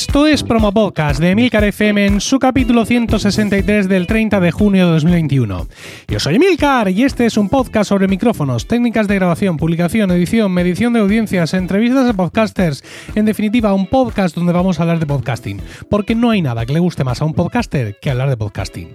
Esto es Promo Podcast de Emilcar FM en su capítulo 163 del 30 de junio de 2021. Yo soy Emilcar y este es un podcast sobre micrófonos, técnicas de grabación, publicación, edición, medición de audiencias, entrevistas a podcasters. En definitiva, un podcast donde vamos a hablar de podcasting. Porque no hay nada que le guste más a un podcaster que hablar de podcasting.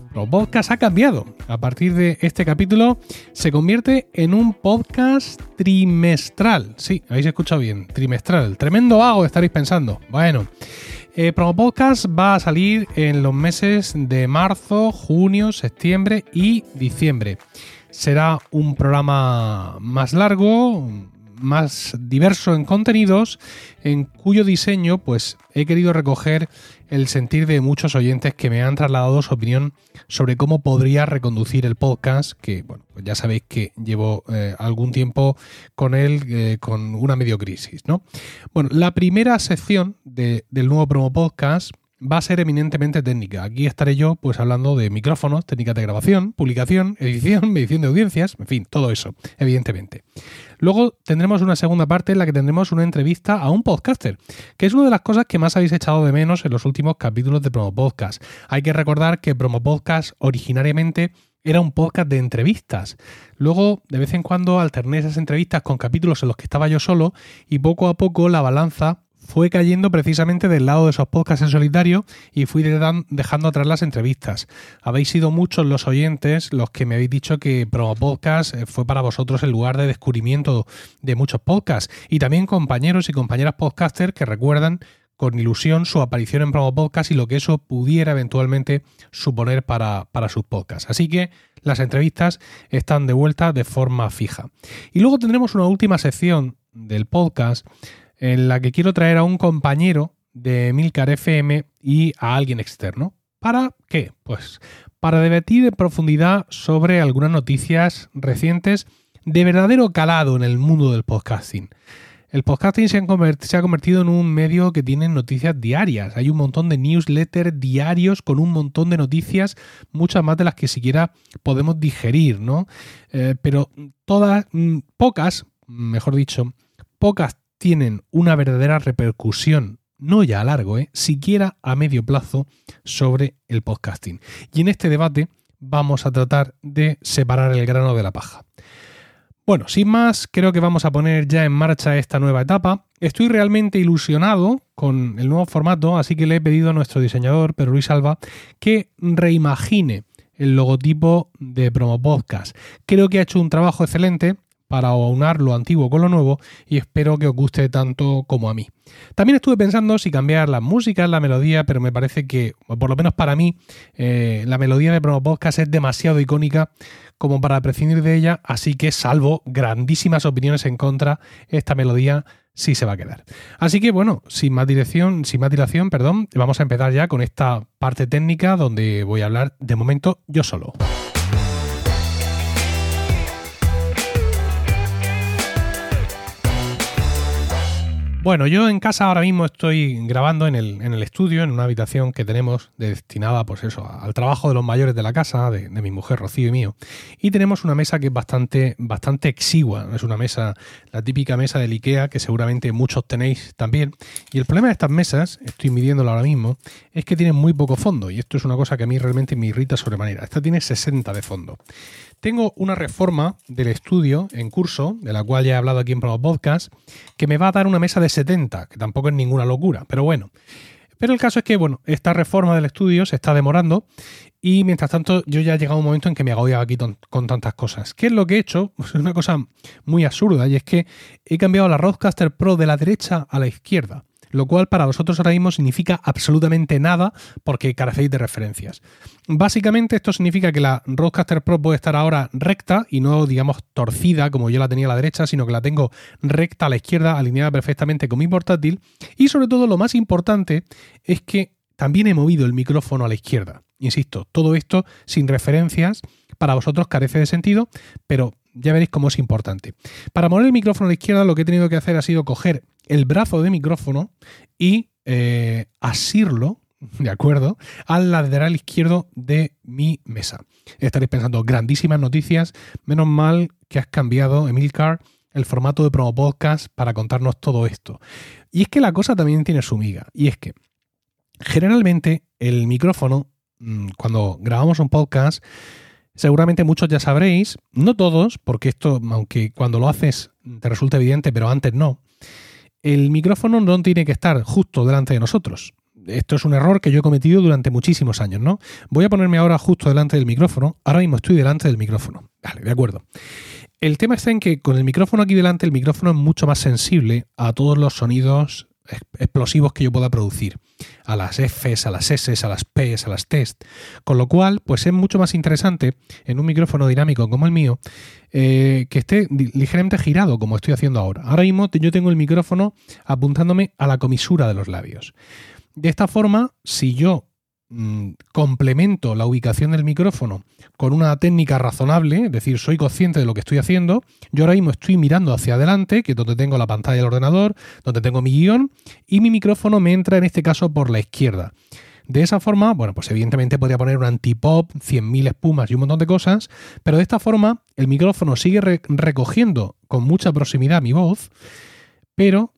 Promo Podcast ha cambiado. A partir de este capítulo se convierte en un podcast trimestral. Sí, habéis escuchado bien, trimestral. Tremendo vago estaréis pensando. Bueno, eh, Podcast va a salir en los meses de marzo, junio, septiembre y diciembre. Será un programa más largo, más diverso en contenidos, en cuyo diseño pues he querido recoger el sentir de muchos oyentes que me han trasladado su opinión sobre cómo podría reconducir el podcast, que bueno, pues ya sabéis que llevo eh, algún tiempo con él eh, con una medio crisis, ¿no? Bueno, la primera sección de, del nuevo promo podcast va a ser eminentemente técnica. Aquí estaré yo pues hablando de micrófonos, técnicas de grabación, publicación, edición, medición de audiencias, en fin, todo eso, evidentemente. Luego tendremos una segunda parte en la que tendremos una entrevista a un podcaster, que es una de las cosas que más habéis echado de menos en los últimos capítulos de Promo Podcast. Hay que recordar que Promo Podcast originariamente era un podcast de entrevistas. Luego, de vez en cuando, alterné esas entrevistas con capítulos en los que estaba yo solo y poco a poco la balanza fue cayendo precisamente del lado de esos podcasts en solitario y fui dejando atrás las entrevistas. Habéis sido muchos los oyentes los que me habéis dicho que Promo Podcast eh, fue para vosotros el lugar de descubrimiento de muchos podcasts y también compañeros y compañeras podcasters que recuerdan con ilusión su aparición en Promo Podcast y lo que eso pudiera eventualmente suponer para, para sus podcasts. Así que las entrevistas están de vuelta de forma fija. Y luego tendremos una última sección del podcast en la que quiero traer a un compañero de Milcar FM y a alguien externo. ¿Para qué? Pues para debatir en profundidad sobre algunas noticias recientes de verdadero calado en el mundo del podcasting. El podcasting se ha, convertido en un medio que tiene noticias diarias. Hay un montón de newsletters diarios con un montón de noticias, muchas más de las que siquiera podemos digerir, ¿no? Eh, pero todas, mm, pocas, mejor dicho, pocas tienen una verdadera repercusión, no ya a largo, ¿eh? siquiera a medio plazo, sobre el podcasting. Y en este debate vamos a tratar de separar el grano de la paja. Bueno, sin más, creo que vamos a poner ya en marcha esta nueva etapa. Estoy realmente ilusionado con el nuevo formato, así que le he pedido a nuestro diseñador, Pedro Luis Alba, que reimagine el logotipo de Promo Podcast. Creo que ha hecho un trabajo excelente para aunar lo antiguo con lo nuevo y espero que os guste tanto como a mí. También estuve pensando si cambiar las músicas, la melodía, pero me parece que, por lo menos para mí, eh, la melodía de Promo Podcast es demasiado icónica como para prescindir de ella, así que salvo grandísimas opiniones en contra, esta melodía sí se va a quedar. Así que bueno, sin más dirección, sin más dilación, perdón, vamos a empezar ya con esta parte técnica donde voy a hablar de momento yo solo. Bueno, yo en casa ahora mismo estoy grabando en el, en el estudio, en una habitación que tenemos destinada, pues eso, al trabajo de los mayores de la casa, de, mi mujer Rocío y mío. Y tenemos una mesa que es bastante, bastante exigua. Es una mesa, la típica mesa del IKEA, que seguramente muchos tenéis también. Y el problema de estas mesas, estoy midiéndolo ahora mismo, es que tienen muy poco fondo. Y esto es una cosa que a mí realmente me irrita sobremanera. Esta tiene 60 de fondo. Tengo una reforma del estudio en curso, de la cual ya he hablado aquí en Pro Podcast, que me va a dar una mesa de 70, que tampoco es ninguna locura, pero bueno. Pero el caso es que, bueno, esta reforma del estudio se está demorando y mientras tanto yo ya he llegado a un momento en que me agobiaba aquí con tantas cosas. ¿Qué es lo que he hecho? Es una cosa muy absurda y es que he cambiado la Roadcaster Pro de la derecha a la izquierda lo cual para vosotros ahora mismo significa absolutamente nada porque carecéis de referencias. Básicamente esto significa que la Rodecaster Pro puede estar ahora recta y no digamos torcida como yo la tenía a la derecha, sino que la tengo recta a la izquierda, alineada perfectamente con mi portátil y sobre todo lo más importante es que también he movido el micrófono a la izquierda. Insisto, todo esto sin referencias para vosotros carece de sentido, pero ya veréis cómo es importante. Para mover el micrófono a la izquierda lo que he tenido que hacer ha sido coger el brazo de micrófono y eh, asirlo, ¿de acuerdo?, al lateral izquierdo de mi mesa. Estaréis pensando, grandísimas noticias, menos mal que has cambiado, Emilcar, el formato de promo podcast para contarnos todo esto. Y es que la cosa también tiene su miga, y es que generalmente el micrófono, mm, cuando grabamos un podcast, seguramente muchos ya sabréis, no todos, porque esto, aunque cuando lo haces te resulta evidente, pero antes no, el micrófono no tiene que estar justo delante de nosotros. Esto es un error que yo he cometido durante muchísimos años, ¿no? Voy a ponerme ahora justo delante del micrófono. Ahora mismo estoy delante del micrófono. Vale, de acuerdo. El tema está en que con el micrófono aquí delante, el micrófono es mucho más sensible a todos los sonidos explosivos que yo pueda producir, a las Fs, a las S, a las Ps, a las test. Con lo cual, pues es mucho más interesante en un micrófono dinámico como el mío eh, que esté ligeramente girado como estoy haciendo ahora. Ahora mismo yo tengo el micrófono apuntándome a la comisura de los labios. De esta forma, si yo complemento la ubicación del micrófono con una técnica razonable, es decir, soy consciente de lo que estoy haciendo, yo ahora mismo estoy mirando hacia adelante, que es donde tengo la pantalla del ordenador, donde tengo mi guion, y mi micrófono me entra en este caso por la izquierda. De esa forma, bueno, pues evidentemente podría poner un antipop, 100.000 espumas y un montón de cosas, pero de esta forma el micrófono sigue recogiendo con mucha proximidad mi voz, pero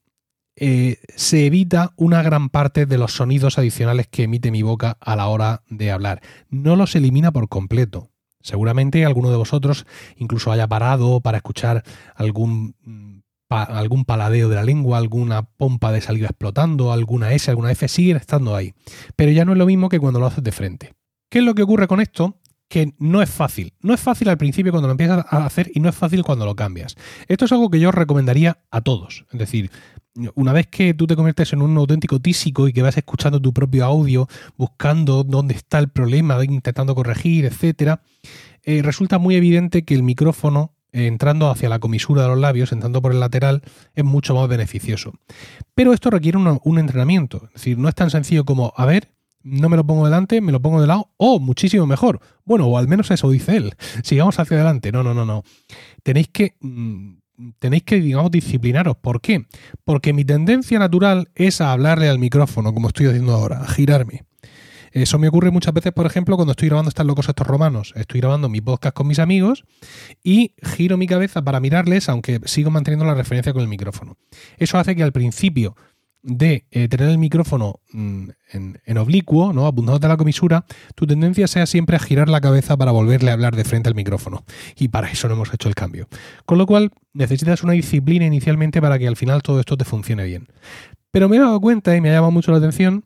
eh, se evita una gran parte de los sonidos adicionales que emite mi boca a la hora de hablar. No los elimina por completo. Seguramente alguno de vosotros incluso haya parado para escuchar algún, algún paladeo de la lengua, alguna pompa de salida explotando, alguna S, alguna F, siguen estando ahí. Pero ya no es lo mismo que cuando lo haces de frente. ¿Qué es lo que ocurre con esto? que no es fácil. No es fácil al principio cuando lo empiezas a hacer y no es fácil cuando lo cambias. Esto es algo que yo recomendaría a todos. Es decir, una vez que tú te conviertes en un auténtico tísico y que vas escuchando tu propio audio, buscando dónde está el problema, intentando corregir, etcétera, eh, resulta muy evidente que el micrófono eh, entrando hacia la comisura de los labios, entrando por el lateral, es mucho más beneficioso. Pero esto requiere un entrenamiento. Es decir, no es tan sencillo como, a ver, no me lo pongo delante, me lo pongo de lado, o muchísimo mejor. Bueno, o al menos eso dice él. Sigamos hacia adelante. No, no, no, no. Tenéis que mm, tenéis que, digamos, disciplinaros. ¿Por qué? Porque mi tendencia natural es a hablarle al micrófono, como estoy haciendo ahora, a girarme. Eso me ocurre muchas veces, por ejemplo, cuando estoy grabando estas locos estos romanos. Estoy grabando mi podcast con mis amigos y giro mi cabeza para mirarles, aunque sigo manteniendo la referencia con el micrófono. Eso hace que al principio de eh, tener el micrófono mm, en, oblicuo, ¿no? apuntándote a la comisura, tu tendencia sea siempre a girar la cabeza para volverle a hablar de frente al micrófono. Y para eso no hemos hecho el cambio. Con lo cual, necesitas una disciplina inicialmente para que al final todo esto te funcione bien. Pero me he dado cuenta y me ha llamado mucho la atención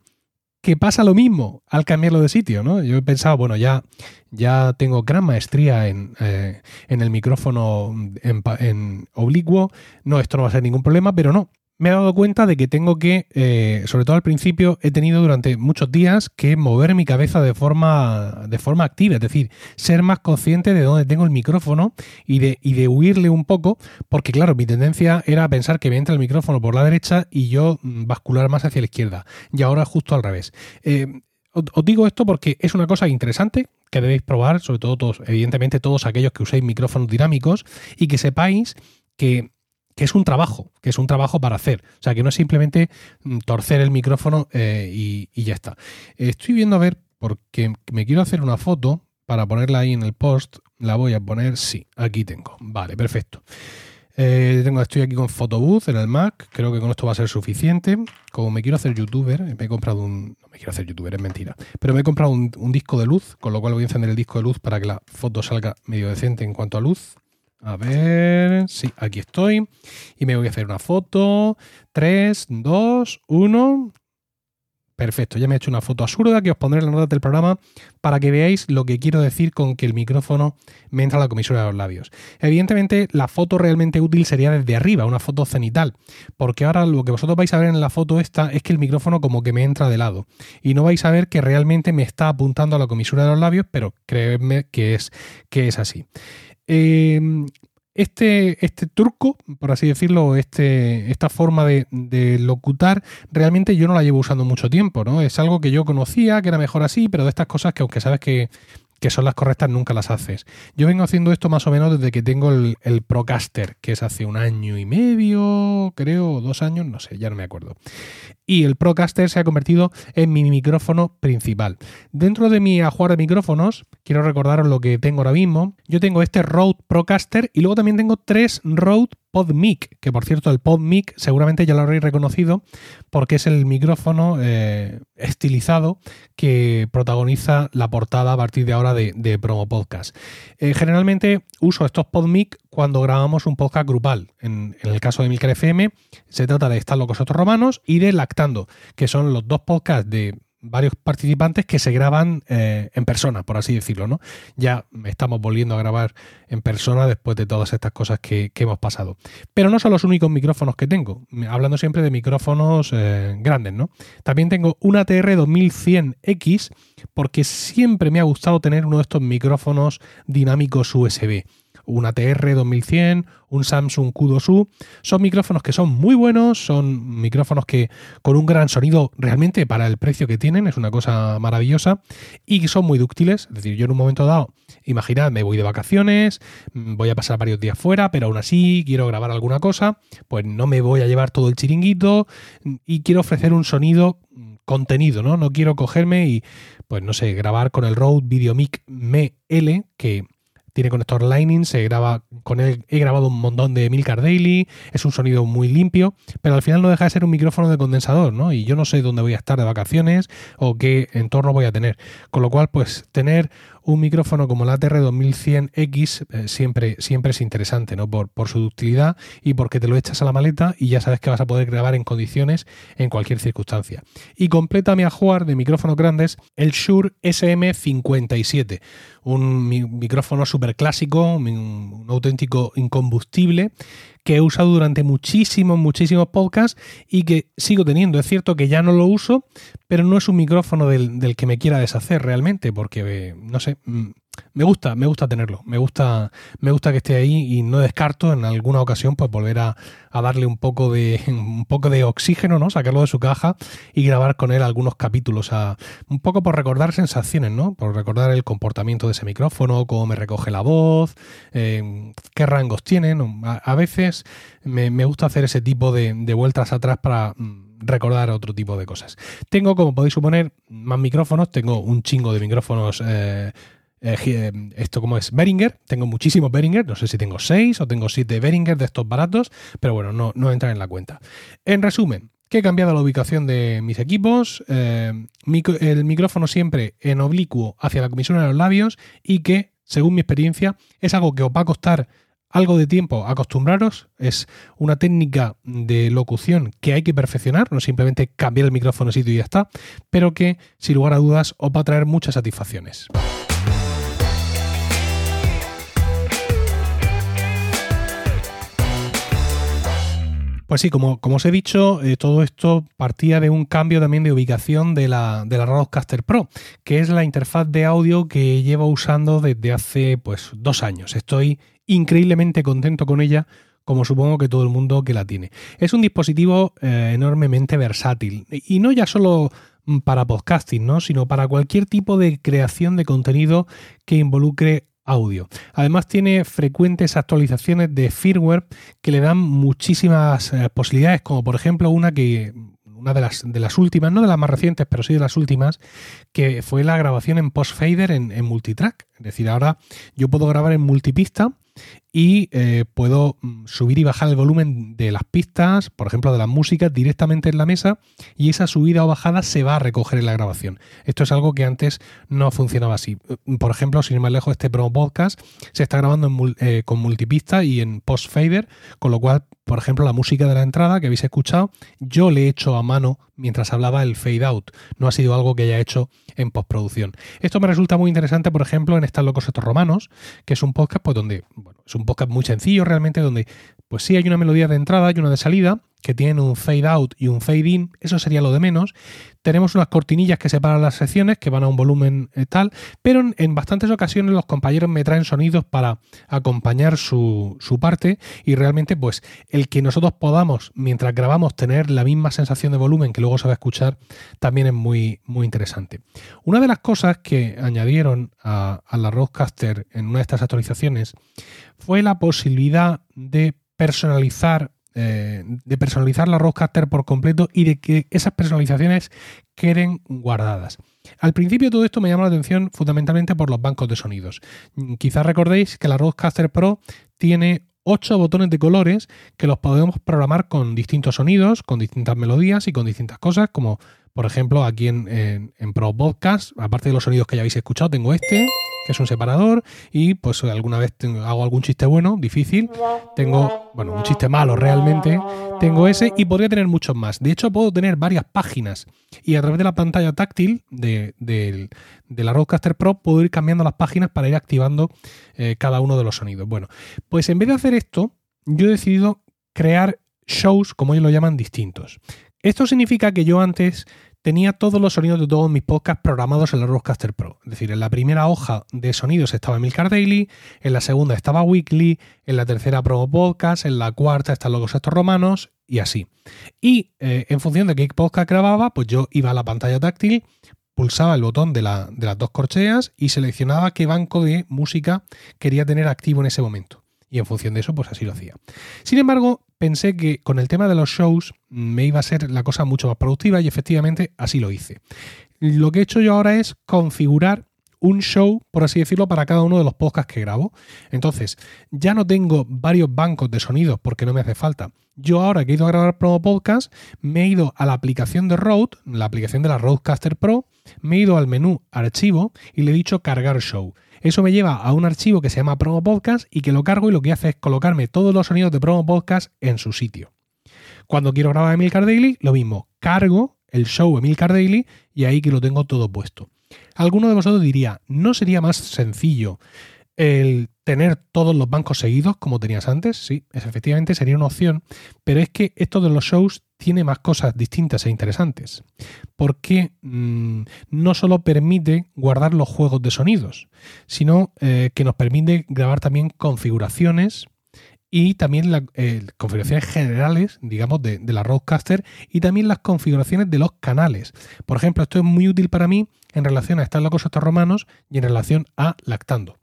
que pasa lo mismo al cambiarlo de sitio, ¿no? Yo he pensado, bueno, ya, ya tengo gran maestría en, eh, el micrófono en, en, oblicuo, no, esto no va a ser ningún problema, pero no me he dado cuenta de que tengo que, eh, sobre todo al principio, he tenido durante muchos días que mover mi cabeza de forma, de forma activa, es decir, ser más consciente de dónde tengo el micrófono y de, y de huirle un poco, porque claro, mi tendencia era pensar que me entra el micrófono por la derecha y yo mm, bascular más hacia la izquierda, y ahora justo al revés. Eh, os digo esto porque es una cosa interesante que debéis probar, sobre todo todos, evidentemente todos aquellos que uséis micrófonos dinámicos y que sepáis que que es un trabajo, que es un trabajo para hacer. O sea, que no es simplemente mm, torcer el micrófono eh, y, ya está. Estoy viendo a ver, porque me quiero hacer una foto para ponerla ahí en el post. La voy a poner, sí, aquí tengo. Vale, perfecto. Eh, tengo, estoy aquí con Photobooth en el Mac. Creo que con esto va a ser suficiente. Como me quiero hacer youtuber, me he comprado un. No me quiero hacer youtuber, es mentira. Pero me he comprado un, un disco de luz, con lo cual voy a encender el disco de luz para que la foto salga medio decente en cuanto a luz. A ver, sí, aquí estoy. Y me voy a hacer una foto. 3, 2, 1. Perfecto, ya me he hecho una foto absurda que os pondré en las notas del programa para que veáis lo que quiero decir con que el micrófono me entra a la comisura de los labios. Evidentemente, la foto realmente útil sería desde arriba, una foto cenital, porque ahora lo que vosotros vais a ver en la foto esta es que el micrófono como que me entra de lado y no vais a ver que realmente me está apuntando a la comisura de los labios, pero créeme que es, que es así. Em, este, este truco, por así decirlo, este, esta forma de, de, locutar, realmente yo no la llevo usando mucho tiempo, ¿no? Es algo que yo conocía, que era mejor así, pero de estas cosas que aunque sabes que que son las correctas, nunca las haces. Yo vengo haciendo esto más o menos desde que tengo el, Procaster, que es hace un año y medio, creo, dos años, no sé, ya no me acuerdo. Y el Procaster se ha convertido en mi micrófono principal. Dentro de mi ajuar de micrófonos, quiero recordaros lo que tengo ahora mismo. Yo tengo este Rode Procaster y luego también tengo tres Rode PodMic, que por cierto el PodMic seguramente ya lo habréis reconocido porque es el micrófono eh, estilizado que protagoniza la portada a partir de ahora de, Promo Podcast. Eh, generalmente uso estos PodMic cuando grabamos un podcast grupal. En, el caso de Milker FM se trata de Estar locos otros romanos y de Lactando, que son los dos podcasts de varios participantes que se graban eh, en persona, por así decirlo, ¿no? Ya estamos volviendo a grabar en persona después de todas estas cosas que, hemos pasado. Pero no son los únicos micrófonos que tengo, hablando siempre de micrófonos eh, grandes, ¿no? También tengo un ATR 2100X porque siempre me ha gustado tener uno de estos micrófonos dinámicos USB un ATR 2100, un Samsung Q2U. Son micrófonos que son muy buenos, son micrófonos que con un gran sonido realmente para el precio que tienen, es una cosa maravillosa y son muy dúctiles. Es decir, yo en un momento dado, imaginad, me voy de vacaciones, mm, voy a pasar varios días fuera, pero aún así quiero grabar alguna cosa, pues no me voy a llevar todo el chiringuito y quiero ofrecer un sonido contenido, ¿no? No quiero cogerme y, pues no sé, grabar con el Rode VideoMic ML, que tiene conector Lightning, se graba con él, he grabado un montón de Milcar Daily, es un sonido muy limpio, pero al final no deja de ser un micrófono de condensador, ¿no? Y yo no sé dónde voy a estar de vacaciones o qué entorno voy a tener. Con lo cual, pues tener un micrófono como el ATR 2100X eh, siempre, siempre es interesante, ¿no? Por, por su utilidad y porque te lo echas a la maleta y ya sabes que vas a poder grabar en condiciones en cualquier circunstancia. Y completa mi ajuar de micrófonos grandes el Shure SM57, un micrófono súper clásico, un auténtico incombustible que he usado durante muchísimos, muchísimos podcasts y que sigo teniendo. Es cierto que ya no lo uso, pero no es un micrófono del, del que me quiera deshacer realmente, porque, eh, no sé, mm, me gusta, me gusta tenerlo, me gusta, me gusta que esté ahí y no descarto en alguna ocasión pues volver a, darle un poco de un poco de oxígeno, ¿no? Sacarlo de su caja y grabar con él algunos capítulos, a, un poco por recordar sensaciones, ¿no? Por recordar el comportamiento de ese micrófono, cómo me recoge la voz, eh, qué rangos tienen. A, veces me, gusta hacer ese tipo de, vueltas atrás para mm, recordar otro tipo de cosas. Tengo, como podéis suponer, más micrófonos, tengo un chingo de micrófonos eh, eh, esto como es Behringer, tengo muchísimos Behringer, no sé si tengo 6 o tengo 7 Behringer de estos baratos, pero bueno, no, no entran en la cuenta. En resumen, que he cambiado la ubicación de mis equipos, eh, el micrófono siempre en oblicuo hacia la comisión de los labios y que, según mi experiencia, es algo que os va a costar algo de tiempo acostumbraros, es una técnica de locución que hay que perfeccionar, no simplemente cambiar el micrófono sitio y ya está, pero que sin lugar a dudas os va a traer muchas satisfacciones. Pues sí, como, os he dicho, eh, todo esto partía de un cambio también de ubicación de la, de la Rodecaster Pro, que es la interfaz de audio que llevo usando desde hace pues dos años. Estoy increíblemente contento con ella como supongo que todo el mundo que la tiene. Es un dispositivo eh, enormemente versátil y no ya solo para podcasting, ¿no? sino para cualquier tipo de creación de contenido que involucre audio. Además tiene frecuentes actualizaciones de firmware que le dan muchísimas eh, posibilidades, como por ejemplo una que una de las, de las últimas, no de las más recientes, pero sí de las últimas, que fue la grabación en post-fader en, en multitrack. Es decir, ahora yo puedo grabar en multipista y eh, puedo mm, subir y bajar el volumen de las pistas, por ejemplo, de las músicas directamente en la mesa y esa subida o bajada se va a recoger en la grabación. Esto es algo que antes no funcionaba así. Por ejemplo, sin ir más lejos, este Pro Podcast se está grabando eh, con multipista y en post fader, con lo cual, por ejemplo, la música de la entrada que habéis escuchado, yo le he hecho a mano mientras hablaba el fade out. No ha sido algo que haya hecho en postproducción. Esto me resulta muy interesante, por ejemplo, en Estas Locos Estos Romanos, que es un podcast pues, donde, bueno, es un podcast muy sencillo realmente, donde pues sí hay una melodía de entrada y una de salida, que tienen un fade out y un fade in, eso sería lo de menos. Tenemos unas cortinillas que separan las secciones, que van a un volumen eh, tal, pero en, bastantes ocasiones los compañeros me traen sonidos para acompañar su, parte y realmente pues el que nosotros podamos, mientras grabamos, tener la misma sensación de volumen que luego se va a escuchar, también es muy, muy interesante. Una de las cosas que añadieron a, a la Roadcaster en una de estas actualizaciones fue la posibilidad de personalizar eh, de personalizar la Roadcaster por completo y de que esas personalizaciones queden guardadas. Al principio todo esto me llama la atención fundamentalmente por los bancos de sonidos. Quizás recordéis que la Roadcaster Pro tiene 8 botones de colores que los podemos programar con distintos sonidos, con distintas melodías y con distintas cosas, como por ejemplo aquí en, en Pro Podcast, aparte de los sonidos que ya habéis escuchado, tengo este, que es un separador, y pues alguna vez hago algún chiste bueno, difícil, tengo, bueno, un chiste malo realmente, tengo ese y podría tener muchos más. De hecho, puedo tener varias páginas y a través de la pantalla táctil de, la Roadcaster Pro puedo ir cambiando las páginas para ir activando eh, cada uno de los sonidos. Bueno, pues en vez de hacer esto, yo he decidido crear shows, como ellos lo llaman, distintos. Esto significa que yo antes tenía todos los sonidos de todos mis podcasts programados en la Roadcaster Pro. Es decir, en la primera hoja de sonidos estaba Milcar Daily, en la segunda estaba Weekly, en la tercera Pro Podcast, en la cuarta están los estos romanos y así. Y eh, en función de qué podcast grababa, pues yo iba a la pantalla táctil, pulsaba el botón de las dos corcheas y seleccionaba qué banco de música quería tener activo en ese momento y en función de eso, pues así lo hacía. Sin embargo, pensé que con el tema de los shows me iba a ser la cosa mucho más productiva y efectivamente así lo hice. Lo que he hecho yo ahora es configurar un show, por así decirlo, para cada uno de los podcasts que grabo. Entonces, ya no tengo varios bancos de sonidos porque no me hace falta. Yo ahora que he ido a grabar Promo Podcast, me he ido a la aplicación de Rode, la aplicación de la Rodecaster Pro, me he ido al menú Archivo y le he dicho Cargar Show. Eso me lleva a un archivo que se llama Promo Podcast y que lo cargo y lo que hace es colocarme todos los sonidos de Promo Podcast en su sitio. Cuando quiero grabar Emilcar Daily, lo mismo, cargo el show Emilcar Daily y ahí que lo tengo todo puesto. Alguno de vosotros diría, ¿no sería más sencillo el tener todos los bancos seguidos como tenías antes? Sí, efectivamente sería una opción, pero es que esto de los shows tiene más cosas distintas e interesantes, porque mm, no solo permite guardar los juegos de sonidos, sino eh, que nos permite grabar también configuraciones y también las eh, configuraciones generales, digamos, de, la Roadcaster y también las configuraciones de los canales. Por ejemplo, esto es muy útil para mí en relación a Estar locos estos romanos y en relación a Lactando.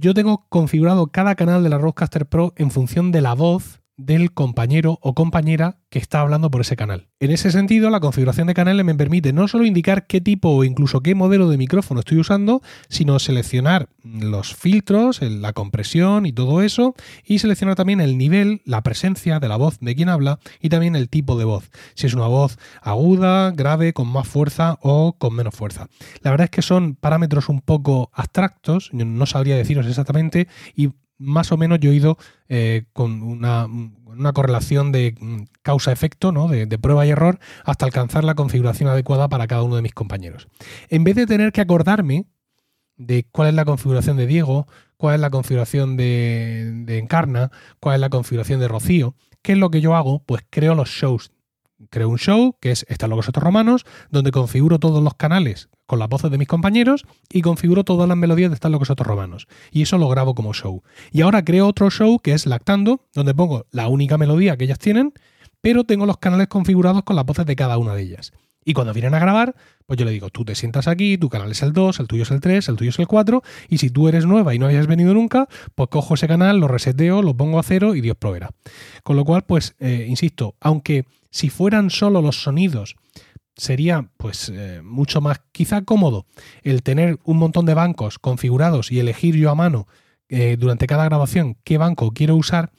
Yo tengo configurado cada canal de la Roadcaster Pro en función de la voz del compañero o compañera que está hablando por ese canal. En ese sentido, la configuración de canales me permite no solo indicar qué tipo o incluso qué modelo de micrófono estoy usando, sino seleccionar los filtros, la compresión y todo eso, y seleccionar también el nivel, la presencia de la voz de quien habla y también el tipo de voz, si es una voz aguda, grave, con más fuerza o con menos fuerza. La verdad es que son parámetros un poco abstractos, no sabría deciros exactamente, y más o menos yo he ido eh, con una, correlación de mm, causa-efecto, ¿no? De, prueba y error, hasta alcanzar la configuración adecuada para cada uno de mis compañeros. En vez de tener que acordarme de cuál es la configuración de Diego, cuál es la configuración de Encarna, cuál es la configuración de Rocío, ¿qué es lo que yo hago? Pues creo los shows creo un show que es Están locos estos romanos, donde configuro todos los canales con las voces de mis compañeros y configuro todas las melodías de Están locos estos romanos. Y eso lo grabo como show. Y ahora creo otro show que es Lactando, donde pongo la única melodía que ellas tienen, pero tengo los canales configurados con las voces de cada una de ellas. Y cuando vienen a grabar, pues yo le digo, tú te sientas aquí, tu canal es el 2, el tuyo es el 3, el tuyo es el 4, y si tú eres nueva y no hayas venido nunca, pues cojo ese canal, lo reseteo, lo pongo a cero y Dios proveerá. Con lo cual, pues, eh, insisto, aunque si fueran solo los sonidos, sería pues eh, mucho más quizá cómodo el tener un montón de bancos configurados y elegir yo a mano eh, durante cada grabación qué banco quiero usar,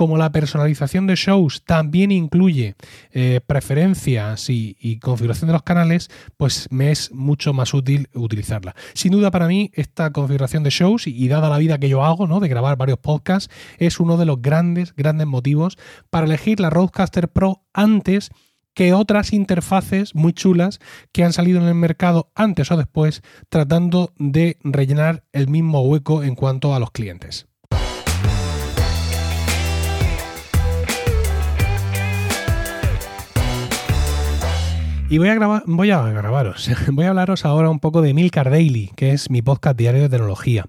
como la personalización de shows también incluye eh, preferencias y, configuración de los canales, pues me es mucho más útil utilizarla. Sin duda para mí esta configuración de shows y, dada la vida que yo hago, ¿no? de grabar varios podcasts, es uno de los grandes, grandes motivos para elegir la Roadcaster Pro antes que otras interfaces muy chulas que han salido en el mercado antes o después tratando de rellenar el mismo hueco en cuanto a los clientes. Y voy a, grabar, voy a grabaros, voy a hablaros ahora un poco de Milcar Daily, que es mi podcast diario de tecnología.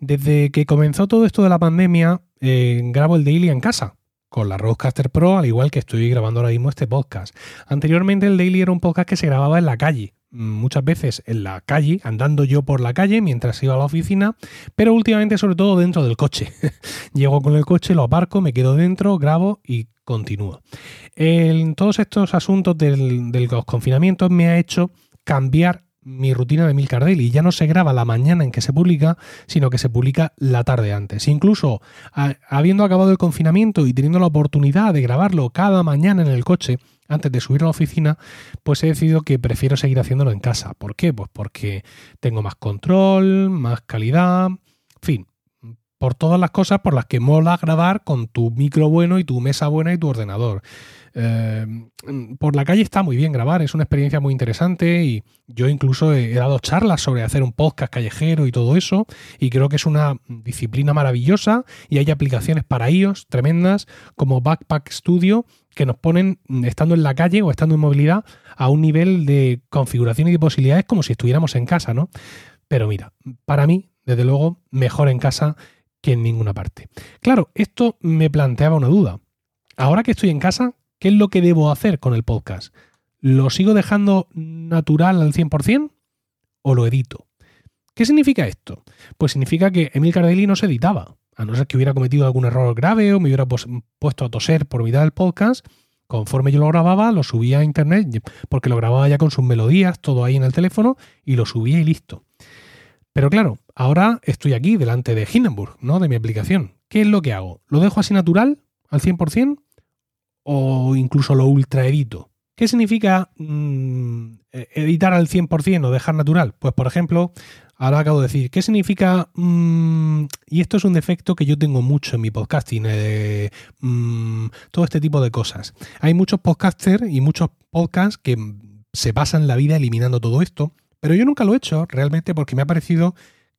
Desde que comenzó todo esto de la pandemia, eh, grabo el daily en casa, con la Roadcaster Pro, al igual que estoy grabando ahora mismo este podcast. Anteriormente el daily era un podcast que se grababa en la calle, muchas veces en la calle, andando yo por la calle mientras iba a la oficina, pero últimamente sobre todo dentro del coche. Llego con el coche, lo aparco, me quedo dentro, grabo y continúo. En todos estos asuntos del, de me ha hecho cambiar mi rutina de Milcar Daily. Ya no se graba la mañana en que se publica, sino que se publica la tarde antes. Incluso habiendo acabado el confinamiento y teniendo la oportunidad de grabarlo cada mañana en el coche, antes de subir a la oficina, pues he decidido que prefiero seguir haciéndolo en casa. ¿Por qué? Pues porque tengo más control, más calidad, en fin, por todas las cosas por las que mola grabar con tu micro bueno y tu mesa buena y tu ordenador. Eh, por la calle está muy bien grabar, es una experiencia muy interesante y yo incluso he, dado charlas sobre hacer un podcast callejero y todo eso y creo que es una disciplina maravillosa y hay aplicaciones para ellos tremendas como Backpack Studio que nos ponen estando en la calle o estando en movilidad a un nivel de configuración y de posibilidades como si estuviéramos en casa, ¿no? Pero mira, para mí, desde luego, mejor en casa que en ninguna parte. Claro, esto me planteaba una duda. Ahora que estoy en casa, ¿qué es lo que debo hacer con el podcast? ¿Lo sigo dejando natural al 100% o lo edito? ¿Qué significa esto? Pues significa que Emil Cardelli no se editaba, a no ser que hubiera cometido algún error grave o me hubiera puesto a toser por mitad del podcast. Conforme yo lo grababa, lo subía a internet, porque lo grababa ya con sus melodías, todo ahí en el teléfono, y lo subía y listo. Pero claro, ahora estoy aquí delante de Hindenburg, ¿no? De mi aplicación. ¿Qué es lo que hago? ¿Lo dejo así natural, al 100%? ¿O incluso lo ultraedito? ¿Qué significa mm, e-, editar al 100% o dejar natural? Pues, por ejemplo, ahora acabo de decir, ¿qué significa? Mm, y esto es un defecto que yo tengo mucho en mi podcasting, eh, mm, todo este tipo de cosas. Hay muchos podcasters y muchos podcasts que se pasan la vida eliminando todo esto pero yo nunca lo he hecho realmente porque me ha parecido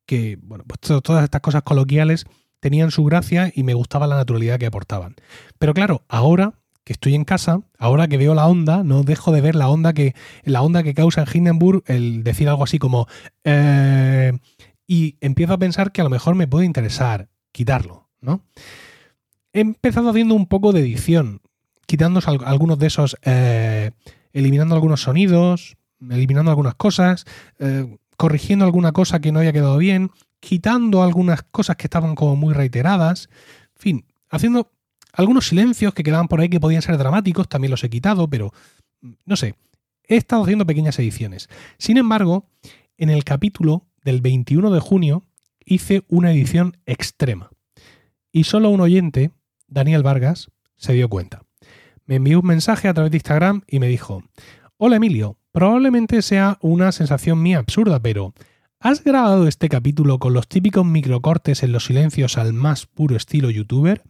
que, bueno, pues todas estas cosas coloquiales tenían su gracia y me gustaba la naturalidad que aportaban. Pero claro, ahora estoy en casa, ahora que veo la onda, no dejo de ver la onda que, la onda que causa en Hindenburg el decir algo así como eh", y empiezo a pensar que a lo mejor me puede interesar quitarlo, ¿no? He empezado haciendo un poco de edición, quitando algunos de esos, eh, eliminando algunos sonidos, eliminando algunas cosas, eh, corrigiendo alguna cosa que no haya quedado bien, quitando algunas cosas que estaban como muy reiteradas, en fin, haciendo algunos silencios que quedaban por ahí que podían ser dramáticos, también los he quitado, pero no sé, he estado haciendo pequeñas ediciones. Sin embargo, en el capítulo del 21 de junio hice una edición extrema. Y solo un oyente, Daniel Vargas, se dio cuenta. Me envió un mensaje a través de Instagram y me dijo, Hola Emilio, Probablemente sea una sensación mía absurda, pero ¿has grabado este capítulo con los típicos microcortes en los silencios al más puro estilo youtuber?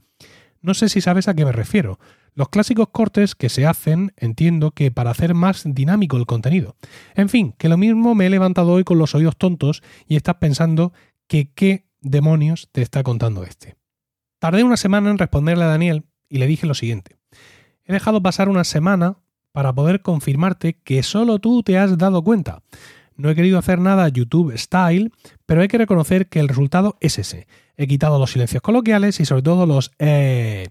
No sé si sabes a qué me refiero. Los clásicos cortes que se hacen, entiendo que para hacer más dinámico el contenido. En fin, que lo mismo me he levantado hoy con los oídos tontos y estás pensando que qué demonios te está contando este. Tardé una semana en responderle a Daniel y le dije lo siguiente. He dejado pasar una semana para poder confirmarte que solo tú te has dado cuenta. No he querido hacer nada YouTube style, pero hay que reconocer que el resultado es ese. He quitado los silencios coloquiales y sobre todo los eh.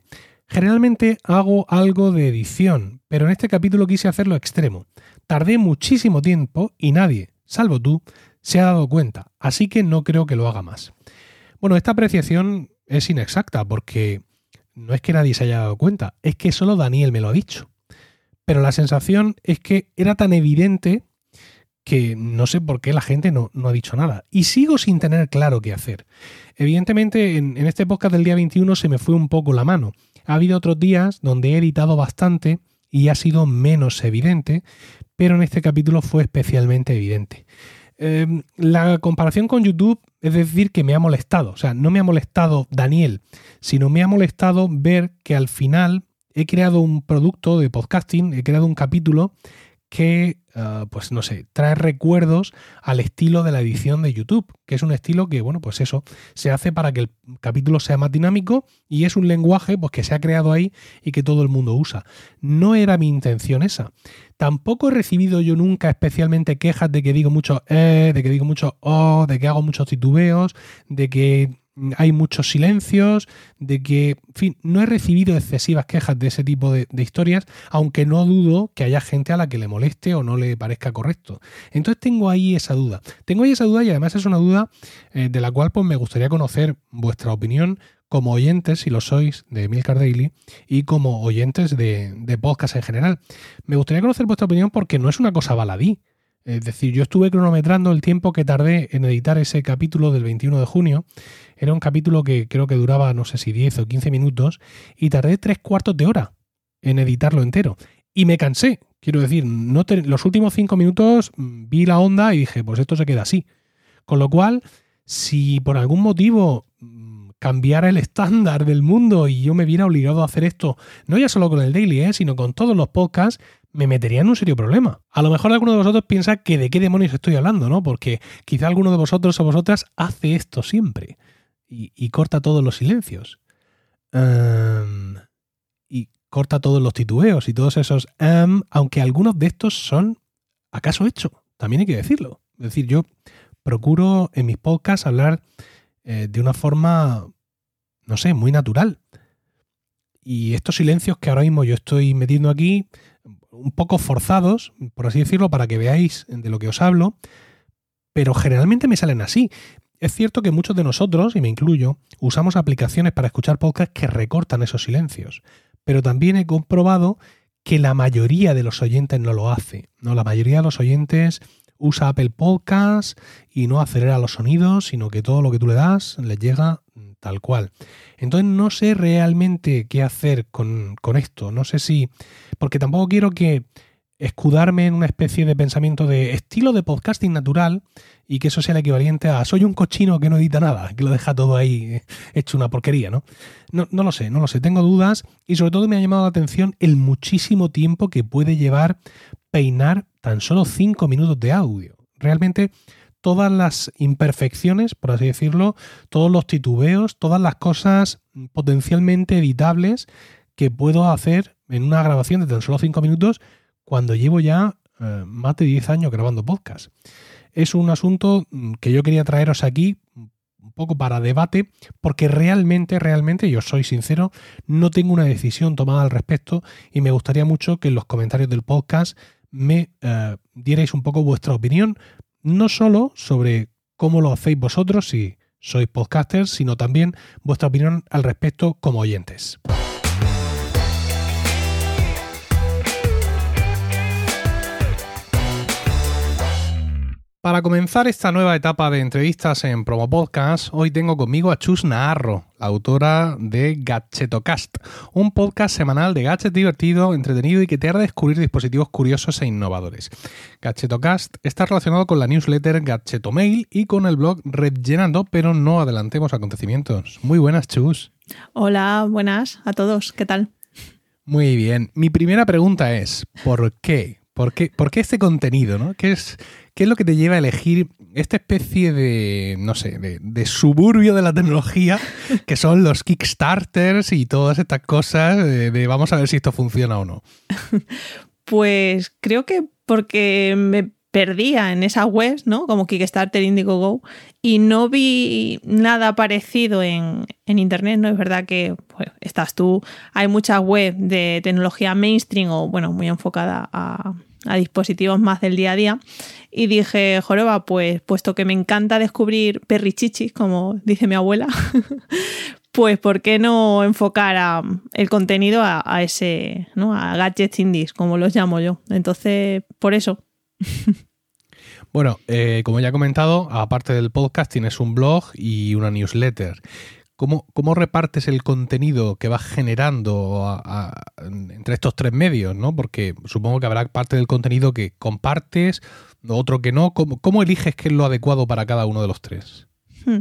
Generalmente hago algo de edición, pero en este capítulo quise hacerlo extremo. Tardé muchísimo tiempo y nadie, salvo tú, se ha dado cuenta, así que no creo que lo haga más. Bueno, esta apreciación es inexacta porque no es que nadie se haya dado cuenta, es que solo Daniel me lo ha dicho pero la sensación es que era tan evidente que no sé por qué la gente no, ha dicho nada. Y sigo sin tener claro qué hacer. Evidentemente, en, en, este podcast del día 21 se me fue un poco la mano. Ha habido otros días donde he editado bastante y ha sido menos evidente, pero en este capítulo fue especialmente evidente. Em, la comparación con YouTube es decir que me ha molestado. O sea, no me ha molestado Daniel, sino me ha molestado ver que al final he creado un producto de podcasting, he creado un capítulo que, ah, pues no sé, trae recuerdos al estilo de la edición de YouTube, que es un estilo que, bueno, pues eso, se hace para que el capítulo sea más dinámico y es un lenguaje pues, que se ha creado ahí y que todo el mundo usa. No era mi intención esa. Tampoco he recibido yo nunca especialmente quejas de que digo mucho eh, de que digo mucho oh, de que hago muchos titubeos, de que hay muchos silencios, de que, en fin, no he recibido excesivas quejas de ese tipo de, historias, aunque no dudo que haya gente a la que le moleste o no le parezca correcto. Entonces tengo ahí esa duda. Tengo ahí esa duda y además es una duda eh, de la cual pues me gustaría conocer vuestra opinión como oyentes, si lo sois, de Milcar Daily y como oyentes de, de podcast en general. Me gustaría conocer vuestra opinión porque no es una cosa baladí. Es decir, yo estuve cronometrando el tiempo que tardé en editar ese capítulo del 21 de junio. Era un capítulo que creo que duraba, no sé si 10 o 15 minutos, y tardé tres cuartos de hora en editarlo entero. Y me cansé. Quiero decir, los últimos cinco minutos mm, vi la onda y dije, pues esto se queda así. Con lo cual, si por algún motivo mm, cambiara el estándar del mundo y yo me viera obligado a hacer esto, no ya solo con el daily, ¿eh? sino con todos los podcasts, me metería en un serio problema. A lo mejor alguno de vosotros piensa que de qué demonios estoy hablando, ¿no? Porque quizá alguno de vosotros o vosotras hace esto siempre y, corta todos los silencios. Em, y corta todos los titubeos y todos esos em, aunque algunos de estos son acaso hecho, también hay que decirlo. Es decir, yo procuro en mis podcasts hablar eh, de una forma, no sé, muy natural. Y estos silencios que ahora mismo yo estoy metiendo aquí, un poco forzados, por así decirlo, para que veáis de lo que os hablo, pero generalmente me salen así. Es cierto que muchos de nosotros, y me incluyo, usamos aplicaciones para escuchar podcasts que recortan esos silencios, pero también he comprobado que la mayoría de los oyentes no lo hace. ¿no? La mayoría de los oyentes usa Apple Podcasts y no acelera los sonidos, sino que todo lo que tú le das les llega tal cual. Entonces no sé realmente qué hacer con, con esto. No sé si... Porque tampoco quiero que escudarme en una especie de pensamiento de estilo de podcasting natural y que eso sea el equivalente a soy un cochino que no edita nada, que lo deja todo ahí hecho una porquería, ¿no? No, no lo sé, no lo sé, tengo dudas y sobre todo me ha llamado la atención el muchísimo tiempo que puede llevar peinar tan solo 5 minutos de audio. Realmente todas las imperfecciones, por así decirlo, todos los titubeos, todas las cosas potencialmente editables que puedo hacer en una grabación de tan solo 5 minutos cuando llevo ya eh, más de 10 años grabando podcast. Es un asunto mm, que yo quería traeros aquí un poco para debate, porque realmente, realmente, yo soy sincero, no tengo una decisión tomada al respecto y me gustaría mucho que en los comentarios del podcast me eh, dierais un poco vuestra opinión, no solo sobre cómo lo hacéis vosotros si sois podcasters, sino también vuestra opinión al respecto como oyentes. Para comenzar esta nueva etapa de entrevistas en Promo Podcast, hoy tengo conmigo a Chus Naharro, la autora de Gadgetocast, un podcast semanal de gadgets divertido, entretenido y que te hará descubrir dispositivos curiosos e innovadores. Gadgetocast está relacionado con la newsletter Gadgetomail y con el blog Rellenando, pero no adelantemos acontecimientos. Muy buenas, Chus. Hola, buenas a todos. ¿Qué tal? Muy bien. Mi primera pregunta es, ¿por qué? ¿Por qué, ¿Por qué este contenido? ¿no? ¿Qué, es, ¿Qué es lo que te lleva a elegir esta especie de, no sé, de, suburbio de la tecnología que son los Kickstarters y todas estas cosas de, vamos a ver si esto funciona o no? Pues creo que porque me perdía en esas webs, ¿no? Como Kickstarter, Indiegogo, y no vi nada parecido en, Internet, ¿no? Es verdad que pues, estás tú, hay muchas webs de tecnología mainstream o, bueno, muy enfocada a, a dispositivos más del día a día. Y dije, Joroba, pues puesto que me encanta descubrir perrichichis, como dice mi abuela, pues ¿por qué no enfocar el contenido a, ese, ¿no? A gadgets indies, como los llamo yo. Entonces, por eso. Bueno, eh, como ya he comentado, aparte del podcast tienes un blog y una newsletter. ¿Cómo, repartes el contenido que vas generando entre estos tres medios? ¿no? Porque supongo que habrá parte del contenido que compartes, otro que no. ¿Cómo, eliges qué es lo adecuado para cada uno de los tres? Hmm.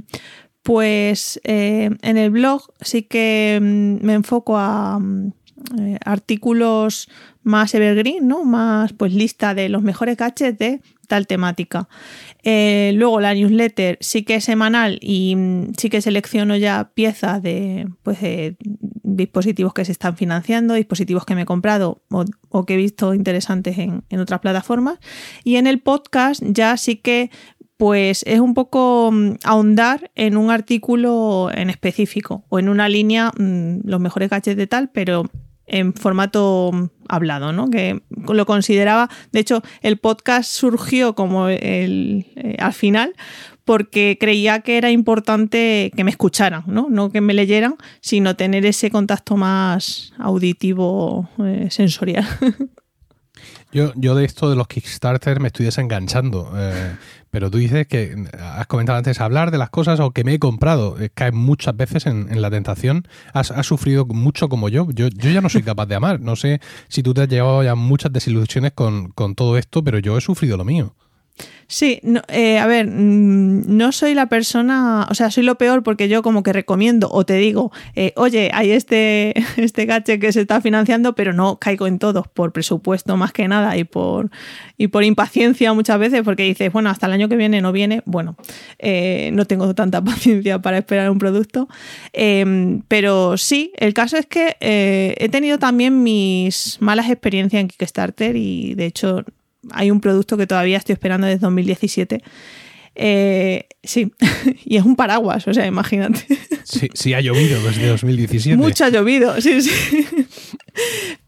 Pues eh, en el blog sí que mm, me enfoco a, eh, artículos más evergreen, ¿no? Más pues lista de los mejores gadgets de tal temática. Eh, luego la newsletter sí que es semanal y mm, sí que selecciono ya piezas de, pues, dispositivos que se están financiando, dispositivos que me he comprado o, que he visto interesantes en, en, otras plataformas. Y en el podcast ya sí que pues es un poco mm, ahondar en un artículo en específico o en una línea, mm, los mejores gadgets de tal, pero en formato hablado, ¿no? Que lo consideraba, de hecho, el podcast surgió como el, eh, al final porque creía que era importante que me escucharan, ¿no? No que me leyeran, sino tener ese contacto más auditivo, eh, sensorial. Yo, yo de esto de los Kickstarter me estoy desenganchando. Eh, pero tú dices que has comentado antes hablar de las cosas o que me he comprado. Caes muchas veces en, la tentación. Has, sufrido mucho como yo. yo. Yo ya no soy capaz de amar. No sé si tú te has llevado ya muchas desilusiones con, con todo esto, pero yo he sufrido lo mío. Sí, eh, a ver, mm, no soy la persona, o sea, soy lo peor porque yo como que recomiendo o te digo, eh, oye, hay este, este gache que se está financiando, pero no caigo en todos por presupuesto más que nada y por, y por impaciencia muchas veces porque dices, bueno, hasta el año que viene no viene, bueno, eh, no tengo tanta paciencia para esperar un producto, em, pero sí, el caso es que he tenido también mis malas experiencias en Kickstarter y de hecho hay un producto que todavía estoy esperando desde 2017. Eh, sí, y es un paraguas, o sea, imagínate. Sí, sí ha llovido desde 2017. Mucho ha llovido, sí, sí.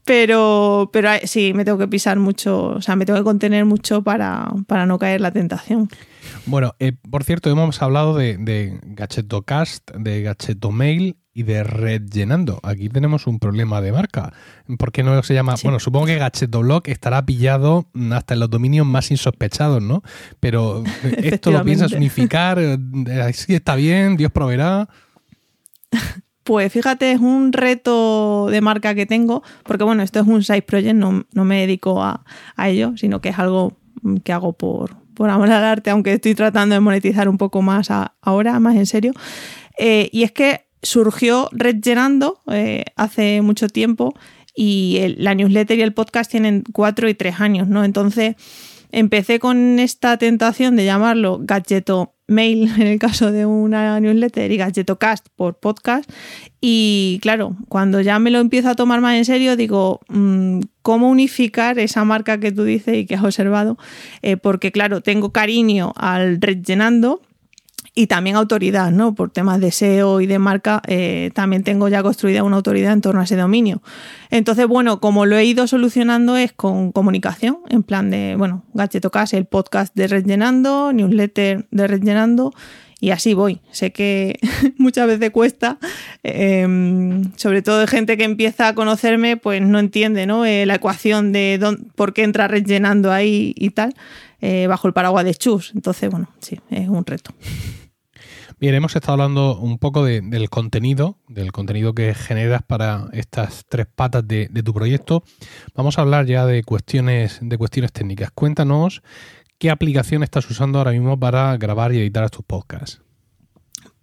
Pero, pero sí, me tengo que pisar mucho, o sea, me tengo que contener mucho para, para no caer la tentación. Bueno, eh, por cierto, hemos hablado de, de Cast, de Gacheto Mail y de Red Llenando. Aquí tenemos un problema de marca. ¿Por qué no se llama? Bueno, supongo que Blog estará pillado hasta en los dominios más insospechados, ¿no? Pero esto lo piensas unificar, así está bien, Dios proveerá. Pues fíjate, es un reto de marca que tengo, porque bueno, esto es un side project, no, me dedico a, ello, sino que es algo que hago por, por amor al arte, aunque estoy tratando de monetizar un poco más ahora, más en serio. Eh, y es que surgió Red Llenando eh, hace mucho tiempo y la newsletter y el podcast tienen cuatro y tres años, ¿no? Entonces empecé con esta tentación de llamarlo Gadgeto Mail en el caso de una newsletter y Gadgeto Cast por podcast. Y claro, cuando ya me lo empiezo a tomar más en serio, digo, mm, ¿cómo unificar esa marca que tú dices y que has observado? Eh, porque claro, tengo cariño al rellenando y también autoridad, ¿no? Por temas de SEO y de marca, eh, también tengo ya construida una autoridad en torno a ese dominio. Entonces, bueno, como lo he ido solucionando es con comunicación, en plan de, bueno, Gadgetocast, el podcast de Rellenando, newsletter de Rellenando, y así voy. Sé que muchas veces cuesta, em, sobre todo de gente que empieza a conocerme, pues no entiende, ¿no? Eh, la ecuación de por qué entra rellenando ahí y tal, eh, bajo el paraguas de Chus. Entonces, bueno, sí, es un reto. Bien, hemos estado hablando un poco del contenido, del contenido que generas para estas tres patas de, tu proyecto. Vamos a hablar ya de cuestiones, de cuestiones técnicas. Cuéntanos qué aplicación estás usando ahora mismo para grabar y editar tus podcasts.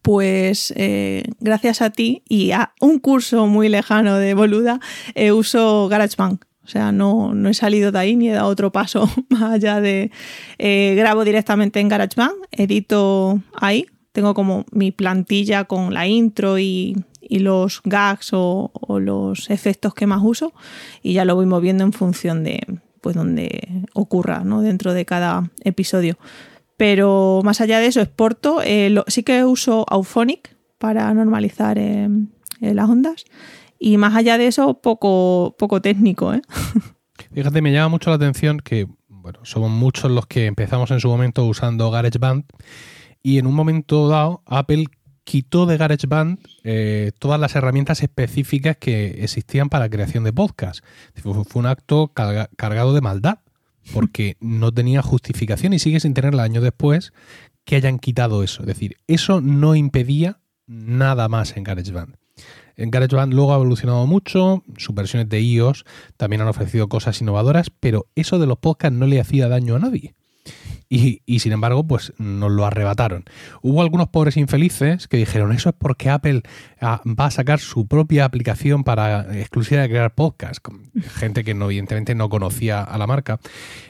Pues eh, gracias a ti y a un curso muy lejano de Boluda, eh, uso GarageBand. O sea, no, no, he salido de ahí ni he dado otro paso más allá de eh, grabo directamente en GarageBand, edito ahí tengo como mi plantilla con la intro y, los gags o, los efectos que más uso y ya lo voy moviendo en función de pues donde ocurra ¿no? dentro de cada episodio. Pero más allá de eso, exporto. Eh, sí que uso Auphonic para normalizar eh, eh, las ondas. Y más allá de eso, poco, poco técnico. Fíjate, me llama mucho la atención que bueno, somos muchos los que empezamos en su momento usando GarageBand y en un momento dado Apple quitó de GarageBand eh, todas las herramientas específicas que existían para la creación de podcast. Fue, un acto cargado de maldad, porque no tenía justificación y sigue sin tenerla años después que hayan quitado eso. Es decir, eso no impedía nada más en GarageBand. En GarageBand luego ha evolucionado mucho, sus versiones de iOS también han ofrecido cosas innovadoras, pero eso de los podcasts no le hacía daño a nadie. Y, y, sin embargo, pues nos lo arrebataron. Hubo algunos pobres infelices que dijeron, eso es porque Apple ah, va a sacar su propia aplicación para exclusiva de crear podcast. Gente que no, evidentemente no conocía a la marca.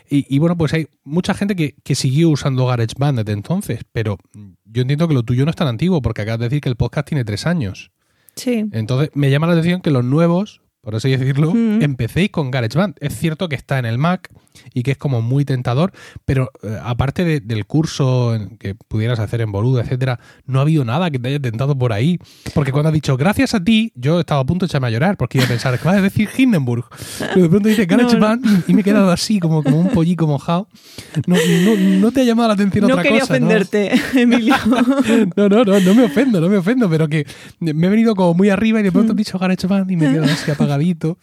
Y, y bueno, pues hay mucha gente que, que siguió usando GarageBand desde entonces, pero yo entiendo que lo tuyo no es tan antiguo, porque acabas de decir que el podcast tiene tres años. Sí. Entonces, me llama la atención que los nuevos, por así decirlo, empecéis con GarageBand. Es cierto que está en el Mac y que es como muy tentador, pero eh, aparte del curso que pudieras hacer en Boluda, etcétera, no ha habido nada que te haya tentado por ahí. Porque cuando has dicho gracias a ti, yo estaba a punto de echarme a llorar porque iba a pensar, ¿qué vas a decir Hindenburg? Pero de pronto dice GarageBand y me he quedado así, como, como un pollico mojado. No, no, te ha llamado la atención otra cosa. No quería ofenderte, Emilio. no, no, no, no me ofendo, no me ofendo, pero que me he venido como muy arriba y de pronto has dicho GarageBand y me he quedado así apagadito.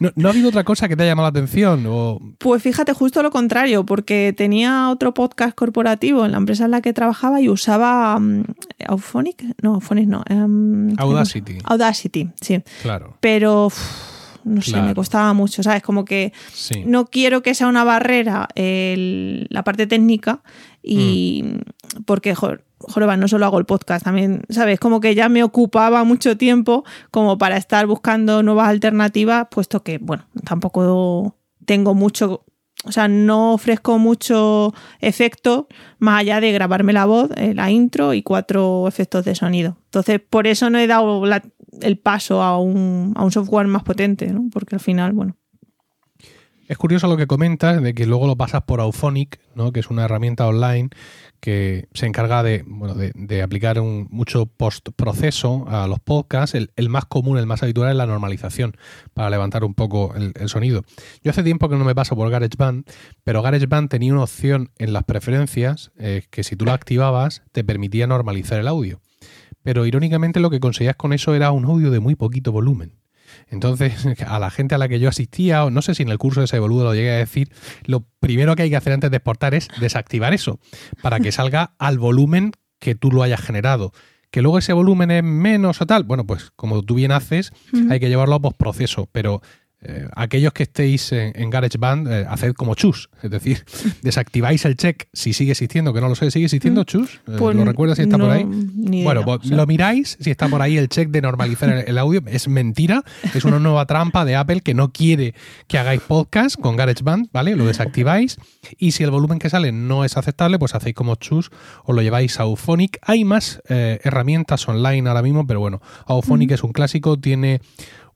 No, ha habido otra cosa que te haya llamado la atención? O... Pues fíjate, justo lo contrario, porque tenía otro podcast corporativo en la empresa en la que trabajaba y usaba um, Auphonic, no, Auphonic no. Um, Audacity. Audacity, sí. Claro. Pero no sé, me costaba mucho, ¿sabes? Como que no quiero que sea una barrera la parte técnica y mm. porque, joder, no solo hago el podcast, también, ¿sabes? Como que ya me ocupaba mucho tiempo como para estar buscando nuevas alternativas, puesto que, bueno, tampoco tengo mucho o sea, no ofrezco mucho efecto más allá de grabarme la voz, eh, la intro y cuatro efectos de sonido. Entonces, por eso no he dado el paso a un, a un software más potente, ¿no? Porque al final, bueno, es curioso lo que comentas de que luego lo pasas por Auphonic, ¿no? que es una herramienta online que se encarga de, bueno, de, aplicar un, mucho post-proceso a los podcasts. El, más común, el más habitual es la normalización, para levantar un poco el, sonido. Yo hace tiempo que no me paso por GarageBand, pero GarageBand tenía una opción en las preferencias eh, que si tú la activabas te permitía normalizar el audio. Pero irónicamente lo que conseguías con eso era un audio de muy poquito volumen. Entonces, a la gente a la que yo asistía, o no sé si en el curso de ese boludo lo llegué a decir, lo primero que hay que hacer antes de exportar es desactivar eso, para que salga al volumen que tú lo hayas generado. Que luego ese volumen es menos o tal, bueno, pues como tú bien haces, hay que llevarlo a postproceso, pero eh, aquellos que estéis en, GarageBand, eh, haced como Chus, es decir, desactiváis el check si sigue existiendo, que no lo sé, ¿sigue existiendo mm. Chus? Eh, pues ¿Lo recuerdas si está por ahí? bueno, pues lo miráis, si está por ahí el check de normalizar el, audio, es mentira, es una nueva trampa de Apple que no quiere que hagáis podcast con GarageBand, ¿vale? Lo desactiváis y si el volumen que sale no es aceptable, pues hacéis como Chus o lo lleváis a Auphonic. Hay más herramientas online ahora mismo, pero bueno, Auphonic es un clásico, tiene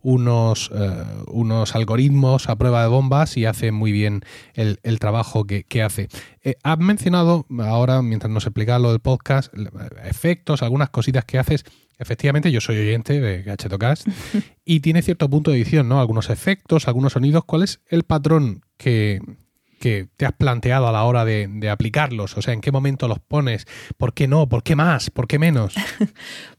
unos, eh, unos algoritmos a prueba de bombas y hace muy bien el, trabajo que, hace. Eh, has mencionado ahora, mientras nos explicaba lo del podcast, efectos, algunas cositas que haces. Efectivamente, yo soy oyente de Gachetocast y tiene cierto punto de edición, ¿no? Algunos efectos, algunos sonidos. ¿Cuál es el patrón que, te has planteado a la hora de, de, aplicarlos? O sea, ¿en qué momento los pones? ¿Por qué no? ¿Por qué más? ¿Por qué menos?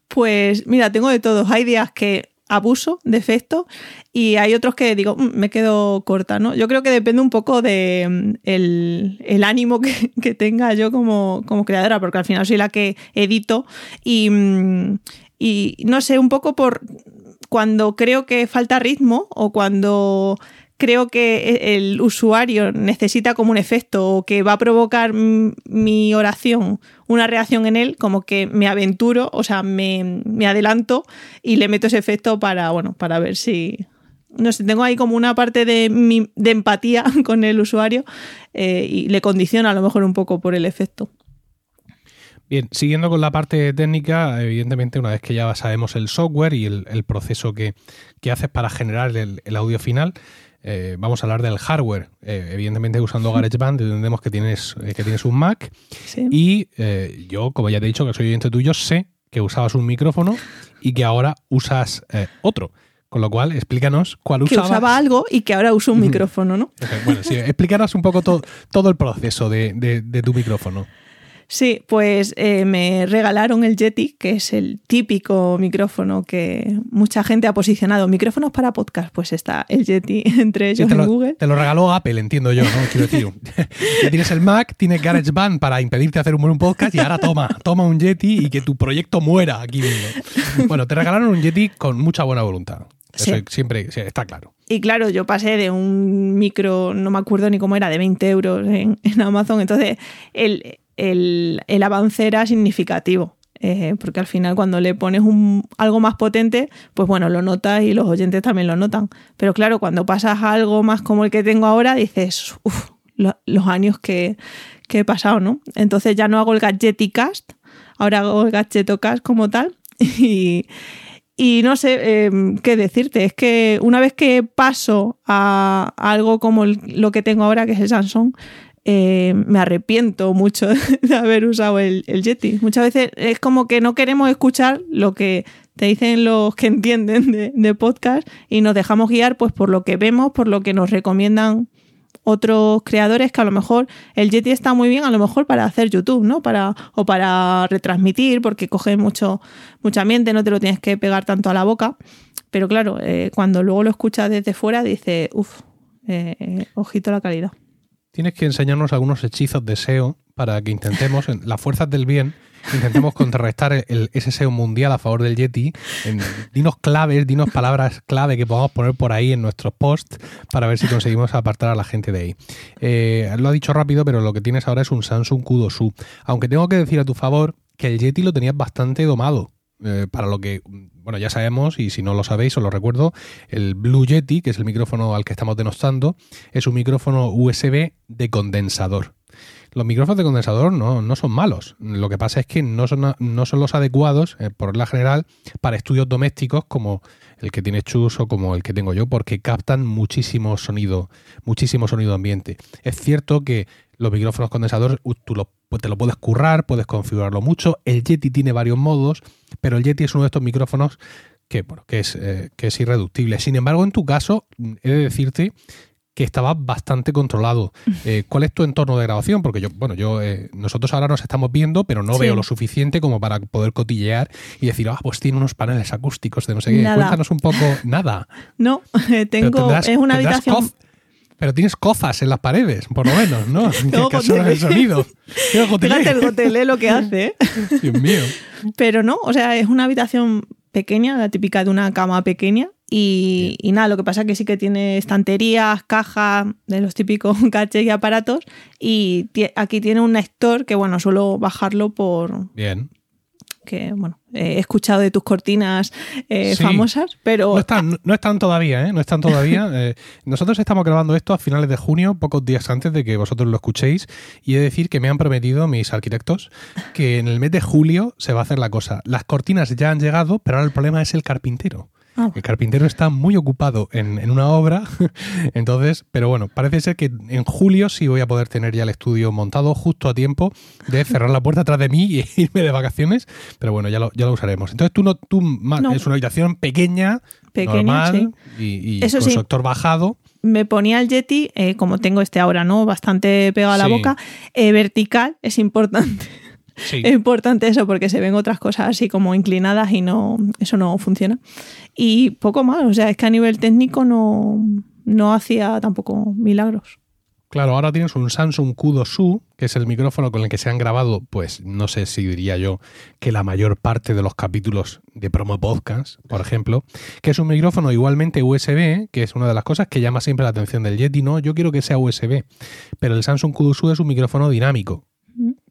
Pues mira, tengo de todos. Hay días que abuso, defecto, y hay otros que digo, mm, me quedo corta, ¿no? Yo creo que depende un poco de mm, el, ánimo que, tenga yo como, como, creadora, porque al final soy la que edito y, mm, y no sé, un poco por cuando creo que falta ritmo o cuando creo que e, el usuario necesita como un efecto o que va a provocar mi oración una reacción en él, como que me aventuro, o sea, me, adelanto y le meto ese efecto para, bueno, para ver si... No sé, tengo ahí como una parte de, de empatía con el usuario eh, y le condiciona a lo mejor un poco por el efecto. Bien, siguiendo con la parte técnica, evidentemente una vez que ya sabemos el software y el, proceso que, haces para generar el audio final, eh, vamos a hablar del hardware. Eh, evidentemente, usando GarageBand, entendemos que tienes, eh, que tienes un Mac. Y yo, como ya te he dicho que soy oyente tuyo, sé que usabas un micrófono y que ahora usas otro. Con lo cual, explícanos cuál usabas. Que usaba algo y que ahora uso un micrófono, ¿no? bueno, sí, explícanos un poco todo el proceso de tu micrófono. Sí, pues eh, me regalaron el Yeti, que es el típico micrófono que mucha gente ha posicionado. Micrófonos para podcast, pues está el Yeti entre ellos en Google. Te lo regaló Apple, entiendo yo, ¿no? Quiero decir, ya tienes el Mac, tienes GarageBand para impedirte hacer un buen podcast y ahora toma, toma un Yeti y que tu proyecto muera aquí mismo. Bueno, te regalaron un Yeti con mucha buena voluntad. Eso Sí. siempre sí, está claro. Y claro, yo pasé de un micro, no me acuerdo ni cómo era, de 20 euros en, en Amazon. Entonces, el, el- el avance era significativo. eh, porque al final, cuando le pones un, algo más potente, pues bueno, lo notas y los oyentes también lo notan. Pero claro, cuando pasas a algo más como el que tengo ahora, dices, uff, los años que, que he pasado, ¿no? Entonces ya no hago el Gadgeticast, ahora hago el Gadgetocast como tal. Y, y no sé eh, qué decirte, es que una vez que paso a, algo como lo que tengo ahora, que es el Samsung, eh, me arrepiento mucho de haber usado el, el Yeti. Muchas veces es como que no queremos escuchar lo que te dicen los que entienden de, podcast y nos dejamos guiar pues por lo que vemos, por lo que nos recomiendan otros creadores que a lo mejor el Yeti está muy bien a lo mejor para hacer YouTube, ¿no? Para, o para retransmitir porque coge mucho, mucho ambiente, no te lo tienes que pegar tanto a la boca. Pero claro, eh, cuando luego lo escuchas desde fuera dices, uff, ojito a la calidad. Tienes que enseñarnos algunos hechizos de SEO para que intentemos, en las fuerzas del bien, intentemos contrarrestar el, ese SEO mundial a favor del Yeti. Dinos claves, dinos palabras clave que podamos poner por ahí en nuestros posts para ver si conseguimos apartar a la gente de ahí. Eh, lo ha dicho rápido, pero lo que tienes ahora es un Samsung Q2U. Aunque tengo que decir a tu favor que el Yeti lo tenías bastante domado. Eh, para lo que, bueno, ya sabemos, y si no lo sabéis, os lo recuerdo, el Blue Yeti, que es el micrófono al que estamos denostando, es un micrófono USB de condensador. Los micrófonos de condensador no, no son malos. Lo que pasa es que no son, no son los adecuados, eh, por la general, para estudios domésticos como el que tiene Chus o como el que tengo yo, porque captan muchísimo sonido, muchísimo sonido ambiente. Es cierto que los micrófonos condensadores tú lo- pues te lo puedes currar, puedes configurarlo mucho. El Yeti tiene varios modos, pero el Yeti es uno de estos micrófonos que, bueno, que, es, eh, que es irreductible. Sin embargo, en tu caso, mm, he de decirte que estaba bastante controlado. Eh, ¿Cuál es tu entorno de grabación? Porque yo, bueno, yo, eh, nosotros ahora nos estamos viendo, pero no Sí. veo lo suficiente como para poder cotillear y decir, ah, pues tiene unos paneles acústicos de no sé qué. Nada. Cuéntanos un poco, nada. No, tengo, tendrás- es una habitación... cof- pero tienes cofas en las paredes, por lo menos, ¿no? Tengo que absorben el sonido. Fíjate el gotelé lo que hace, ¿eh? Dios mío. Pero no, o sea, es una habitación pequeña, la típica de una cama pequeña. Y, y nada, lo que pasa es que sí que tiene estanterías, cajas de los típicos gadgets y aparatos. Y aquí tiene un Nextor que, bueno, suelo bajarlo por Bien. Que, bueno, he escuchado de tus cortinas eh, Sí. famosas, pero No están, no están todavía, ¿eh? No están todavía. Eh, nosotros estamos grabando esto a finales de junio, pocos días antes de que vosotros lo escuchéis, y he de decir que me han prometido mis arquitectos que en el mes de julio se va a hacer la cosa. Las cortinas ya han llegado, pero ahora el problema es el carpintero. Ah, El carpintero está muy ocupado en, en una obra, entonces, pero bueno, parece ser que en julio sí voy a poder tener ya el estudio montado justo a tiempo de cerrar la puerta atrás de mí y irme de vacaciones, pero bueno, ya lo, ya lo usaremos. Entonces tú no, tú No. es una habitación pequeña, Pequeña, normal y, y Eso con sí. sector bajado. me ponía el Yeti, eh, como tengo este ahora, ¿no? Bastante pegado a la Sí. boca, eh, vertical, es importante. Sí. Es importante eso porque se ven otras cosas así como inclinadas y no eso no funciona. Y poco más, o sea, es que a nivel técnico no, no hacía tampoco milagros. Claro, ahora tienes un Samsung Q2U, que es el micrófono con el que se han grabado, pues no sé si diría yo que la mayor parte de los capítulos de promo podcast, por ejemplo, que es un micrófono igualmente USB, que es una de las cosas que llama siempre la atención del Yeti, no, yo quiero que sea USB, pero el Samsung Q2U es un micrófono dinámico.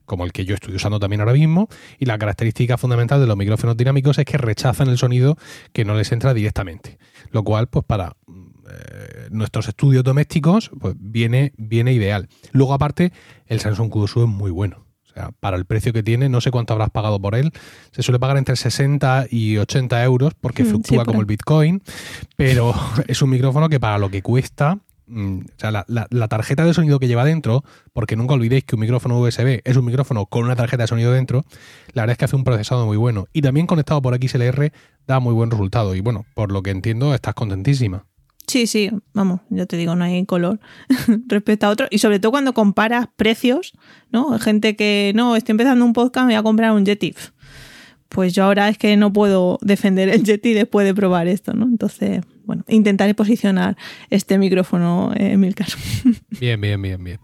Como el que yo estoy usando también ahora mismo, y la característica fundamental de los micrófonos dinámicos es que rechazan el sonido que no les entra directamente, lo cual pues para eh, nuestros estudios domésticos pues viene, viene ideal. Luego aparte el Samsung Q2U es muy bueno. O sea, para el precio que tiene, no sé cuánto habrás pagado por él. Se suele pagar entre 60 y 80 euros porque Mm, fluctúa como el Bitcoin, pero es un micrófono que para lo que cuesta, mm, la, tarjeta de sonido que lleva dentro, porque nunca olvidéis que un micrófono USB es un micrófono con una tarjeta de sonido dentro, la verdad es que hace un procesado muy bueno. Y también conectado por XLR da muy buen resultado. Y bueno, por lo que entiendo, estás contentísima. Sí, sí, vamos, yo te digo, no hay color respecto a otro. Y sobre todo cuando comparas precios, ¿no? Gente que, no, estoy empezando un podcast, me voy a comprar un Yeti. Pues yo ahora es que no puedo defender el Yeti después de probar esto, ¿no? Entonces, bueno, intentaré posicionar este micrófono en mil casos. Bien, bien, bien, bien.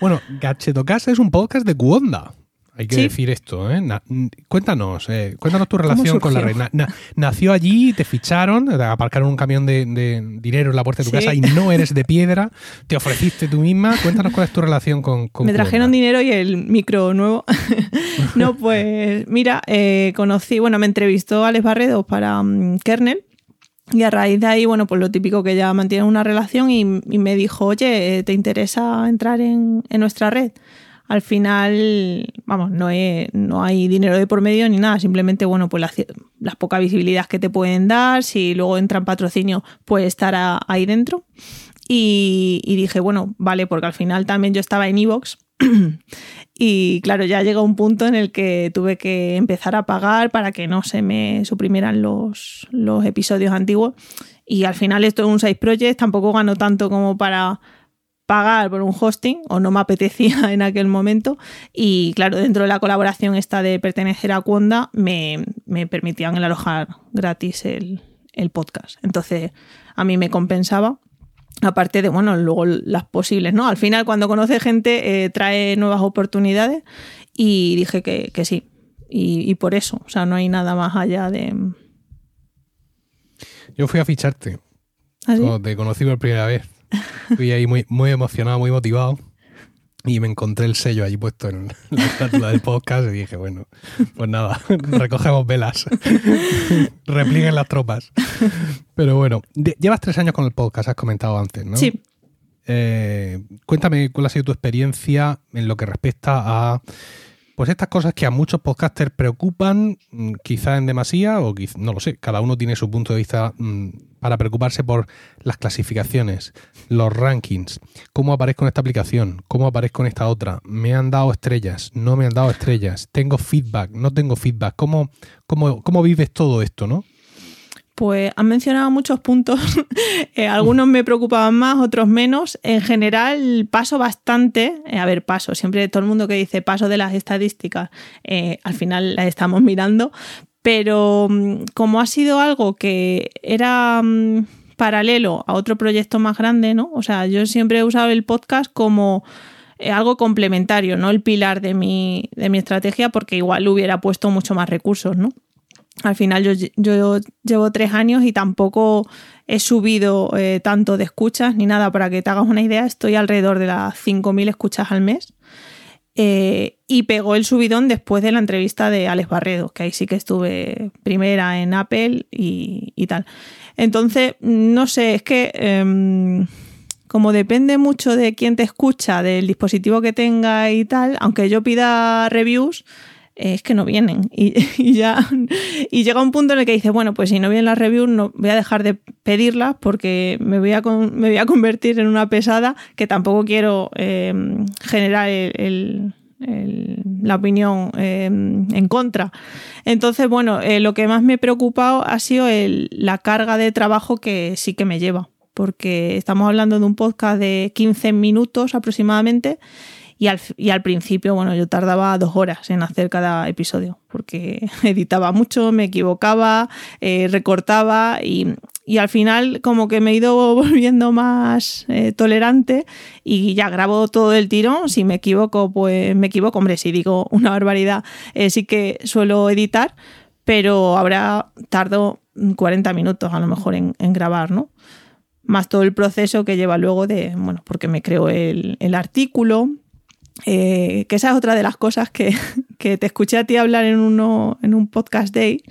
Bueno, Gadgetocast es un podcast de Cuonda. hay que decir esto. ¿eh? cuéntanos, eh, cuéntanos tu relación con la red. nació allí, te ficharon, te aparcaron un camión de, dinero en la puerta de tu casa y no eres de piedra, te ofreciste tú misma. Cuéntanos cuál es tu relación con... con Me trajeron dinero y el micro nuevo. no, pues mira, eh, conocí, bueno, me entrevistó Alex Barredo para um, Kernel. Y a raíz de ahí, bueno, pues lo típico que ya mantiene una relación y, me dijo, oye, ¿te interesa entrar en, en nuestra red? al final, vamos, no, no hay dinero de por medio ni nada, simplemente, bueno, pues las, las poca visibilidad que te pueden dar, si luego entra en patrocinio, puede estar ahí dentro. Y, dije, bueno, vale, porque al final también yo estaba en Evox. y claro, ya llegó un punto en el que tuve que empezar a pagar para que no se me suprimieran los, los episodios antiguos. Y al final esto es un side project, tampoco gano tanto como para pagar por un hosting o no me apetecía en aquel momento y claro, dentro de la colaboración esta de pertenecer a Conda me, permitían el alojar gratis el, podcast. Entonces a mí me compensaba. Aparte de, bueno, luego las posibles, ¿no? Al final, cuando conoce gente, eh, trae nuevas oportunidades y dije que, sí. Y, por eso, o sea, no hay nada más allá de... Yo fui a ficharte. ¿Ah, cuando te conocí por primera vez. Fui ahí muy, muy emocionado, muy motivado. Y me encontré el sello allí puesto en la estatua del podcast y dije, bueno, pues nada, recogemos velas, replieguen las tropas. Pero bueno, llevas tres años con el podcast, has comentado antes, ¿no? Sí. Eh, cuéntame cuál ha sido tu experiencia en lo que respecta a pues estas cosas que a muchos podcasters preocupan, mm, quizá en demasía, o no lo sé, cada uno tiene su punto de vista mm, para preocuparse por las clasificaciones, los rankings, cómo aparezco en esta aplicación, cómo aparezco en esta otra, me han dado estrellas, no me han dado estrellas, tengo feedback, no tengo feedback, cómo, cómo, cómo vives todo esto, ¿no? Pues han mencionado muchos puntos, eh, algunos me preocupaban más, otros menos. En general paso bastante, eh, a ver, paso, siempre todo el mundo que dice paso de las estadísticas, eh, al final las estamos mirando, pero mm, como ha sido algo que era mm, paralelo a otro proyecto más grande, ¿no? O sea, yo siempre he usado el podcast como algo complementario, no el pilar de mi, de mi estrategia, porque igual hubiera puesto mucho más recursos, ¿no? Al final yo, llevo tres años y tampoco he subido eh, tanto de escuchas ni nada. Para que te hagas una idea, estoy alrededor de las 5.000 escuchas al mes. Eh, y pegó el subidón después de la entrevista de Alex Barredo, que ahí sí que estuve primera en Apple y, tal. Entonces, no sé, es que em, como depende mucho de quién te escucha, del dispositivo que tenga y tal, aunque yo pida reviews, es que no vienen. Y, ya y llega un punto en el que dices, bueno, pues si no vienen las reviews, no, voy a dejar de pedirlas porque me voy a, me voy a convertir en una pesada que tampoco quiero em, generar la opinión em, en contra. Entonces, bueno, eh, lo que más me ha preocupado ha sido la carga de trabajo que sí que me lleva, porque estamos hablando de un podcast de 15 minutos aproximadamente y al, y al, principio, bueno, yo tardaba dos horas en hacer cada episodio, porque editaba mucho, me equivocaba, eh, recortaba y, y, al final como que me he ido volviendo más eh, tolerante y ya grabo todo el tirón. Si me equivoco, pues me equivoco. Hombre, si digo una barbaridad, eh, sí que suelo editar, pero ahora tardo 40 minutos a lo mejor en, en grabar, ¿no? más todo el proceso que lleva luego de, bueno, porque me creo el, el artículo, eh, que esa es otra de las cosas que, te escuché a ti hablar en, uno, en un podcast day,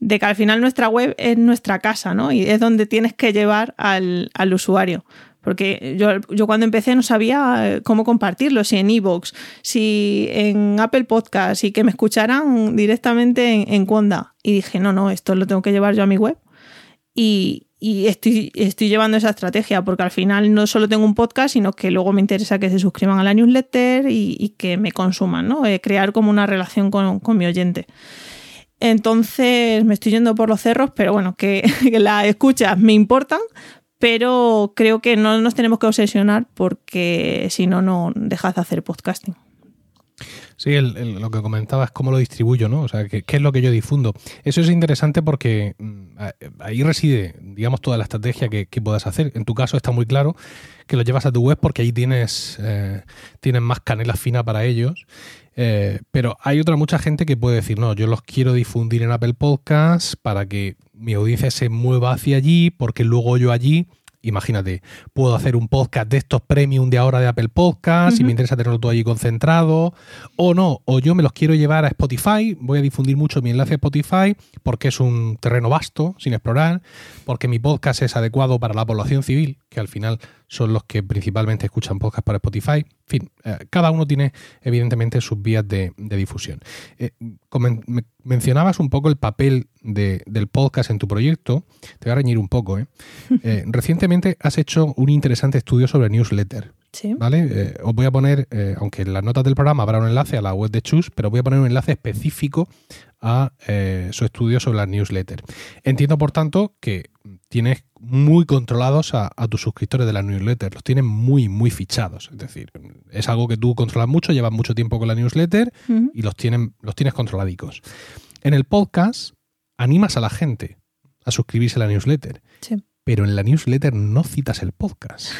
de que al final nuestra web es nuestra casa, ¿no? Y es donde tienes que llevar al, usuario. Porque yo, yo, cuando empecé no sabía eh, cómo compartirlo, si en Evox, si en Apple Podcast, y que me escucharan directamente en, en Conda. Y dije, no, no, esto lo tengo que llevar yo a mi web. Y, y estoy, estoy llevando esa estrategia porque al final no solo tengo un podcast, sino que luego me interesa que se suscriban a la newsletter y, que me consuman, ¿no? Eh, crear como una relación con, mi oyente. Entonces me estoy yendo por los cerros, pero bueno, que, las escuchas me importan, pero creo que no nos tenemos que obsesionar porque si no, no dejas de hacer podcasting. Sí, lo que comentaba es cómo lo distribuyo, ¿no? O sea, qué, es lo que yo difundo. Eso es interesante porque mm, ahí reside, digamos, toda la estrategia que, puedas hacer. En tu caso está muy claro que lo llevas a tu web porque ahí tienes, eh, tienes más canela fina para ellos. Eh, pero hay otra mucha gente que puede decir, no, yo los quiero difundir en Apple Podcasts para que mi audiencia se mueva hacia allí, porque luego yo allí imagínate, puedo hacer un podcast de estos premium de ahora de Apple Podcast, y me interesa tenerlo todo allí concentrado, o no, o yo me los quiero llevar a Spotify, voy a difundir mucho mi enlace a Spotify porque es un terreno vasto, sin explorar, porque mi podcast es adecuado para la población civil, que al final son los que principalmente escuchan podcast para Spotify. En fin, eh, cada uno tiene evidentemente sus vías de, difusión. Eh, mencionabas un poco el papel del podcast en tu proyecto. Te voy a reñir un poco. ¿eh? recientemente has hecho un interesante estudio sobre newsletter. Sí. ¿Vale? os voy a poner, aunque en las notas del programa habrá un enlace a la web de Chus, pero voy a poner un enlace específico a su estudio sobre las newsletters. Entiendo, por tanto, que tienes muy controlados a, tus suscriptores de la newsletter, los tienes muy, muy fichados. Es decir, es algo que tú controlas mucho, llevas mucho tiempo con la newsletter y los, tienen, los tienes controladicos. En el podcast, animas a la gente a suscribirse a la newsletter. Pero en la newsletter no citas el podcast.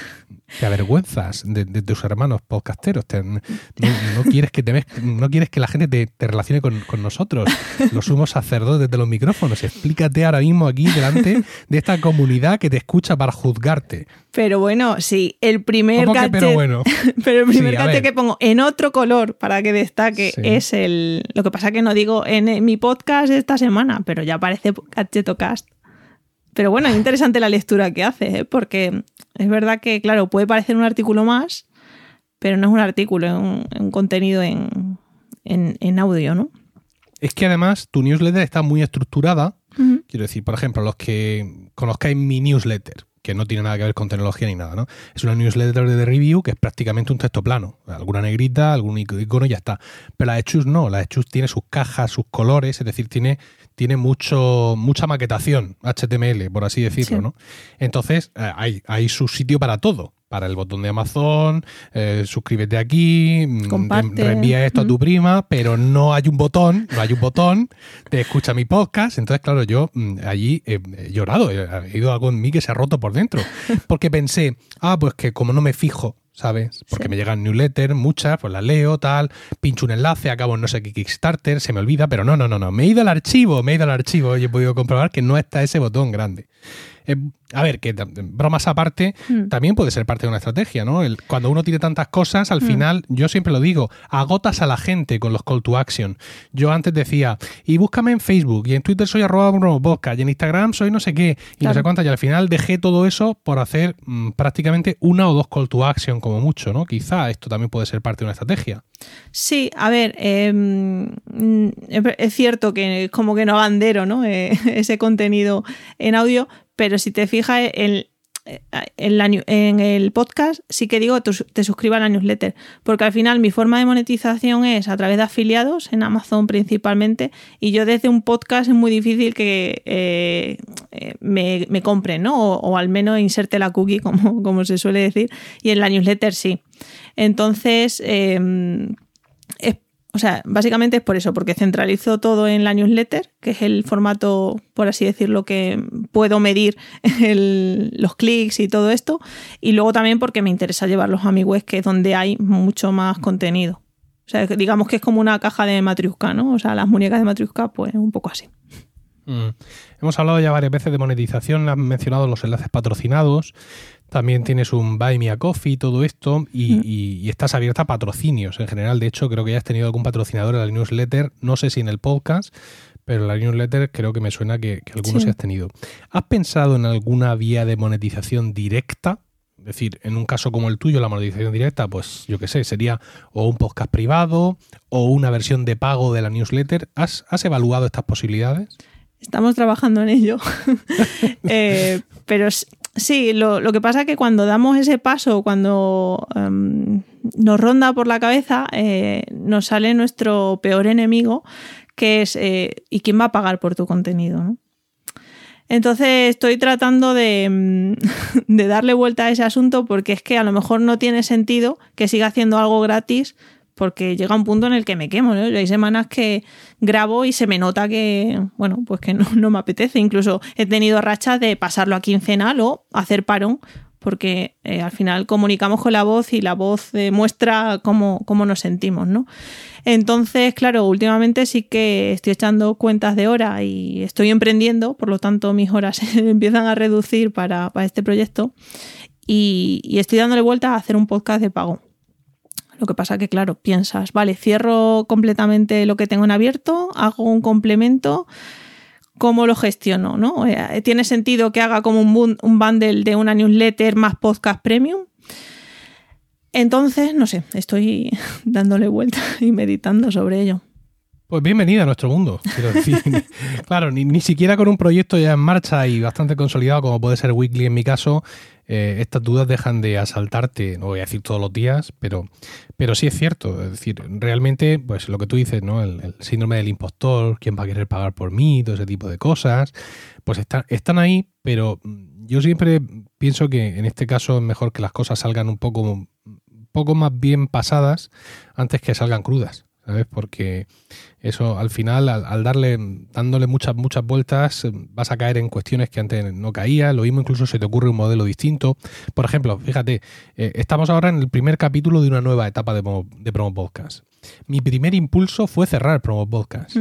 Te avergüenzas de, tus hermanos podcasteros. no, quieres que te no quieres que la gente te, relacione con, nosotros, los sumos sacerdotes de los micrófonos. Explícate ahora mismo aquí delante de esta comunidad que te escucha para juzgarte. Pero bueno, sí, el primer gadget, pero, bueno? pero el primer que pongo en otro color para que destaque es el. Lo que pasa que no digo en mi podcast esta semana, pero ya aparece Gadgetocast. Pero bueno, es interesante la lectura que hace, ¿eh? porque es verdad que, claro, puede parecer un artículo más, pero no es un artículo, es un, contenido en, audio, ¿no? Es que además tu newsletter está muy estructurada. Quiero decir, por ejemplo, los que conozcáis mi newsletter, que no tiene nada que ver con tecnología ni nada, ¿no? Es una newsletter de review que es prácticamente un texto plano. Alguna negrita, algún icono y ya está. Pero la de Chus no, la de Chus tiene sus cajas, sus colores, es decir, tiene tiene mucho, mucha maquetación HTML, por así decirlo, ¿no? Entonces, eh, hay, hay su sitio para todo. Para el botón de Amazon, eh, suscríbete aquí, mm, reenvía esto a tu prima, pero no hay un botón, no hay un botón de escucha mi podcast. Entonces, claro, yo mm, allí he, llorado, he, ido algo en mí que se ha roto por dentro. Porque pensé, ah, pues que como no me fijo ¿sabes? Porque me llegan newsletters, muchas, pues las leo, tal, pincho un enlace, acabo en no sé qué Kickstarter, se me olvida, pero no, no, no, no, me he ido al archivo, me he ido al archivo y he podido comprobar que no está ese botón grande. Eh, a ver, que bromas aparte, hmm. también puede ser parte de una estrategia, ¿no? cuando uno tiene tantas cosas, al hmm. final, yo siempre lo digo, agotas a la gente con los call to action. Yo antes decía, y búscame en Facebook, y en Twitter soy arroba podcast, y en Instagram soy no sé qué, y no sé cuántas, y al final dejé todo eso por hacer mm, prácticamente una o dos call to action como mucho, ¿no? Quizá esto también puede ser parte de una estrategia. Sí, a ver, em, mm, es cierto que como que no bandero, ¿no? Eh, ese contenido en audio, pero si te fijas en, en, el podcast, sí que digo te suscribas a la newsletter, porque al final mi forma de monetización es a través de afiliados, en Amazon principalmente, y yo desde un podcast es muy difícil que eh, eh, me, me, compren, ¿no? O, al menos inserte la cookie, como, como se suele decir, y en la newsletter sí. Entonces, es o sea, básicamente es por eso, porque centralizo todo en la newsletter, que es el formato, por así decirlo, que puedo medir los clics y todo esto. Y luego también porque me interesa llevarlos a mi web, que es donde hay mucho más contenido. O sea, digamos que es como una caja de matriusca, ¿no? O sea, las muñecas de matriusca, pues un poco así. Mm. Hemos hablado ya varias veces de monetización, has mencionado los enlaces patrocinados. También tienes un Buy Me a Coffee y todo esto, y, estás abierta a patrocinios en general. De hecho, creo que ya has tenido algún patrocinador en la newsletter, no sé si en el podcast, pero en la newsletter creo que me suena que, algunos sí. has tenido. ¿Has pensado en alguna vía de monetización directa? Es decir, en un caso como el tuyo, la monetización directa, pues yo qué sé, sería o un podcast privado o una versión de pago de la newsletter. ¿Has, has evaluado estas posibilidades? Estamos trabajando en ello. eh, pero Sí, lo, que pasa es que cuando damos ese paso, cuando em, nos ronda por la cabeza, eh, nos sale nuestro peor enemigo, que es eh, ¿y quién va a pagar por tu contenido? Entonces estoy tratando de, em, de, darle vuelta a ese asunto porque es que a lo mejor no tiene sentido que siga haciendo algo gratis porque llega un punto en el que me quemo, ¿no? Hay semanas que grabo y se me nota que, bueno, pues que no, me apetece. Incluso he tenido rachas de pasarlo a quincenal o hacer parón, porque eh, al final comunicamos con la voz y la voz muestra cómo, cómo, nos sentimos, ¿no? Entonces, claro, últimamente sí que estoy echando cuentas de hora y estoy emprendiendo, por lo tanto mis horas empiezan a reducir para, este proyecto y, y estoy dándole vuelta a hacer un podcast de pago. Lo que pasa que, claro, piensas, vale, cierro completamente lo que tengo en abierto, hago un complemento, ¿cómo lo gestiono? ¿no? Eh, ¿Tiene sentido que haga como un, un bundle de una newsletter más podcast premium? Entonces, no sé, estoy dándole vuelta y meditando sobre ello. Pues bienvenida a nuestro mundo, quiero decir. claro, ni, ni, siquiera con un proyecto ya en marcha y bastante consolidado como puede ser Weekly en mi caso, eh, estas dudas dejan de asaltarte, no voy a decir todos los días, pero, pero sí es cierto. Es decir, realmente, pues lo que tú dices, ¿no? El, síndrome del impostor, quién va a querer pagar por mí, todo ese tipo de cosas, pues están ahí, pero yo siempre pienso que en este caso es mejor que las cosas salgan un poco, un poco más bien pasadas antes que salgan crudas. ¿Sabes? Porque eso al final, al, darle, dándole muchas, muchas vueltas, vas a caer en cuestiones que antes no caía. Lo mismo incluso se te ocurre un modelo distinto. Por ejemplo, fíjate, eh, estamos ahora en el primer capítulo de una nueva etapa de, de Promo Podcast. Mi primer impulso fue cerrar Promo Podcast.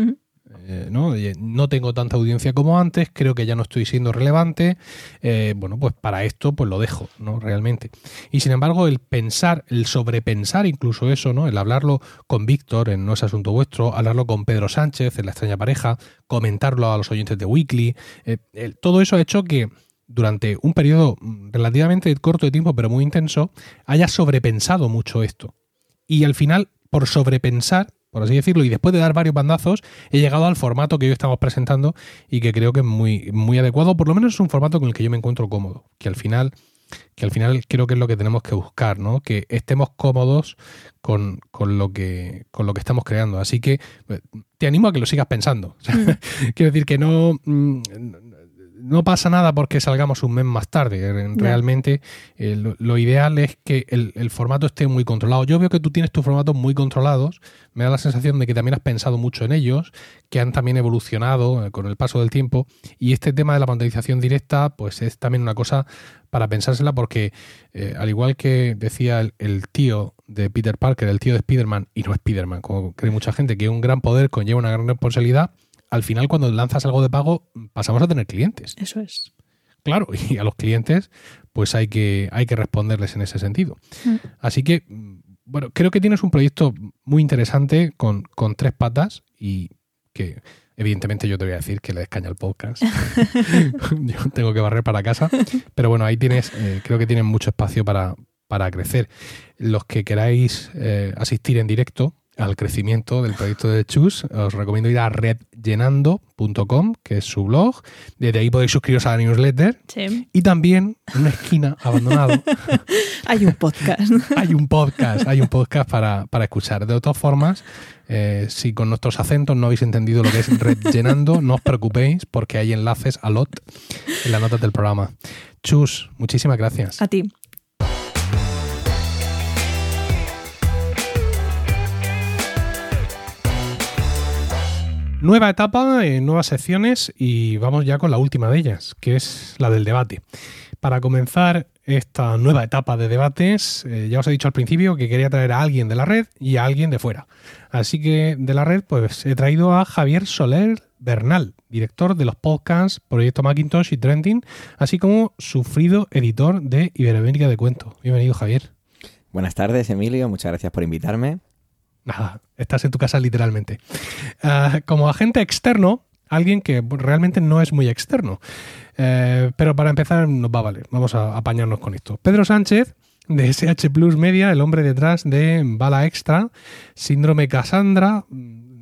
Eh, ¿no? no tengo tanta audiencia como antes, creo que ya no estoy siendo relevante, eh, bueno, pues para esto pues lo dejo, ¿no? Realmente. Y sin embargo, el pensar, el sobrepensar incluso eso, ¿no? El hablarlo con Víctor en No es Asunto Vuestro, hablarlo con Pedro Sánchez en La extraña pareja, comentarlo a los oyentes de Weekly, eh, todo eso ha hecho que durante un periodo relativamente corto de tiempo, pero muy intenso, haya sobrepensado mucho esto. Y al final, por sobrepensar, por así decirlo, y después de dar varios bandazos, he llegado al formato que hoy estamos presentando y que creo que es muy, muy adecuado, por lo menos es un formato con el que yo me encuentro cómodo, que al final que al final creo que es lo que tenemos que buscar, ¿no? Que estemos cómodos con, lo, que, con lo que estamos creando. Así que eh, te animo a que lo sigas pensando. Quiero decir que no, mm, no pasa nada porque salgamos un mes más tarde. Realmente eh, lo, ideal es que el, formato esté muy controlado. Yo veo que tú tienes tus formatos muy controlados. Me da la sensación de que también has pensado mucho en ellos, que han también evolucionado eh, con el paso del tiempo. Y este tema de la pantalización directa, pues es también una cosa para pensársela porque, eh, al igual que decía el, tío de Peter Parker, el tío de Spider-Man, y no Spider-Man, como cree mucha gente, que un gran poder conlleva una gran responsabilidad, al final cuando lanzas algo de pago pasamos a tener clientes. Eso es. Claro, y a los clientes pues hay que, hay que responderles en ese sentido. Mm. Así que, bueno, creo que tienes un proyecto muy interesante con, tres patas y que evidentemente yo te voy a decir que le descaña el podcast. yo tengo que barrer para casa. Pero bueno, ahí tienes, eh, creo que tienes mucho espacio para, para crecer. Los que queráis eh, asistir en directo, al crecimiento del proyecto de Chus, os recomiendo ir a redllenando.com, que es su blog. Desde ahí podéis suscribiros a la newsletter. Y también en una esquina abandonado. hay un podcast. hay un podcast, hay un podcast para, escuchar. De otras formas, eh, si con nuestros acentos no habéis entendido lo que es redllenando, no os preocupéis porque hay enlaces a lot en las notas del programa. Chus, muchísimas gracias. A ti. Nueva etapa, eh, nuevas secciones y vamos ya con la última de ellas, que es la del debate. Para comenzar esta nueva etapa de debates, eh, ya os he dicho al principio que quería traer a alguien de la red y a alguien de fuera. Así que de la red, pues he traído a Javier Soler Bernal, director de los podcasts Proyecto Macintosh y Trending, así como sufrido editor de Iberoamérica de Cuento. Bienvenido, Javier. Buenas tardes, Emilio. Muchas gracias por invitarme. Nada, estás en tu casa literalmente. Ah, como agente externo, alguien que realmente no es muy externo. Eh, pero para empezar nos va a valer, vamos a apañarnos con esto. Pedro Sánchez, de SH Plus Media, el hombre detrás de Bala Extra, Síndrome Cassandra,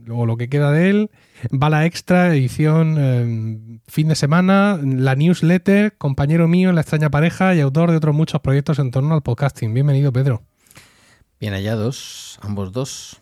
o lo que queda de él, Bala Extra, edición eh, fin de semana, la newsletter, compañero mío en La extraña pareja y autor de otros muchos proyectos en torno al podcasting. Bienvenido, Pedro. Bien hallados, ambos dos.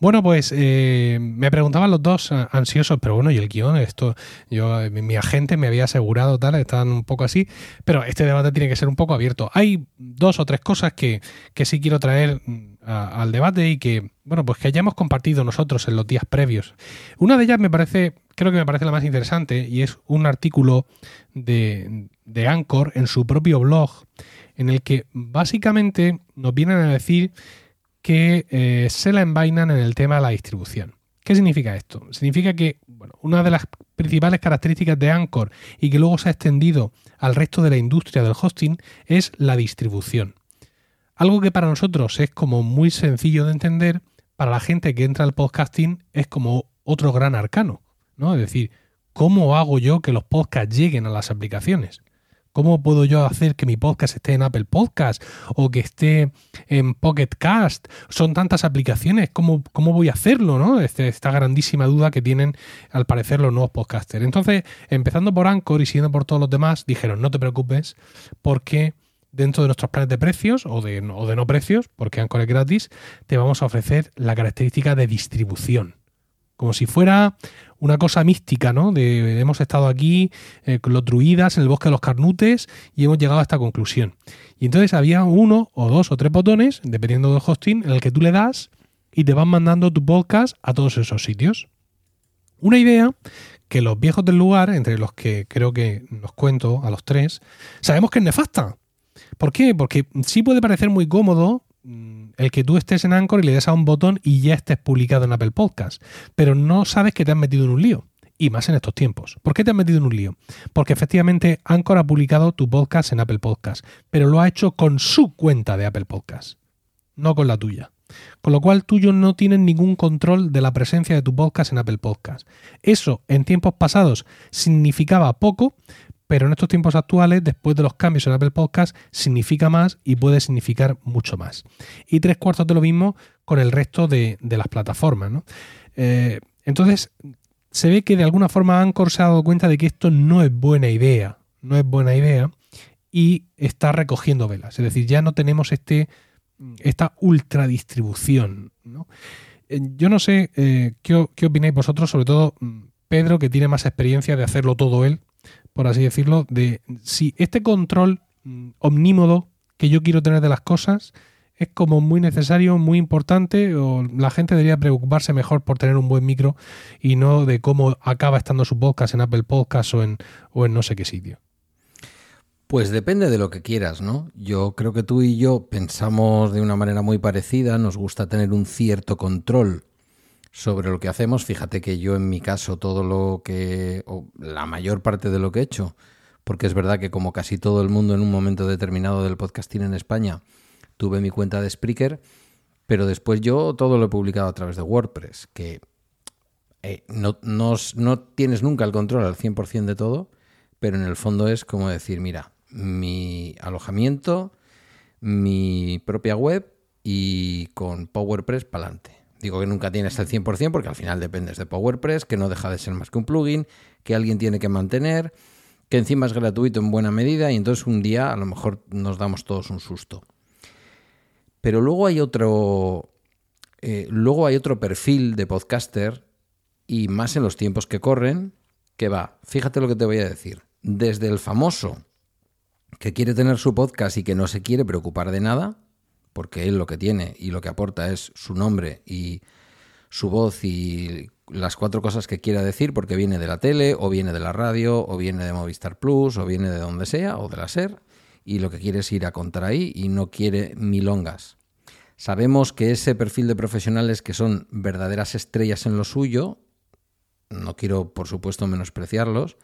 Bueno, pues eh, me preguntaban los dos ansiosos, pero bueno, ¿y el guion? Esto, yo, mi, agente me había asegurado, tal, estaban un poco así, pero este debate tiene que ser un poco abierto. Hay dos o tres cosas que, que sí quiero traer mm, al debate y que, bueno, pues que hayamos compartido nosotros en los días previos. Una de ellas me parece, creo que me parece la más interesante y es un artículo de, de Anchor en su propio blog en el que básicamente nos vienen a decir que eh, se la envainan en el tema de la distribución. ¿Qué significa esto? Significa que una de las principales características de Anchor y que luego se ha extendido al resto de la industria del hosting es la distribución. Algo que para nosotros es como muy sencillo de entender, para la gente que entra al podcasting es como otro gran arcano, ¿no? Es decir, ¿cómo hago yo que los podcasts lleguen a las aplicaciones? ¿Cómo puedo yo hacer que mi podcast esté en Apple Podcast o que esté en Pocket Cast? Son tantas aplicaciones, ¿cómo, cómo voy a hacerlo? ¿no? Este, esta grandísima duda que tienen al parecer los nuevos podcasters. Entonces, empezando por Anchor y siguiendo por todos los demás, dijeron, no te preocupes porque dentro de nuestros planes de precios o de, o de no precios, porque Anchor es gratis, te vamos a ofrecer la característica de distribución como si fuera una cosa mística, ¿no? De hemos estado aquí eh, con los en el bosque de los carnutes y hemos llegado a esta conclusión. Y entonces había uno o dos o tres botones, dependiendo del hosting, en el que tú le das y te van mandando tu podcast a todos esos sitios. Una idea que los viejos del lugar, entre los que creo que nos cuento a los tres, sabemos que es nefasta. ¿Por qué? Porque sí puede parecer muy cómodo Mm, el que tú estés en Anchor y le des a un botón y ya estés publicado en Apple Podcast, pero no sabes que te has metido en un lío. Y más en estos tiempos. ¿Por qué te has metido en un lío? Porque efectivamente Anchor ha publicado tu podcast en Apple Podcast, pero lo ha hecho con su cuenta de Apple Podcast, no con la tuya. Con lo cual tú no tienes ningún control de la presencia de tu podcast en Apple Podcast. Eso en tiempos pasados significaba poco, pero en estos tiempos actuales, después de los cambios en Apple Podcast, significa más y puede significar mucho más. Y tres cuartos de lo mismo con el resto de, las plataformas. Eh, entonces, se ve que de alguna forma Anchor se ha dado cuenta de que esto no es buena idea, no es buena idea, y está recogiendo velas. Es decir, ya no tenemos este, esta ultra distribución. Eh, yo no sé eh, qué, qué opináis vosotros, sobre todo mm, Pedro, que tiene más experiencia de hacerlo todo él por así decirlo, de si este control mm, omnímodo que yo quiero tener de las cosas es como muy necesario, muy importante, o la gente debería preocuparse mejor por tener un buen micro y no de cómo acaba estando su podcast en Apple Podcast o en, o en no sé qué sitio. Pues depende de lo que quieras, ¿no? Yo creo que tú y yo pensamos de una manera muy parecida, nos gusta tener un cierto control sobre lo que hacemos. Fíjate que yo en mi caso todo lo que, o la mayor parte de lo que he hecho, porque es verdad que como casi todo el mundo en un momento determinado del podcasting en España, tuve mi cuenta de Spreaker, pero después yo todo lo he publicado a través de WordPress, que eh, no, no tienes nunca el control al 100% de todo, pero en el fondo es como decir, mira, mi alojamiento, mi propia web y con PowerPress para adelante. Digo que nunca tienes el 100% porque al final dependes de PowerPress, que no deja de ser más que un plugin, que alguien tiene que mantener, que encima es gratuito en buena medida y entonces un día a lo mejor nos damos todos un susto. Pero luego hay otro, eh, luego hay otro perfil de podcaster y más en los tiempos que corren, que va, fíjate lo que te voy a decir, desde el famoso que quiere tener su podcast y que no se quiere preocupar de nada, porque él lo que tiene y lo que aporta es su nombre y su voz y las cuatro cosas que quiera decir, porque viene de la tele, o viene de la radio, o viene de Movistar Plus, o viene de donde sea, o de la SER, y lo que quiere es ir a contar ahí y no quiere milongas. Sabemos que ese perfil de profesionales que son verdaderas estrellas en lo suyo, no quiero por supuesto menospreciarlos,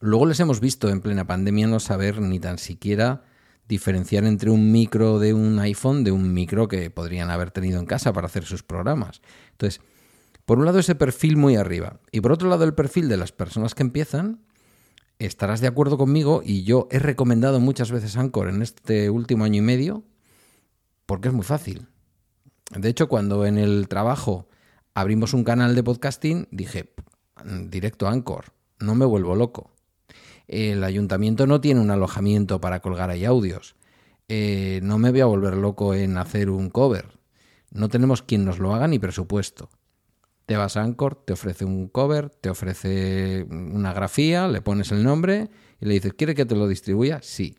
luego les hemos visto en plena pandemia no saber ni tan siquiera diferenciar entre un micro de un iPhone de un micro que podrían haber tenido en casa para hacer sus programas. Entonces, por un lado ese perfil muy arriba y por otro lado el perfil de las personas que empiezan, estarás de acuerdo conmigo y yo he recomendado muchas veces Anchor en este último año y medio porque es muy fácil. De hecho, cuando en el trabajo abrimos un canal de podcasting, dije, directo a Anchor, no me vuelvo loco el ayuntamiento no tiene un alojamiento para colgar ahí audios. Eh, no me voy a volver loco en hacer un cover. No tenemos quien nos lo haga ni presupuesto. Te vas a Anchor, te ofrece un cover, te ofrece una grafía, le pones el nombre y le dices, ¿quiere que te lo distribuya? Sí.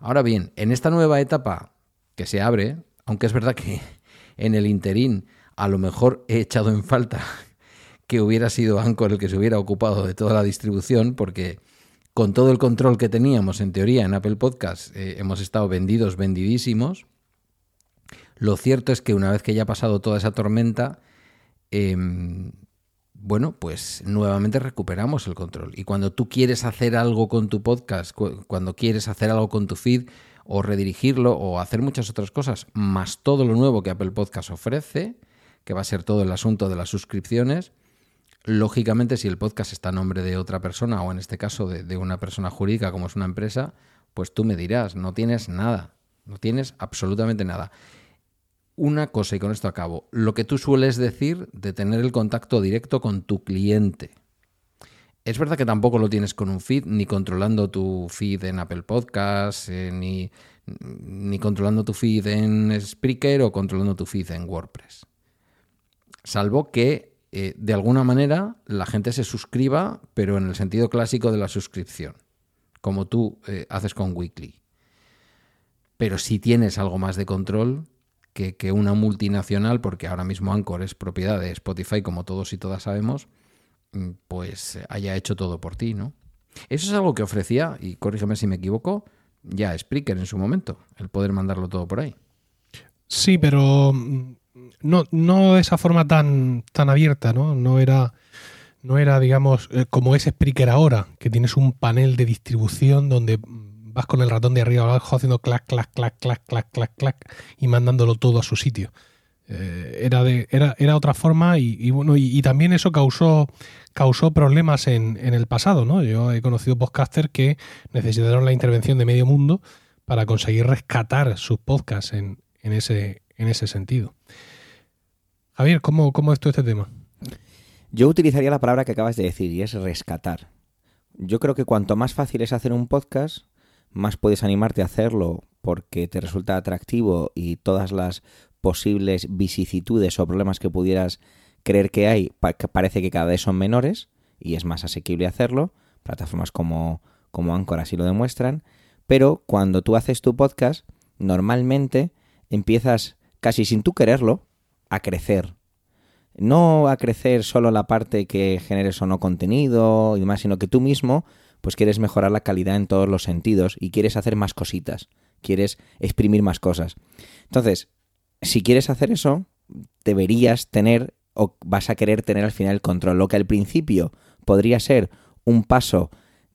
Ahora bien, en esta nueva etapa que se abre, aunque es verdad que en el interín a lo mejor he echado en falta que hubiera sido Anchor el que se hubiera ocupado de toda la distribución, porque con todo el control que teníamos en teoría en Apple Podcast, eh, hemos estado vendidos, vendidísimos. Lo cierto es que una vez que ya ha pasado toda esa tormenta, em, bueno, pues nuevamente recuperamos el control. Y cuando tú quieres hacer algo con tu podcast, cuando quieres hacer algo con tu feed, o redirigirlo, o hacer muchas otras cosas, más todo lo nuevo que Apple Podcast ofrece, que va a ser todo el asunto de las suscripciones, lógicamente si el podcast está a nombre de otra persona, o en este caso de, de una persona jurídica como es una empresa, pues tú me dirás, no tienes nada, no tienes absolutamente nada una cosa y con esto acabo. Lo que tú sueles decir de tener el contacto directo con tu cliente. Es verdad que tampoco lo tienes con un feed, ni controlando tu feed en Apple Podcasts, eh, ni, ni controlando tu feed en Spreaker o controlando tu feed en WordPress. Salvo que eh, de alguna manera la gente se suscriba, pero en el sentido clásico de la suscripción, como tú eh, haces con Weekly. Pero si tienes algo más de control, que, una multinacional, porque ahora mismo Anchor es propiedad de Spotify, como todos y todas sabemos, mm, pues haya hecho todo por ti, ¿no? Eso es algo que ofrecía, y corrígeme si me equivoco, ya Spreaker en su momento, el poder mandarlo todo por ahí. Sí, pero mm, no, no de esa forma tan, tan abierta, ¿no? No era, no era, digamos, eh, como es Spreaker ahora, que tienes un panel de distribución donde vas con el ratón de arriba abajo haciendo clac, clac, clac, clac, clac, clac, clac y mandándolo todo a su sitio. Eh, era, de, era, era, otra forma y, bueno, y, también eso causó, causó problemas en, en, el pasado, ¿no? Yo he conocido podcasters que necesitaron la intervención de medio mundo para conseguir rescatar sus podcasts en, en, ese, en ese sentido. Javier, ¿cómo, ¿cómo es todo este tema? Yo utilizaría la palabra que acabas de decir y es rescatar. Yo creo que cuanto más fácil es hacer un podcast, más puedes animarte a hacerlo porque te resulta atractivo y todas las posibles vicisitudes o problemas que pudieras creer que hay parece que cada vez son menores y es más asequible hacerlo. Plataformas como, como Anchor así lo demuestran. Pero cuando tú haces tu podcast, normalmente empiezas casi sin tú quererlo a crecer. No a crecer solo la parte que generes o no contenido y demás, sino que tú mismo pues quieres mejorar la calidad en todos los sentidos y quieres hacer más cositas, quieres exprimir más cosas. Entonces, si quieres hacer eso, deberías tener o vas a querer tener al final el control. Lo que al principio podría ser un paso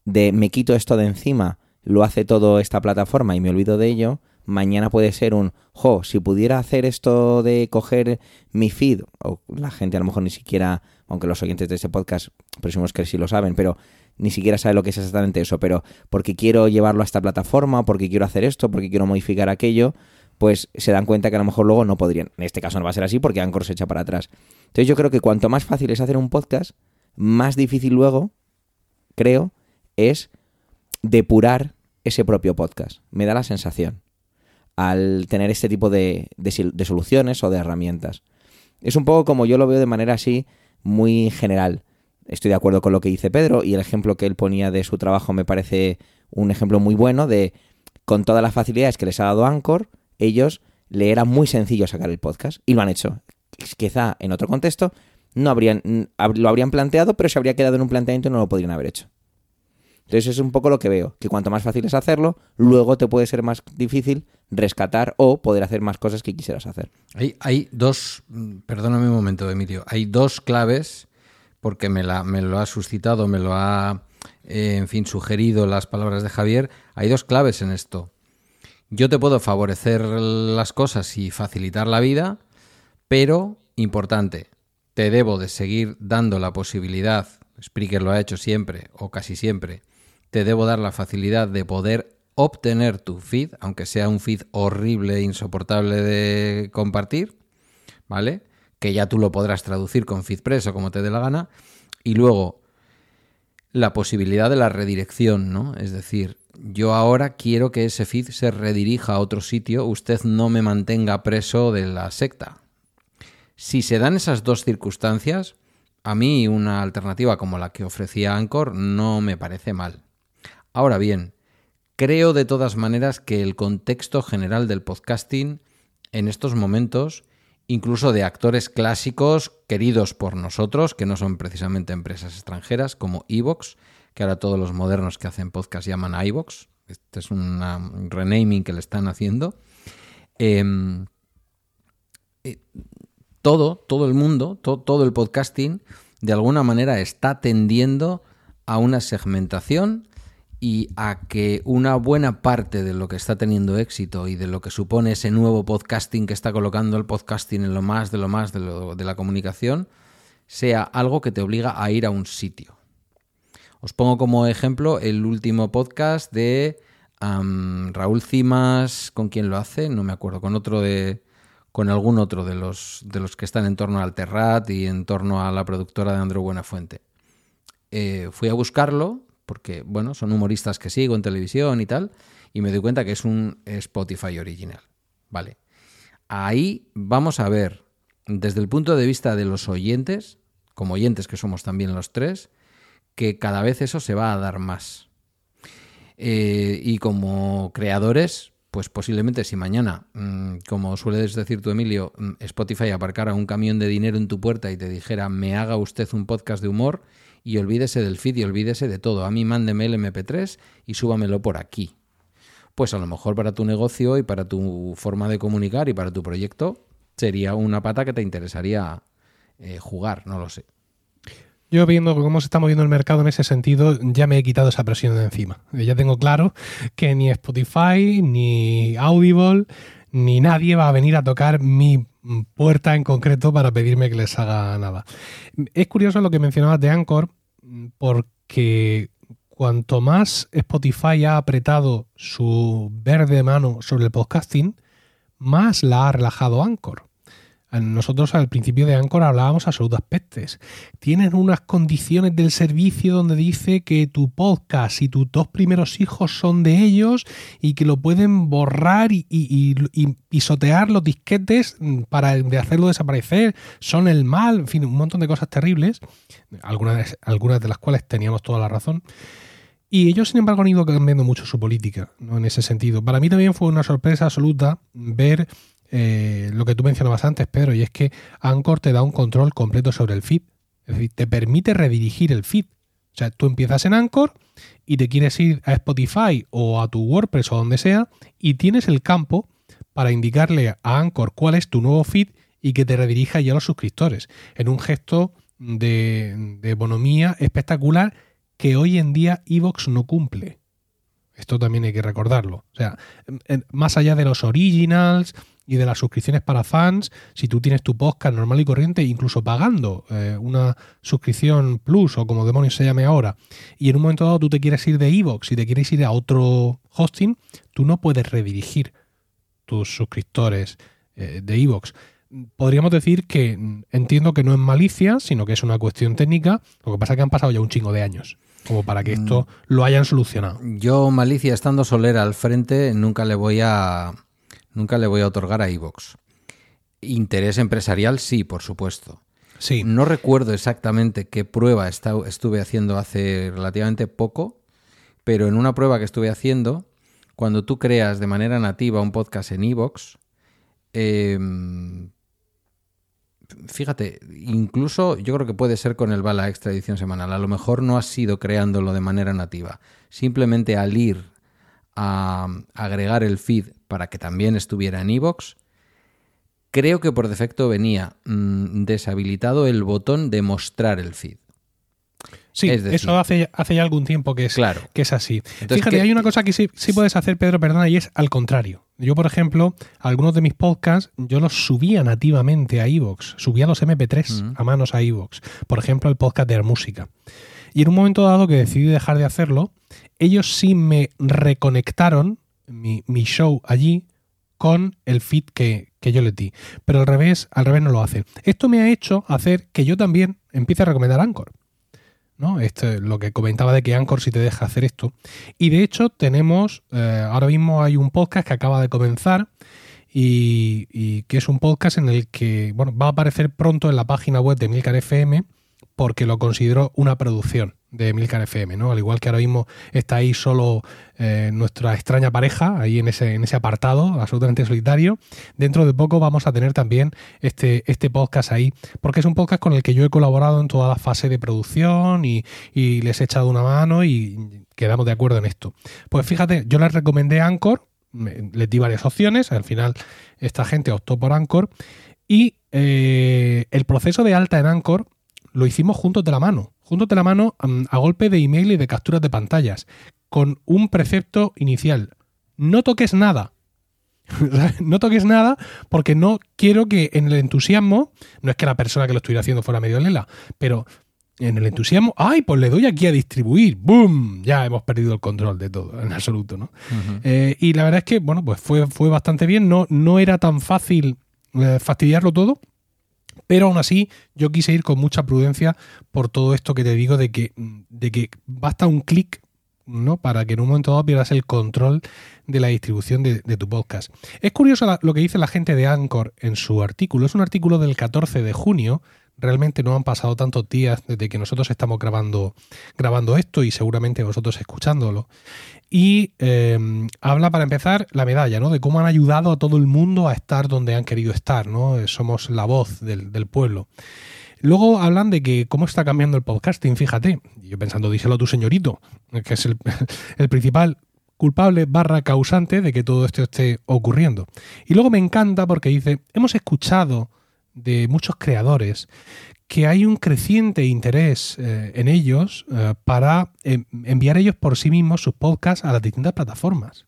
de me quito esto de encima, lo hace todo esta plataforma y me olvido de ello, mañana puede ser un, jo, si pudiera hacer esto de coger mi feed, o la gente a lo mejor ni siquiera, aunque los oyentes de este podcast presumimos que sí lo saben, pero ni siquiera sabe lo que es exactamente eso, pero porque quiero llevarlo a esta plataforma, porque quiero hacer esto, porque quiero modificar aquello, pues se dan cuenta que a lo mejor luego no podrían. En este caso no va a ser así porque Anchor se echa para atrás. Entonces yo creo que cuanto más fácil es hacer un podcast, más difícil luego, creo, es depurar ese propio podcast. Me da la sensación al tener este tipo de, de soluciones o de herramientas. Es un poco como yo lo veo de manera así muy general estoy de acuerdo con lo que dice Pedro y el ejemplo que él ponía de su trabajo me parece un ejemplo muy bueno de con todas las facilidades que les ha dado Anchor, ellos le era muy sencillo sacar el podcast y lo han hecho. Quizá en otro contexto no habrían lo habrían planteado, pero se habría quedado en un planteamiento y no lo podrían haber hecho. Entonces es un poco lo que veo, que cuanto más fácil es hacerlo, luego te puede ser más difícil rescatar o poder hacer más cosas que quisieras hacer. Hay, dos, mm, perdóname un momento, Emilio, hay dos claves porque me, la, me lo ha suscitado, me lo ha, eh, en fin, sugerido las palabras de Javier, hay dos claves en esto. Yo te puedo favorecer las cosas y facilitar la vida, pero, importante, te debo de seguir dando la posibilidad, Spreaker lo ha hecho siempre o casi siempre, te debo dar la facilidad de poder obtener tu feed, aunque sea un feed horrible e insoportable de compartir, ¿vale? que ya tú lo podrás traducir con FeedPress o como te dé la gana. Y luego, la posibilidad de la redirección, ¿no? Es decir, yo ahora quiero que ese feed se redirija a otro sitio, usted no me mantenga preso de la secta, Si se dan esas dos circunstancias, a mí una alternativa como la que ofrecía Anchor no me parece mal. Ahora bien, creo de todas maneras que el contexto general del podcasting en estos momentos, incluso de actores clásicos queridos por nosotros, que no son precisamente empresas extranjeras, como Evox, que ahora todos los modernos que hacen podcast llaman iVox. Este es un renaming que le están haciendo. Em, eh, todo, todo el mundo, todo el podcasting, de alguna manera está tendiendo a una segmentación y a que una buena parte de lo que está teniendo éxito y de lo que supone ese nuevo podcasting que está colocando el podcasting en lo más de lo más de, la comunicación sea algo que te obliga a ir a un sitio. Os pongo como ejemplo el último podcast de Raúl Cimas, ¿con quién lo hace? No me acuerdo, con otro de. con algún otro de los, de los que están en torno al Terrat y en torno a la productora de Andrew Buenafuente. Eh, fui a buscarlo, porque, bueno, son humoristas que sigo en televisión y tal, y me doy cuenta que es un Spotify original. Vale. Ahí vamos a ver, desde el punto de vista de los oyentes, como oyentes que somos también los tres, que cada vez eso se va a dar más. Eh, y como creadores, pues posiblemente si mañana, mm, como sueles decir tú, Emilio, mm, Spotify aparcara un camión de dinero en tu puerta y te dijera, me haga usted un podcast de humor y olvídese del feed y olvídese de todo. A mí mándeme el MP3 y súbamelo por aquí. Pues a lo mejor para tu negocio y para tu forma de comunicar y para tu proyecto sería una pata que te interesaría eh, jugar, no lo sé. Yo viendo cómo se está moviendo el mercado en ese sentido, ya me he quitado esa presión de encima. Ya tengo claro que ni Spotify, ni Audible, ni nadie va a venir a tocar mi puerta en concreto para pedirme que les haga nada. Es curioso lo que mencionabas de Anchor, porque cuanto más Spotify ha apretado su verde mano sobre el podcasting, más la ha relajado Anchor. Nosotros al principio de Anchor hablábamos absolutas pestes. Tienen unas condiciones del servicio donde dice que tu podcast y tus dos primeros hijos son de ellos y que lo pueden borrar y, pisotear los disquetes para hacerlo desaparecer. Son el mal, en fin, un montón de cosas terribles, algunas, algunas de las cuales teníamos toda la razón. Y ellos, sin embargo, han ido cambiando mucho su política ¿no? en ese sentido. Para mí también fue una sorpresa absoluta ver eh, lo que tú mencionabas antes, Pedro, y es que Anchor te da un control completo sobre el feed. Es decir, te permite redirigir el feed. O sea, tú empiezas en Anchor y te quieres ir a Spotify o a tu WordPress o donde sea y tienes el campo para indicarle a Anchor cuál es tu nuevo feed y que te redirija ya a los suscriptores. En un gesto de, de bonomía espectacular que hoy en día Evox no cumple. Esto también hay que recordarlo. O sea, más allá de los originals, y de las suscripciones para fans, si tú tienes tu podcast normal y corriente, incluso pagando eh, una suscripción plus o como demonios se llame ahora, y en un momento dado tú te quieres ir de Evox y te quieres ir a otro hosting, tú no puedes redirigir tus suscriptores eh, de Evox. Podríamos decir que entiendo que no es malicia, sino que es una cuestión técnica, lo que pasa es que han pasado ya un chingo de años como para que esto mm. lo hayan solucionado. Yo, Malicia, estando Solera al frente, nunca le voy a, Nunca le voy a otorgar a Evox. Interés empresarial, sí, por supuesto. Sí. No recuerdo exactamente qué prueba estuve haciendo hace relativamente poco, pero en una prueba que estuve haciendo, cuando tú creas de manera nativa un podcast en Evox, em, fíjate, incluso yo creo que puede ser con el Bala Extra Edición Semanal. A lo mejor no has sido creándolo de manera nativa. Simplemente al ir a agregar el feed para que también estuviera en iVoox, creo que por defecto venía mm, deshabilitado el botón de mostrar el feed. Sí, eso hace, hace ya algún tiempo que es, que es así. Fíjate, hay una cosa que sí, sí, puedes hacer, Pedro, perdona, y es al contrario. Yo, por ejemplo, algunos de mis podcasts, yo los subía nativamente a iVoox, subía los MP3 a manos a iVoox. Por ejemplo, el podcast de la música. Y en un momento dado que decidí dejar de hacerlo, ellos sí me reconectaron mi, show allí con el feed que, yo le di. Pero al revés, al revés no lo hacen. Esto me ha hecho hacer que yo también empiece a recomendar Anchor. ¿no? Esto, lo que comentaba de que Anchor sí te deja hacer esto. Y de hecho tenemos, eh, ahora mismo hay un podcast que acaba de comenzar y, y que es un podcast en el que bueno, va a aparecer pronto en la página web de Milcar FM porque lo considero una producción de Milcar FM, ¿no? Al igual que ahora mismo está ahí solo eh, nuestra extraña pareja, ahí en ese, en ese apartado, absolutamente solitario. Dentro de poco vamos a tener también este, este podcast ahí, porque es un podcast con el que yo he colaborado en toda la fase de producción y, y les he echado una mano y quedamos de acuerdo en esto. Pues fíjate, yo les recomendé Anchor, les di varias opciones, al final esta gente optó por Anchor y eh, el proceso de alta en Anchor lo hicimos juntos de la mano, juntos de la mano a golpe de email y de capturas de pantallas, con un precepto inicial. No toques nada. no toques nada porque no quiero que en el entusiasmo, no es que la persona que lo estuviera haciendo fuera medio lela, pero en el entusiasmo, ay, pues le doy aquí a distribuir, ¡boom! Ya hemos perdido el control de todo, en absoluto, ¿no? eh, y la verdad es que, bueno, pues fue, fue bastante bien, no, no era tan fácil eh, fastidiarlo todo, pero aún así, yo quise ir con mucha prudencia por todo esto que te digo de que, de que basta un clic ¿no? para que en un momento dado pierdas el control de la distribución de, de tu podcast. Es curioso lo que dice la gente de Anchor en su artículo. Es un artículo del 14 de junio. Realmente no han pasado tantos días desde que nosotros estamos grabando, grabando esto y seguramente vosotros escuchándolo. Y eh, habla para empezar la medalla, ¿no? De cómo han ayudado a todo el mundo a estar donde han querido estar, ¿no? Somos la voz del, pueblo. Luego hablan de que cómo está cambiando el podcasting, fíjate. Yo pensando, díselo a tu señorito, que es el principal culpable barra causante de que todo esto esté ocurriendo. Y luego me encanta porque dice, hemos escuchado de muchos creadores que hay un creciente interés eh, en ellos eh, para eh, enviar ellos por sí mismos sus podcasts a las distintas plataformas.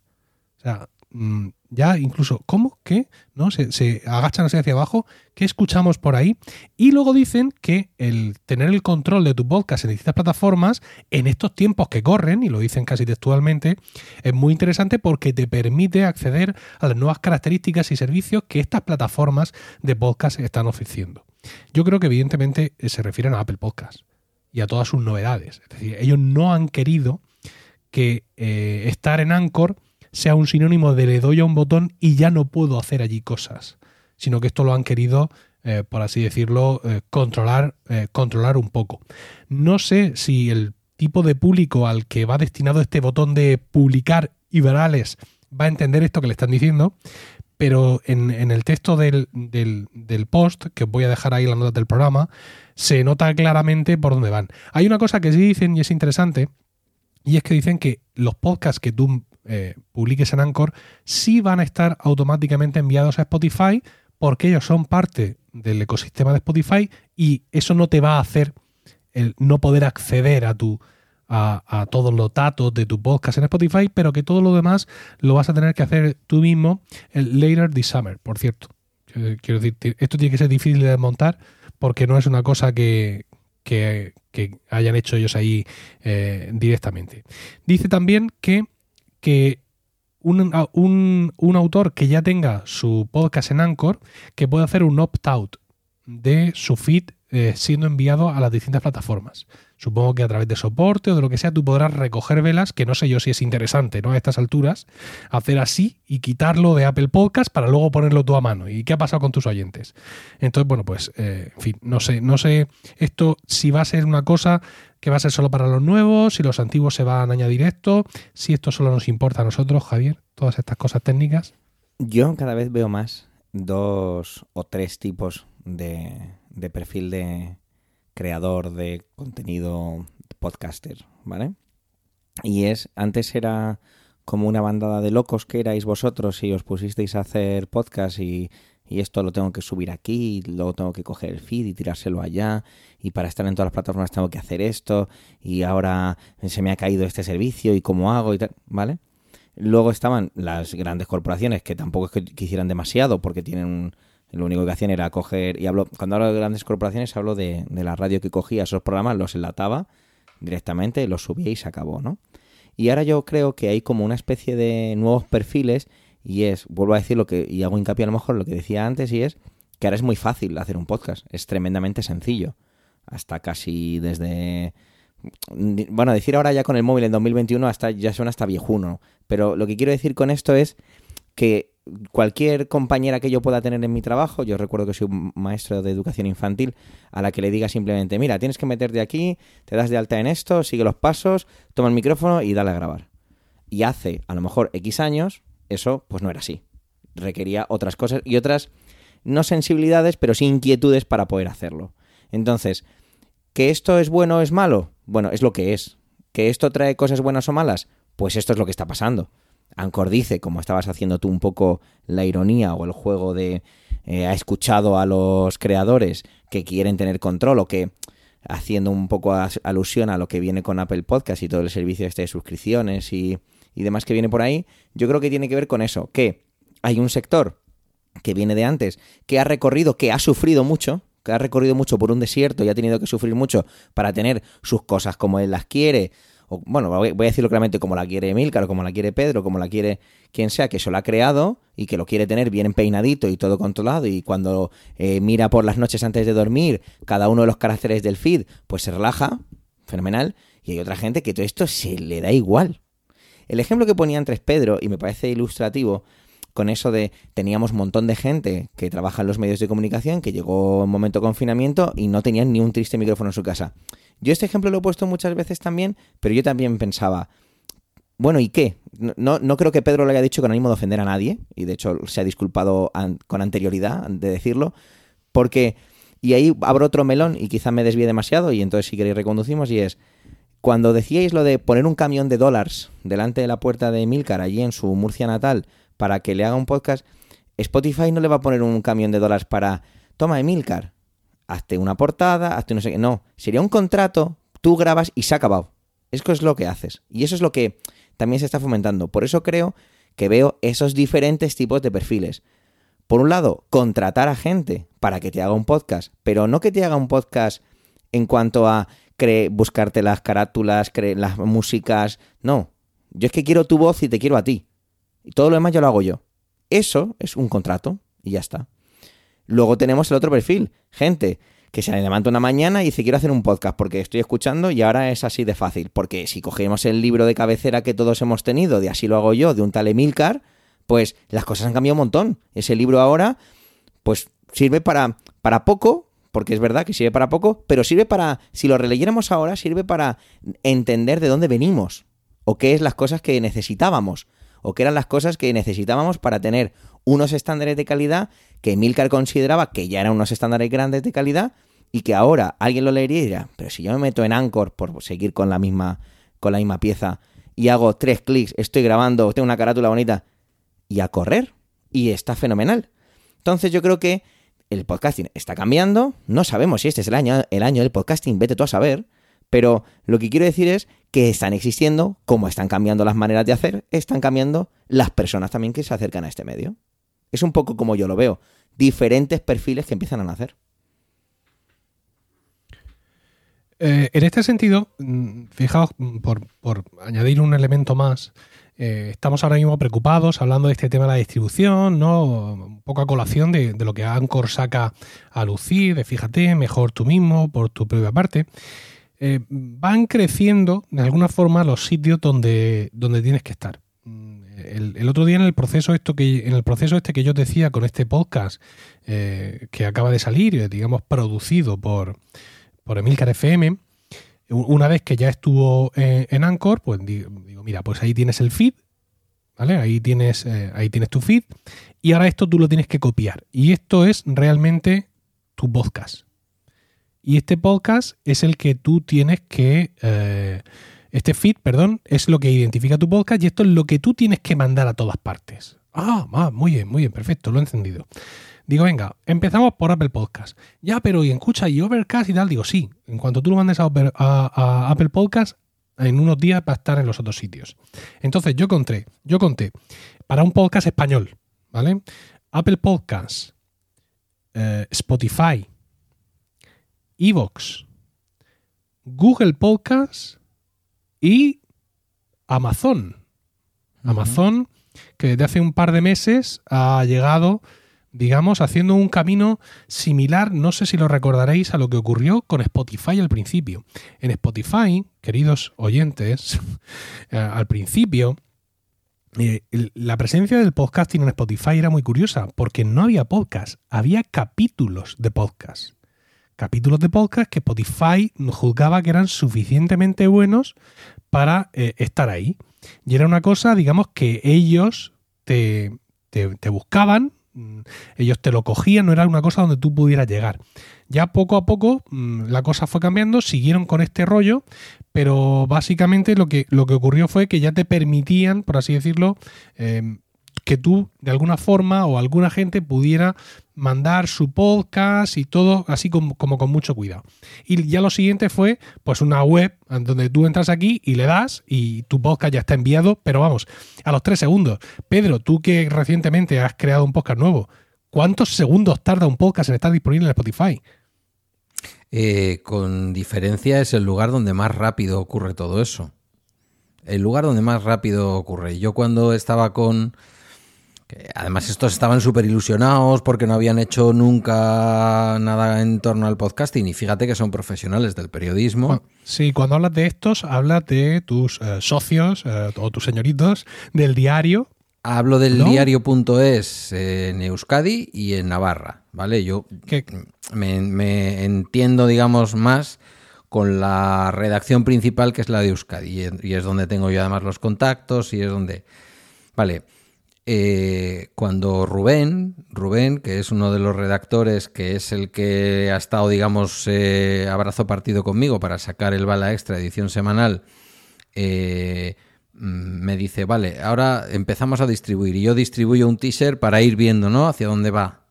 O sea, mmm, ya incluso, ¿cómo? ¿Qué? ¿No? Se, agachan hacia abajo, ¿qué escuchamos por ahí? Y luego dicen que el tener el control de tu podcast en distintas plataformas, en estos tiempos que corren, y lo dicen casi textualmente, es muy interesante porque te permite acceder a las nuevas características y servicios que estas plataformas de podcast están ofreciendo. Yo creo que evidentemente se refieren a Apple Podcast y a todas sus novedades. Es decir, ellos no han querido que eh, estar en Anchor sea un sinónimo de le doy a un botón y ya no puedo hacer allí cosas, sino que esto lo han querido, eh, por así decirlo, eh, controlar, eh, controlar un poco. No sé si el tipo de público al que va destinado este botón de publicar y va a entender esto que le están diciendo, pero en, en el texto del, del, post, que os voy a dejar ahí las notas del programa, se nota claramente por dónde van. Hay una cosa que sí dicen y es interesante, y es que dicen que los podcasts que tú eh, publiques en Anchor, sí van a estar automáticamente enviados a Spotify porque ellos son parte del ecosistema de Spotify y eso no te va a hacer el no poder acceder a tu a, todos los datos de tu podcast en Spotify, pero que todo lo demás lo vas a tener que hacer tú mismo el later this summer, por cierto. Quiero decir, esto tiene que ser difícil de desmontar porque no es una cosa que, que, que hayan hecho ellos ahí eh, directamente. Dice también que que un, un, un, autor que ya tenga su podcast en Anchor, que puede hacer un opt-out de su feed eh, siendo enviado a las distintas plataformas. Supongo que a través de soporte o de lo que sea tú podrás recoger velas, que no sé yo si es interesante, ¿no? A estas alturas, hacer así y quitarlo de Apple Podcast para luego ponerlo tú a mano. ¿Y qué ha pasado con tus oyentes? Entonces, bueno, pues, eh, en fin, no sé, no sé esto si va a ser una cosa que va a ser solo para los nuevos, si los antiguos se van a añadir esto, si esto solo nos importa a nosotros, Javier, todas estas cosas técnicas. Yo cada vez veo más dos o tres tipos de, de perfil de creador de contenido podcaster, ¿vale? Y es, antes era como una bandada de locos que erais vosotros y os pusisteis a hacer podcast y, y esto lo tengo que subir aquí, y luego tengo que coger el feed y tirárselo allá, y para estar en todas las plataformas tengo que hacer esto, y ahora se me ha caído este servicio y cómo hago y tal, ¿vale? Luego estaban las grandes corporaciones que tampoco es que quisieran demasiado porque tienen lo único que hacían era coger, y hablo, cuando hablo de grandes corporaciones hablo de, de la radio que cogía esos programas, los enlataba directamente, los subía y se acabó, ¿no? Y ahora yo creo que hay como una especie de nuevos perfiles y es, vuelvo a decir lo que, y hago hincapié a lo mejor lo que decía antes, y es que ahora es muy fácil hacer un podcast, es tremendamente sencillo. Hasta casi desde... Bueno, decir ahora ya con el móvil en 2021 hasta, ya suena hasta viejuno, pero lo que quiero decir con esto es que cualquier compañera que yo pueda tener en mi trabajo, yo recuerdo que soy un maestro de educación infantil, a la que le diga simplemente, mira, tienes que meterte aquí, te das de alta en esto, sigue los pasos, toma el micrófono y dale a grabar. Y hace, a lo mejor, X años, eso pues no era así. Requería otras cosas y otras, no sensibilidades, pero sí inquietudes para poder hacerlo. Entonces, ¿que esto es bueno o es malo? Bueno, es lo que es. ¿Que esto trae cosas buenas o malas? Pues esto es lo que está pasando. Ancor dice, como estabas haciendo tú un poco la ironía o el juego de eh, ha escuchado a los creadores que quieren tener control o que haciendo un poco alusión a lo que viene con Apple Podcast y todo el servicio este de suscripciones y, y demás que viene por ahí, yo creo que tiene que ver con eso, que hay un sector que viene de antes, que ha recorrido, que ha sufrido mucho, que ha recorrido mucho por un desierto y ha tenido que sufrir mucho para tener sus cosas como él las quiere, o, bueno, voy a decirlo claramente como la quiere Emilcar, o como la quiere Pedro, como la quiere quien sea, que eso lo ha creado y que lo quiere tener bien peinadito y todo controlado y cuando eh, mira por las noches antes de dormir cada uno de los caracteres del feed, pues se relaja, fenomenal, y hay otra gente que todo esto se le da igual. El ejemplo que ponía antes Pedro, y me parece ilustrativo, con eso de teníamos un montón de gente que trabaja en los medios de comunicación, que llegó un momento de confinamiento y no tenían ni un triste micrófono en su casa. Yo este ejemplo lo he puesto muchas veces también, pero yo también pensaba, bueno, ¿y qué? No, no creo que Pedro lo haya dicho con ánimo de ofender a nadie, y de hecho se ha disculpado con anterioridad de decirlo, porque, y ahí abro otro melón y quizá me desvíe demasiado, y entonces si queréis reconducimos, y es, cuando decíais lo de poner un camión de dólares delante de la puerta de Milcar allí en su Murcia natal para que le haga un podcast, Spotify no le va a poner un camión de dólares para, toma Emilcar, hazte una portada, hazte no sé qué. No, sería un contrato, tú grabas y se ha acabado. Eso es lo que haces. Y eso es lo que también se está fomentando. Por eso creo que veo esos diferentes tipos de perfiles. Por un lado, contratar a gente para que te haga un podcast, pero no que te haga un podcast en cuanto a buscarte las carátulas, las músicas. No, yo es que quiero tu voz y te quiero a ti. Y todo lo demás yo lo hago yo. Eso es un contrato y ya está. Luego tenemos el otro perfil, gente que se levanta una mañana y dice quiero hacer un podcast porque estoy escuchando y ahora es así de fácil. Porque si cogemos el libro de cabecera que todos hemos tenido, de así lo hago yo, de un tal Emilcar, pues las cosas han cambiado un montón. Ese libro ahora, pues sirve para, para poco, porque es verdad que sirve para poco, pero sirve para, si lo releyéramos ahora, sirve para entender de dónde venimos o qué es las cosas que necesitábamos o qué eran las cosas que necesitábamos para tener unos estándares de calidad que Milcar consideraba que ya eran unos estándares grandes de calidad y que ahora alguien lo leería y dirá, pero si yo me meto en Anchor por seguir con la misma, con la misma pieza y hago tres clics, estoy grabando, tengo una carátula bonita y a correr y está fenomenal. Entonces yo creo que el podcasting está cambiando, no sabemos si este es el año, el año del podcasting, vete tú a saber, pero lo que quiero decir es que están existiendo, como están cambiando las maneras de hacer, están cambiando las personas también que se acercan a este medio. Es un poco como yo lo veo, diferentes perfiles que empiezan a nacer. Eh, en este sentido, mm, fijaos, mm, por, añadir un elemento más, eh, estamos ahora mismo preocupados hablando de este tema de la distribución, ¿no? Un poco a colación de, de lo que Anchor saca a lucir, de fíjate, mejor tú mismo, por tu propia parte. Eh, van creciendo de alguna forma los sitios donde, donde tienes que estar el, otro día en el proceso esto que en el proceso este que yo decía con este podcast eh, que acaba de salir, eh, digamos producido por por Emilcar FM, una vez que ya estuvo eh, en Anchor, pues digo, mira, pues ahí tienes el feed, ¿vale? Ahí tienes ahí tienes tu feed y ahora esto tú lo tienes que copiar y esto es realmente tu podcast. Y este podcast es el que tú tienes que este feed, perdón, es lo que identifica tu podcast y esto es lo que tú tienes que mandar a todas partes. Ah, muy bien, muy bien, perfecto, lo he encendido. Digo, venga, empezamos por Apple Podcast. Ya, pero ¿y escucha y Overcast y tal? Digo, sí, en cuanto tú lo mandes a, Apple Podcast, en unos días va a estar en los otros sitios. Entonces yo conté, yo conté, para un podcast español, ¿vale? Apple Podcast, eh, Spotify, Evox, Google Podcast y Amazon. Amazon, que desde hace un par de meses ha llegado, digamos, haciendo un camino similar, no sé si lo recordaréis, a lo que ocurrió con Spotify al principio. En Spotify, queridos oyentes, eh, al principio, eh, la presencia del podcasting en Spotify era muy curiosa, porque no había podcast, había capítulos de podcast. Capítulos de podcast que Spotify juzgaba que eran suficientemente buenos para eh, estar ahí. Y era una cosa, digamos, que ellos te, te- buscaban, mm, ellos te lo cogían, no era una cosa donde tú pudieras llegar. Ya poco a poco mm, la cosa fue cambiando, siguieron con este rollo, pero básicamente lo que, lo que ocurrió fue que ya te permitían, por así decirlo, eh, que tú de alguna forma o alguna gente pudiera mandar su podcast y todo así como, como con mucho cuidado. Y ya lo siguiente fue pues una web donde tú entras aquí y le das y tu podcast ya está enviado, pero vamos, a los tres segundos. Pedro, tú que recientemente has creado un podcast nuevo, ¿cuántos segundos tarda un podcast en estar disponible en Spotify? Eh, con diferencia es el lugar donde más rápido ocurre todo eso. El lugar donde más rápido ocurre. Yo cuando estaba con... que además estos estaban súper ilusionados porque no habían hecho nunca nada en torno al podcasting y fíjate que son profesionales del periodismo. Sí, cuando hablas de estos, hablas de tus eh, socios eh, o tus señoritos del diario. Hablo del ¿No? diario.es en Euskadi y en Navarra, ¿vale? Yo me, me entiendo, digamos, más con la redacción principal que es la de Euskadi y es donde tengo yo además los contactos y es donde... Vale, eh, cuando Rubén, Rubén, que es uno de los redactores, que es el que ha estado, digamos, eh, abrazo partido conmigo para sacar el Bala Extra edición semanal, eh, mm, me dice, vale, ahora empezamos a distribuir y yo distribuyo un teaser para ir viendo, ¿no? Hacia dónde va.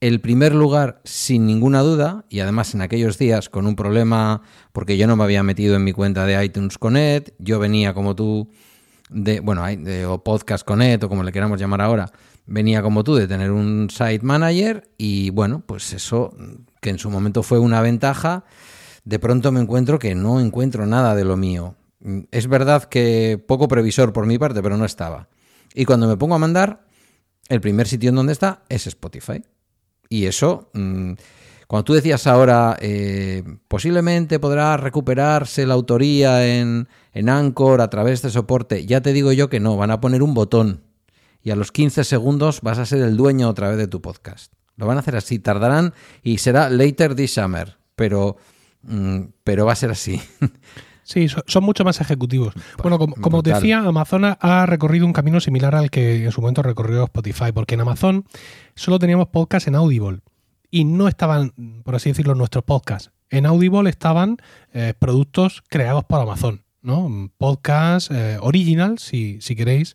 El primer lugar, sin ninguna duda, y además en aquellos días con un problema, porque yo no me había metido en mi cuenta de iTunes Connect, yo venía como tú de, bueno, de- o Podcast Connect o como le queramos llamar ahora, venía como tú de tener un site manager y bueno, pues eso, que en su momento fue una ventaja, de pronto me encuentro que no encuentro nada de lo mío. Es verdad que poco previsor por mi parte, pero no estaba. Y cuando me pongo a mandar, el primer sitio en donde está es Spotify. Y eso, mm, cuando tú decías ahora, eh, posiblemente podrá recuperarse la autoría en, en Anchor a través de soporte, ya te digo yo que no, van a poner un botón y a los 15 segundos vas a ser el dueño otra vez de tu podcast. Lo van a hacer así, tardarán y será later this summer, pero, mm, pero va a ser así. Sí, so- son mucho más ejecutivos. Bueno, como, como decía, Amazon ha- ha recorrido un camino similar al que en su momento recorrió Spotify, porque en Amazon solo teníamos podcast en Audible y no estaban, por así decirlo, nuestros podcasts. En Audible estaban eh, productos creados por Amazon, Podcast eh, original, si, si queréis.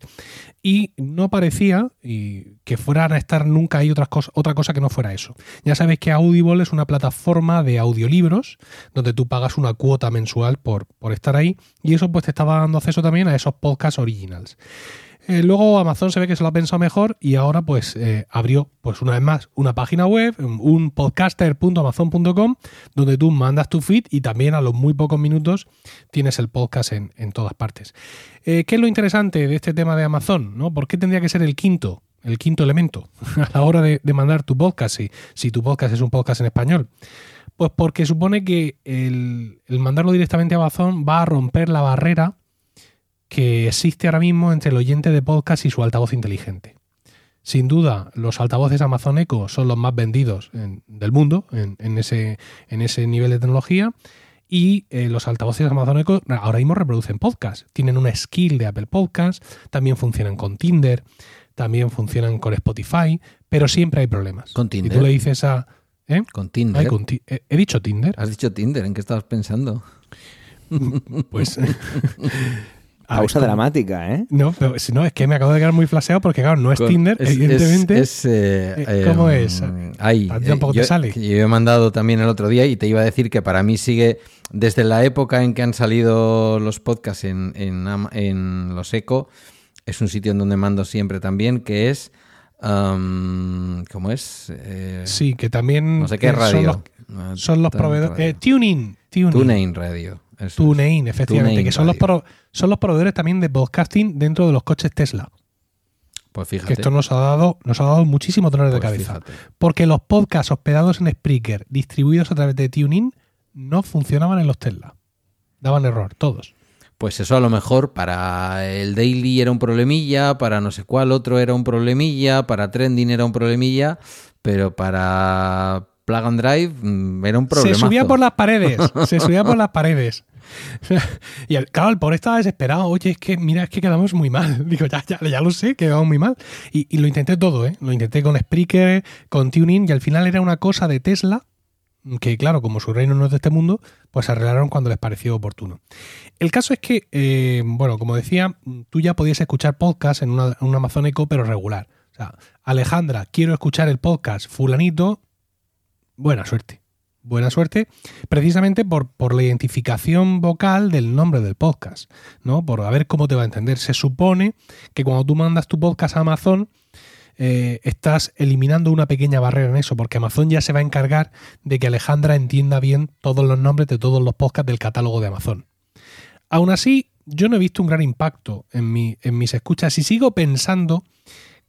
Y no parecía y que fueran a estar nunca ahí otras cosas, otra cosa que no fuera eso. Ya sabéis que Audible es una plataforma de audiolibros donde tú pagas una cuota mensual por, por estar ahí y eso pues te estaba dando acceso también a esos podcasts originals. Eh, luego Amazon se ve que se lo ha pensado mejor y ahora pues eh, abrió pues una vez más una página web, un podcaster.amazon.com donde tú mandas tu feed y también a los muy pocos minutos tienes el podcast en, todas partes. Eh, ¿Qué es lo interesante de este tema de Amazon? ¿no? ¿Por qué tendría que ser el quinto? El quinto elemento a la hora de, mandar tu podcast, si, si tu podcast es un podcast en español. Pues porque supone que el mandarlo directamente a Amazon va a romper la barrera que existe ahora mismo entre el oyente de podcast y su altavoz inteligente. Sin duda, los altavoces Amazon Echo son los más vendidos en- del mundo en, en ese, en ese nivel de tecnología. Y eh, los altavoces Amazon Echo ahora mismo reproducen podcast. Tienen una skill de Apple Podcast, también funcionan con Tinder, también funcionan con Spotify, pero siempre hay problemas. Con Y Tinder. tú le dices a. ¿eh? Con Tinder. Ay, con ti- eh, he dicho Tinder. Has dicho Tinder, ¿en qué estabas pensando? Pues. Pausa dramática, ¿eh? No, pero si no, es que me acabo de quedar muy flaseado porque, claro, no es Con- Tinder, es- evidentemente. es- es, eh, Eh, ¿cómo eh, es? ahí, A ti tampoco yo, te sale. Yo he mandado también el otro día y te iba a decir que para mí sigue, desde la época en que han salido los podcasts en, en, los Eco, es un sitio en donde mando siempre también, que es... am, ¿Cómo es? Eh, sí, que también. no sé qué eh, radio. Son los, son los proveedores. eh. Tuning. TuneIn Radio. Eso es. TuneIn, efectivamente. TuneIn que son los, pro- son los proveedores también de podcasting dentro de los coches Tesla. Pues Que fíjate. esto nos ha dado, nos ha dado muchísimo dolor de pues cabeza. fíjate. Porque los podcasts hospedados en Spreaker, distribuidos a través de TuneIn, no funcionaban en los Tesla. Daban error, todos. pues eso a lo mejor para el daily era un problemilla, para no sé cuál otro era un problemilla, para trending era un problemilla, pero para plug and drive mm, era un problema. Se subía por las paredes, se subía por las paredes. Y el, claro, el pobre estaba desesperado. Oye, es que mira, es que quedamos muy mal. Digo, ya, ya, ya lo sé, quedamos muy mal. Y, y, lo intenté todo, ¿eh? Lo intenté con Spreaker, con Tuning, y al final era una cosa de Tesla, que claro, como su reino no es de este mundo, pues arreglaron cuando les pareció oportuno. El caso es que, eh, bueno, como decía, tú ya podías escuchar podcast en, una, en un Amazon Echo, pero regular. O sea, Alejandra, quiero escuchar el podcast fulanito, buena suerte buena suerte, precisamente por, por, la identificación vocal del nombre del podcast, ¿no? Por a ver cómo te va a entender. Se supone que cuando tú mandas tu podcast a Amazon, eh, estás eliminando una pequeña barrera en eso, porque Amazon ya se va a encargar de que Alejandra entienda bien todos los nombres de todos los podcasts del catálogo de Amazon. Aún así, yo no he visto un gran impacto en, mi, en mis escuchas y sigo pensando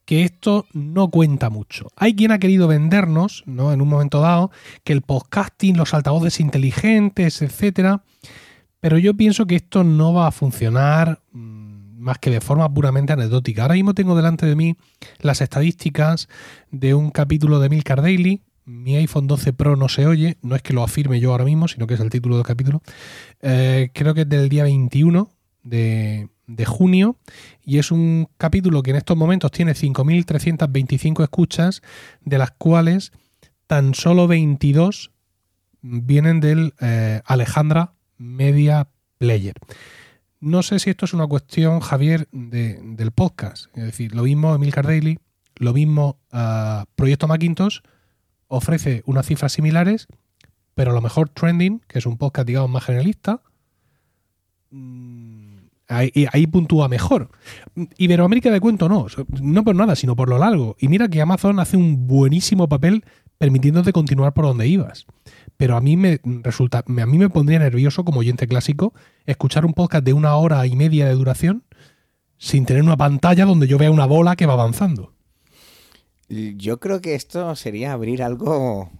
que esto no cuenta mucho. Hay quien ha querido vendernos, ¿no? En un momento dado, que el podcasting, los altavoces inteligentes, etcétera. Pero yo pienso que esto no va a funcionar mm, más que de forma puramente anecdótica. Ahora mismo tengo delante de mí las estadísticas de un capítulo de Milcar Daily. Mi iPhone 12 Pro no se oye, no es que lo afirme yo ahora mismo, sino que es el título del capítulo. Eh, creo que es del día 21 de, de junio y es un capítulo que en estos momentos tiene 5.325 escuchas, de las cuales tan solo 22 vienen del eh, Alejandra Media Player. No sé si esto es una cuestión, Javier, de, del podcast. Es decir, lo mismo Emil Daily, lo mismo uh, Proyecto Macintosh, ofrece unas cifras similares, pero a lo mejor Trending, que es un podcast, digamos, más generalista, mmm, Ahí, ahí, puntúa mejor. Iberoamérica de cuento no, no por nada, sino por lo largo. Y mira que Amazon hace un buenísimo papel permitiéndote continuar por donde ibas. Pero a mí me resulta, a mí me pondría nervioso como oyente clásico escuchar un podcast de una hora y media de duración sin tener una pantalla donde yo vea una bola que va avanzando. Yo creo que esto sería abrir algo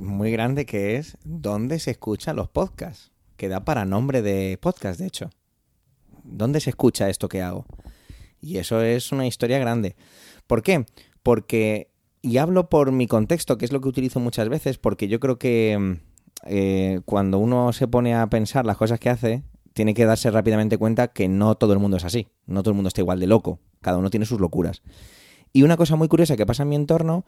muy grande que es dónde se escuchan los podcasts, que da para nombre de podcast, de hecho. ¿Dónde se escucha esto que hago? Y eso es una historia grande. ¿Por qué? Porque, y hablo por mi contexto, que es lo que utilizo muchas veces, porque yo creo que eh, cuando uno se pone a pensar las cosas que hace, tiene que darse rápidamente cuenta que no todo el mundo es así, no todo el mundo está igual de loco, cada uno tiene sus locuras. Y una cosa muy curiosa que pasa en mi entorno,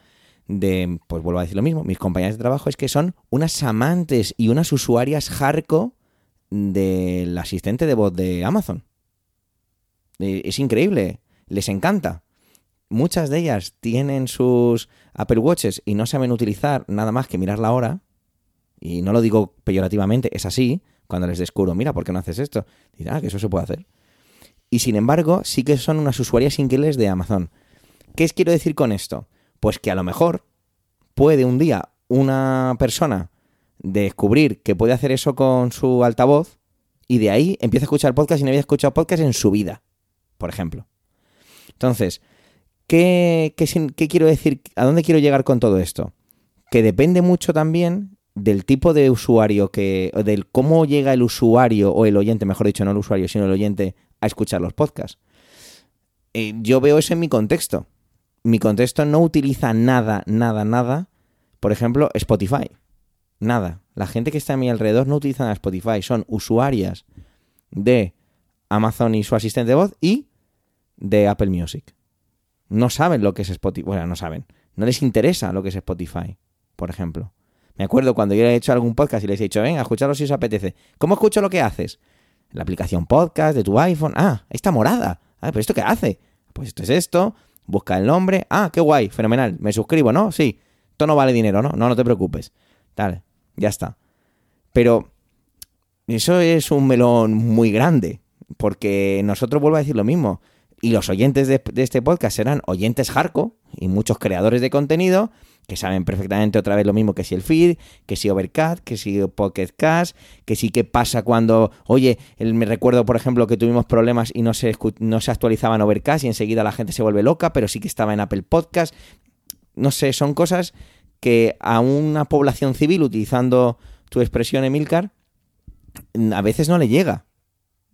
de, pues vuelvo a decir lo mismo, mis compañeras de trabajo, es que son unas amantes y unas usuarias hardcore del asistente de voz de Amazon. Es increíble, les encanta. Muchas de ellas tienen sus Apple Watches y no saben utilizar nada más que mirar la hora. Y no lo digo peyorativamente, es así. Cuando les descubro, mira, ¿por qué no haces esto? Dicen, ah, que eso se puede hacer. Y sin embargo, sí que son unas usuarias increíbles de Amazon. ¿Qué quiero decir con esto? Pues que a lo mejor puede un día una persona descubrir que puede hacer eso con su altavoz y de ahí empieza a escuchar podcast y no había escuchado podcast en su vida, por ejemplo. Entonces, ¿qué, qué, quiero decir? ¿A dónde quiero llegar con todo esto? Que depende mucho también del tipo de usuario que, del cómo llega el usuario o el oyente, mejor dicho, no el usuario, sino el oyente a escuchar los podcasts. Eh, yo veo eso en mi contexto. Mi contexto no utiliza nada, nada, nada, por ejemplo, Spotify. Nada. La gente que está a mi alrededor no utilizan Spotify, son usuarias de Amazon y su asistente de voz y de Apple Music. No saben lo que es Spotify. Bueno, no saben. No les interesa lo que es Spotify, por ejemplo. Me acuerdo cuando yo he hecho algún podcast y les he dicho, venga, escucharlo si os apetece. ¿Cómo escucho lo que haces? La aplicación podcast de tu iPhone. Ah, esta morada. Ah, pero ¿esto qué hace? Pues esto es esto. Busca el nombre. Ah, qué guay, fenomenal. Me suscribo, ¿no? Sí. Esto no vale dinero, ¿no? No, no te preocupes. Dale. Ya está. Pero eso es un melón muy grande, porque nosotros vuelvo a decir lo mismo. Y los oyentes de, este podcast serán oyentes hardcore y muchos creadores de contenido que saben perfectamente otra vez lo mismo que si el feed, que si Overcast, que si Pocket Cast, que si qué pasa cuando, oye, me recuerdo por ejemplo que tuvimos problemas y no se, no se actualizaban Overcast y enseguida la gente se vuelve loca, pero sí que estaba en Apple Podcast. No sé, son cosas que a una población civil, utilizando tu expresión, Emilcar, a veces no le llega.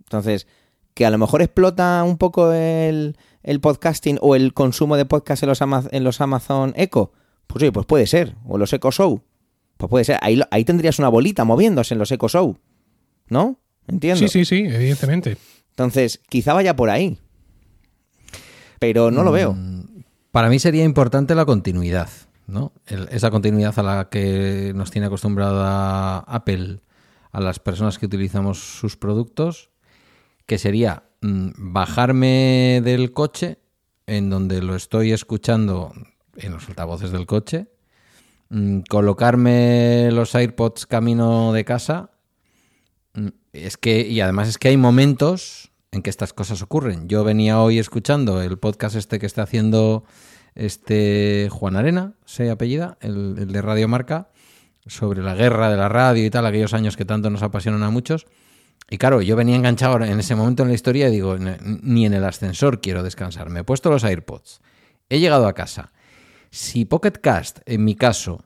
Entonces, que a lo mejor explota un poco el, el podcasting o el consumo de podcast en los, Ama- en los Amazon Echo. Pues oye, pues puede ser. O los Echo Show. Pues puede ser. Ahí, ahí tendrías una bolita moviéndose en los Echo Show. ¿No? Entiendo. Sí, sí, sí, evidentemente. Entonces, quizá vaya por ahí. Pero no lo veo. Mm, Para mí sería importante la continuidad, ¿no? Esa continuidad a la que nos tiene acostumbrada Apple a las personas que utilizamos sus productos, que sería mm, bajarme del coche, en donde lo estoy escuchando en los altavoces del coche, mm, colocarme los AirPods camino de casa. Mm, Es que, y además es que hay momentos en que estas cosas ocurren. Yo venía hoy escuchando el podcast este que está haciendo este Juan Arena, se apellida, el, de Radio Marca, sobre la guerra de la radio y tal, aquellos años que tanto nos apasionan a muchos. Y claro, yo venía enganchado en ese momento en la historia y digo, "N- ni en el ascensor quiero descansar. Me he puesto los AirPods. He llegado a casa. Si Pocket Cast, en mi caso,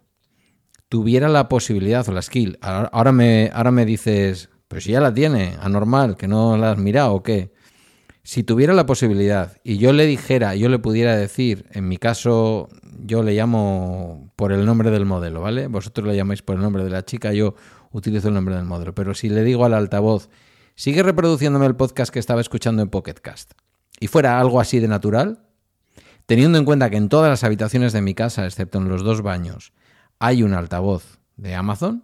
tuviera la posibilidad o la skill, ahora me, ahora me dices, pero si ya la tiene, anormal, que no la has mirado o qué. Si tuviera la posibilidad y yo le dijera, yo le pudiera decir, en mi caso, yo le llamo por el nombre del modelo, ¿vale? Vosotros le llamáis por el nombre de la chica, yo utilizo el nombre del modelo. Pero si le digo al altavoz, sigue reproduciéndome el podcast que estaba escuchando en Pocket Cast, y fuera algo así de natural, teniendo en cuenta que en todas las habitaciones de mi casa, excepto en los dos baños, hay un altavoz de Amazon,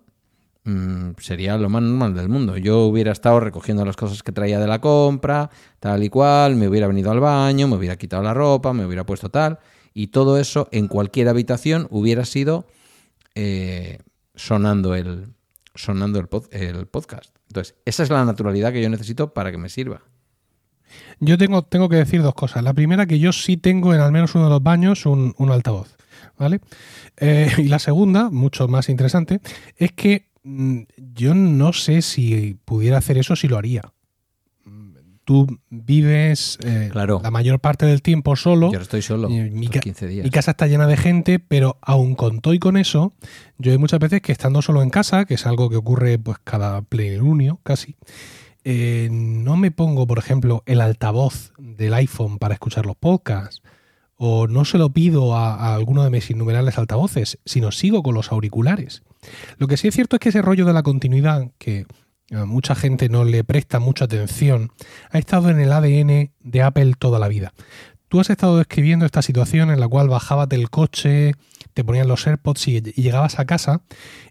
mm, sería lo más normal del mundo. Yo hubiera estado recogiendo las cosas que traía de la compra, tal y cual, me hubiera venido al baño, me hubiera quitado la ropa, me hubiera puesto tal, y todo eso en cualquier habitación hubiera sido eh, sonando el sonando el, pod- el podcast. Entonces, esa es la naturalidad que yo necesito para que me sirva. Yo tengo, tengo que decir dos cosas. La primera, que yo sí tengo en al menos uno de los baños un, un altavoz. ¿Vale? Eh, y la segunda, mucho más interesante, es que yo no sé si pudiera hacer eso, si lo haría. Mm, Tú vives eh, Claro. la mayor parte del tiempo solo. Yo estoy solo mi ca- 15 días. Mi casa está llena de gente, pero aun con todo y con eso, yo hay muchas veces que estando solo en casa, que es algo que ocurre pues cada plenilunio casi, eh, no me pongo, por ejemplo, el altavoz del iPhone para escuchar los podcasts, o no se lo pido a, a alguno de mis innumerables altavoces, sino sigo con los auriculares. Lo que sí es cierto es que ese rollo de la continuidad, que a mucha gente no le presta mucha atención, ha estado en el ADN de Apple toda la vida. Tú has estado describiendo esta situación en la cual bajabas del coche, te ponían los AirPods y, llegabas a casa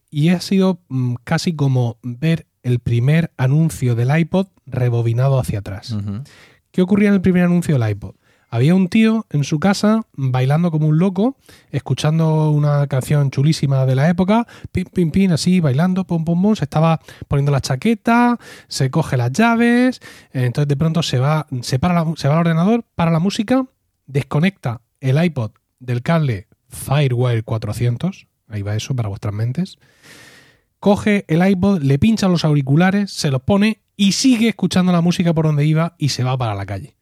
y ha sido mm, casi como ver el primer anuncio del iPod rebobinado hacia atrás. ¿Qué ocurría en el primer anuncio del iPod? Había un tío en su casa bailando como un loco, escuchando una canción chulísima de la época, pim, pim, pim, así, bailando, pum, pum, pum, se estaba poniendo la chaqueta, se coge las llaves, entonces de pronto se va, se, para se va al ordenador, para la música, desconecta el iPod del cable Firewire 400, ahí va eso para vuestras mentes, coge el iPod, le pincha los auriculares, se los pone y sigue escuchando la música por donde iba y se va para la calle.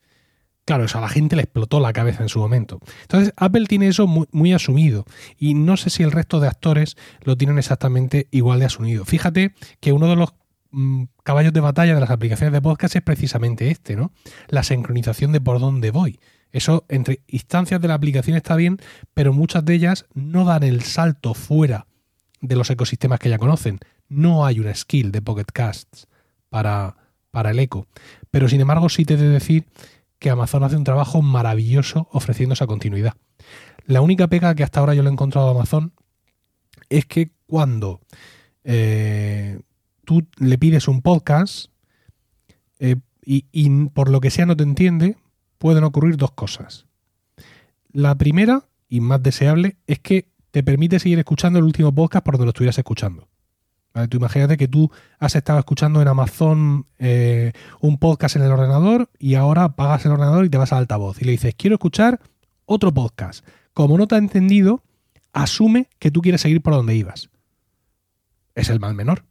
Claro, a la gente le explotó la cabeza en su momento. Entonces, Apple tiene eso muy, muy asumido y no sé si el resto de actores lo tienen exactamente igual de asumido. Fíjate que uno de los mm, caballos de batalla de las aplicaciones de podcast es precisamente este, ¿no? La sincronización de por dónde voy. Eso entre instancias de la aplicación está bien, pero muchas de ellas no dan el salto fuera de los ecosistemas que ya conocen. No hay una skill de Pocket Casts para, para el eco. Pero sin embargo, sí te he de decir que Amazon hace un trabajo maravilloso ofreciendo esa continuidad. La única pega que hasta ahora yo le he encontrado a Amazon es que cuando eh, tú le pides un podcast eh, y, y por lo que sea no te entiende, pueden ocurrir dos cosas. La primera, y más deseable, es que te permite seguir escuchando el último podcast por donde lo estuvieras escuchando. Tú imagínate que tú has estado escuchando en Amazon eh, un podcast en el ordenador y ahora apagas el ordenador y te vas al altavoz y le dices, quiero escuchar otro podcast. Como no te ha entendido, asume que tú quieres seguir por donde ibas. Es el mal menor.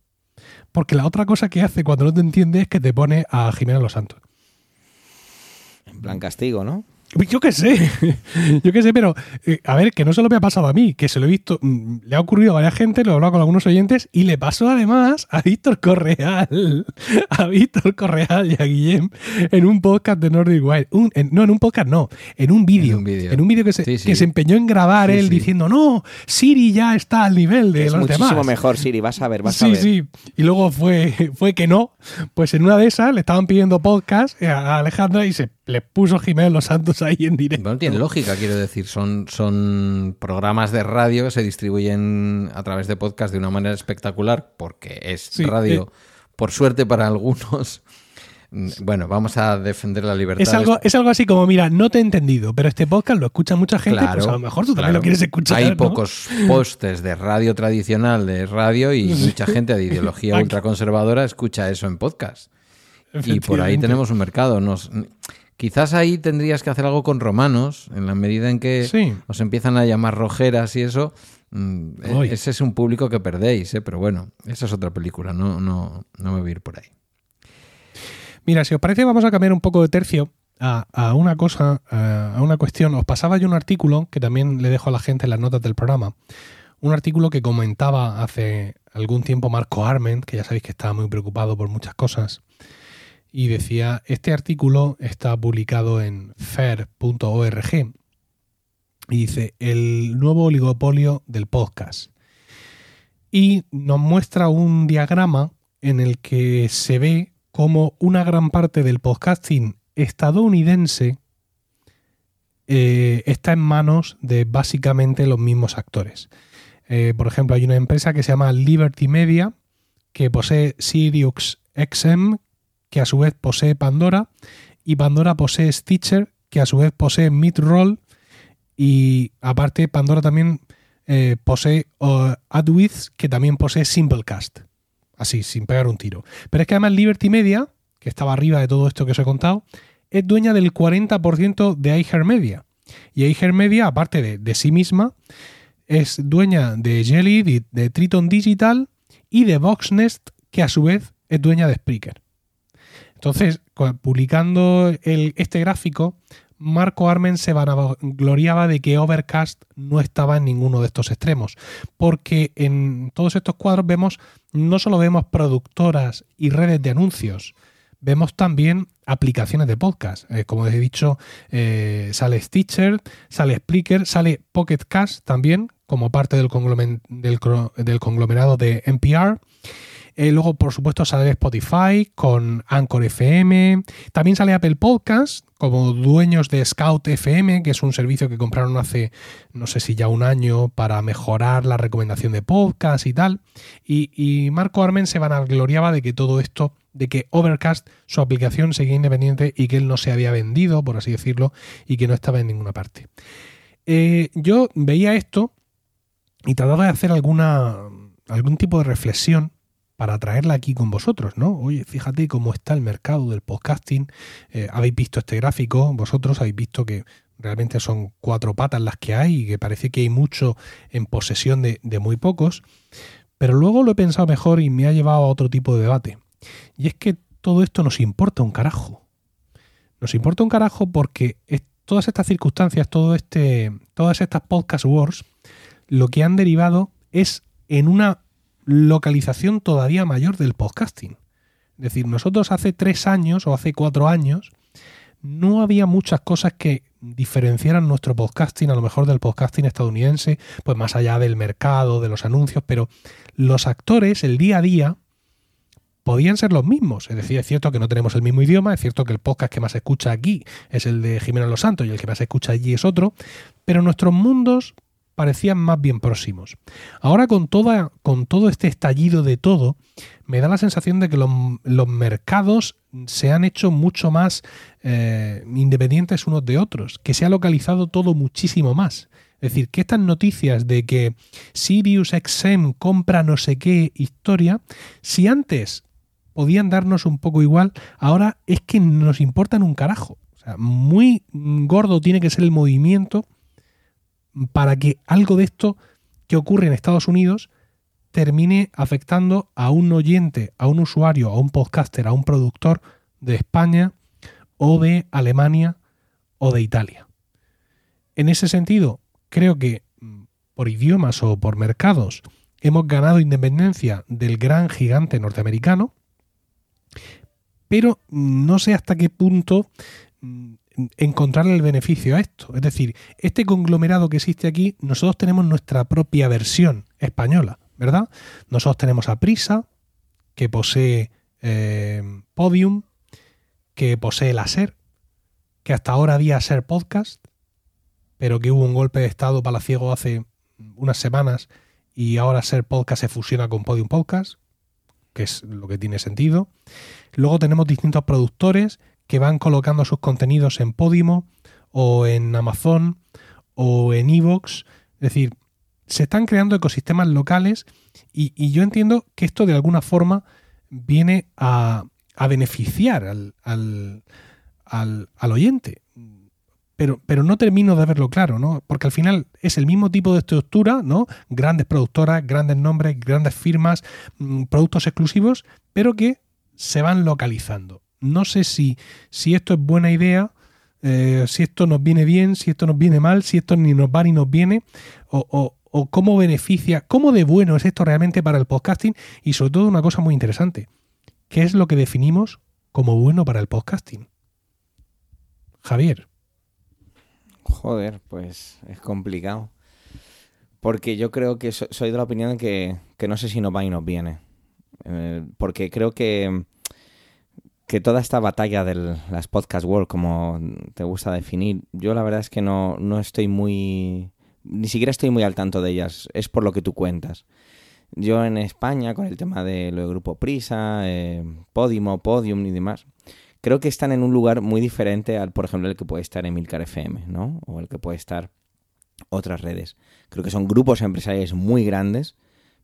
Porque la otra cosa que hace cuando no te entiende es que te pone a Jimena Los Santos. En plan castigo, ¿no? Yo qué sé, yo qué sé, pero eh, a ver, que no solo me ha pasado a mí, que se lo he visto, mm, le ha ocurrido a varias gente, lo he hablado con algunos oyentes y le pasó además a Víctor Correal, a Víctor Correal y a Guillem en un podcast de Nordic Wild. Un- en- no, en un podcast no, en un vídeo. En un vídeo. Que, se, Sí, sí. que se empeñó en grabar Sí, él sí. diciendo, no, Siri ya está al nivel de es los muchísimo demás. mejor, Siri, vas a ver, vas a Sí, ver. sí. Y luego fue, fue que no. Pues en una de esas le estaban pidiendo podcast a Alejandra y se le puso Jiménez Los Santos ahí en directo. Bueno, tiene lógica, quiero decir. Son, son programas de radio que se distribuyen a través de podcast de una manera espectacular, porque es Sí, radio, eh. por suerte para algunos. Mm, Bueno, vamos a defender la libertad. Es algo, es algo así como, mira, no te he entendido, pero este podcast lo escucha mucha gente, pues a lo mejor tú también claro. lo quieres escuchar. Hay ¿no? pocos postes de radio tradicional de radio y mucha gente de ideología ultraconservadora escucha eso en podcast. Y por ahí tenemos un mercado. Nos, quizás ahí tendrías que hacer algo con romanos, en la medida en que Sí. os empiezan a llamar rojeras y eso. mm, e-. Ese es un público que perdéis, ¿eh? pero bueno, esa es otra película, no, no, no me voy a ir por ahí. Mira, si os parece, vamos a cambiar un poco de tercio a, a una cosa, a, a una cuestión. Os pasaba yo un artículo que también le dejo a la gente en las notas del programa. Un artículo que comentaba hace algún tiempo Marco Arment, que ya sabéis que estaba muy preocupado por muchas cosas. Y decía, este artículo está publicado en fair.org y dice, el nuevo oligopolio del podcast. Y nos muestra un diagrama en el que se ve cómo una gran parte del podcasting estadounidense eh, está en manos de básicamente los mismos actores. Eh, por ejemplo, hay una empresa que se llama Liberty Media, que posee Sirius XM, que a su vez posee Pandora, y Pandora posee Stitcher, que a su vez posee Midroll, y aparte Pandora también eh, posee uh, AdWiz, que también posee Simplecast. Así, sin pegar un tiro. Pero es que además Liberty Media, que estaba arriba de todo esto que os he contado, es dueña del 40% de iHeartMedia. Y iHeartMedia, aparte de, de sí misma, es dueña de Jelly, de, de Triton Digital y de Voxnest, que a su vez es dueña de Spreaker. Entonces, publicando el- este gráfico, Marco Armen se vanagloriaba de que Overcast no estaba en ninguno de estos extremos, porque en todos estos cuadros vemos, no solo vemos productoras y redes de anuncios, vemos también aplicaciones de podcast. Eh, como os he dicho, eh, sale Stitcher, sale Spreaker, sale Pocket Cast también, como parte del, conglomen- del del conglomerado de NPR. Eh, luego, por supuesto, sale Spotify con Anchor FM. También sale Apple Podcast como dueños de Scout FM, que es un servicio que compraron hace, no sé si ya un año, para mejorar la recomendación de podcast y tal. Y, Marco Armen se vanagloriaba de que todo esto, de que Overcast, su aplicación, seguía independiente y que él no se había vendido, por así decirlo, y que no estaba en ninguna parte. Eh, yo veía esto y trataba de hacer alguna, algún tipo de reflexión para traerla aquí con vosotros, ¿no? Oye, fíjate cómo está el mercado del podcasting. Eh, habéis visto este gráfico, vosotros habéis visto que realmente son cuatro patas las que hay y que parece que hay mucho en posesión de, muy pocos. Pero luego lo he pensado mejor y me ha llevado a otro tipo de debate. Y es que todo esto nos importa un carajo. Nos importa un carajo porque todas estas circunstancias, todo este, todas estas podcast wars, lo que han derivado es en una localización todavía mayor del podcasting. Es decir, nosotros hace tres años o hace cuatro años no había muchas cosas que diferenciaran nuestro podcasting a lo mejor del podcasting estadounidense, pues más allá del mercado, de los anuncios, pero los actores, el día a día, podían ser los mismos. Es decir, es cierto que no tenemos el mismo idioma, es cierto que el podcast que más se escucha aquí es el de Jimena Los Santos y el que más se escucha allí es otro, pero nuestros mundos parecían más bien próximos. Ahora con, toda, con todo este estallido de todo, me da la sensación de que los, los mercados se han hecho mucho más eh, independientes unos de otros, que se ha localizado todo muchísimo más. Es decir, que estas noticias de que Sirius XM compra no sé qué historia, si antes podían darnos un poco igual, ahora es que nos importan un carajo. O sea, muy gordo tiene que ser el movimiento para que algo de esto que ocurre en Estados Unidos termine afectando a un oyente, a un usuario, a un podcaster, a un productor de España o de Alemania o de Italia. En ese sentido, creo que mm, por idiomas o por mercados hemos ganado independencia del gran gigante norteamericano, pero no sé hasta qué punto mm, encontrarle el beneficio a esto. Es decir, este conglomerado que existe aquí, nosotros tenemos nuestra propia versión española, ¿verdad? Nosotros tenemos a Prisa, que posee eh, Podium, que posee la SER, que hasta ahora había SER Podcast, pero que hubo un golpe de estado palaciego hace unas semanas y ahora SER Podcast se fusiona con Podium Podcast, que es lo que tiene sentido. Luego tenemos distintos productores que van colocando sus contenidos en Podimo o en Amazon o en Evox. Es decir, se están creando ecosistemas locales y, yo entiendo que esto de alguna forma viene a, beneficiar al, oyente. Pero, pero, no termino de verlo claro, ¿no? Porque al final es el mismo tipo de estructura, ¿no? Grandes productoras, grandes nombres, grandes firmas, mm, productos exclusivos, pero que se van localizando. No sé si, si esto es buena idea, eh, si esto nos viene bien, si esto nos viene mal, si esto ni nos va ni nos viene, o, o, cómo beneficia, cómo de bueno es esto realmente para el podcasting y sobre todo una cosa muy interesante, ¿qué es lo que definimos como bueno para el podcasting? Javier. Joder, pues es complicado. Porque yo creo que soy de la opinión de que, que no sé si nos va y nos viene. Eh, porque creo que, que toda esta batalla de las podcast world, como te gusta definir, yo la verdad es que no, no estoy muy... Ni siquiera estoy muy al tanto de ellas, es por lo que tú cuentas. Yo en España, con el tema de lo de Grupo Prisa, eh, Podimo, Podium y demás, creo que están en un lugar muy diferente al, por ejemplo, el que puede estar en Milcar FM, ¿no? O el que puede estar otras redes. Creo que son grupos empresariales muy grandes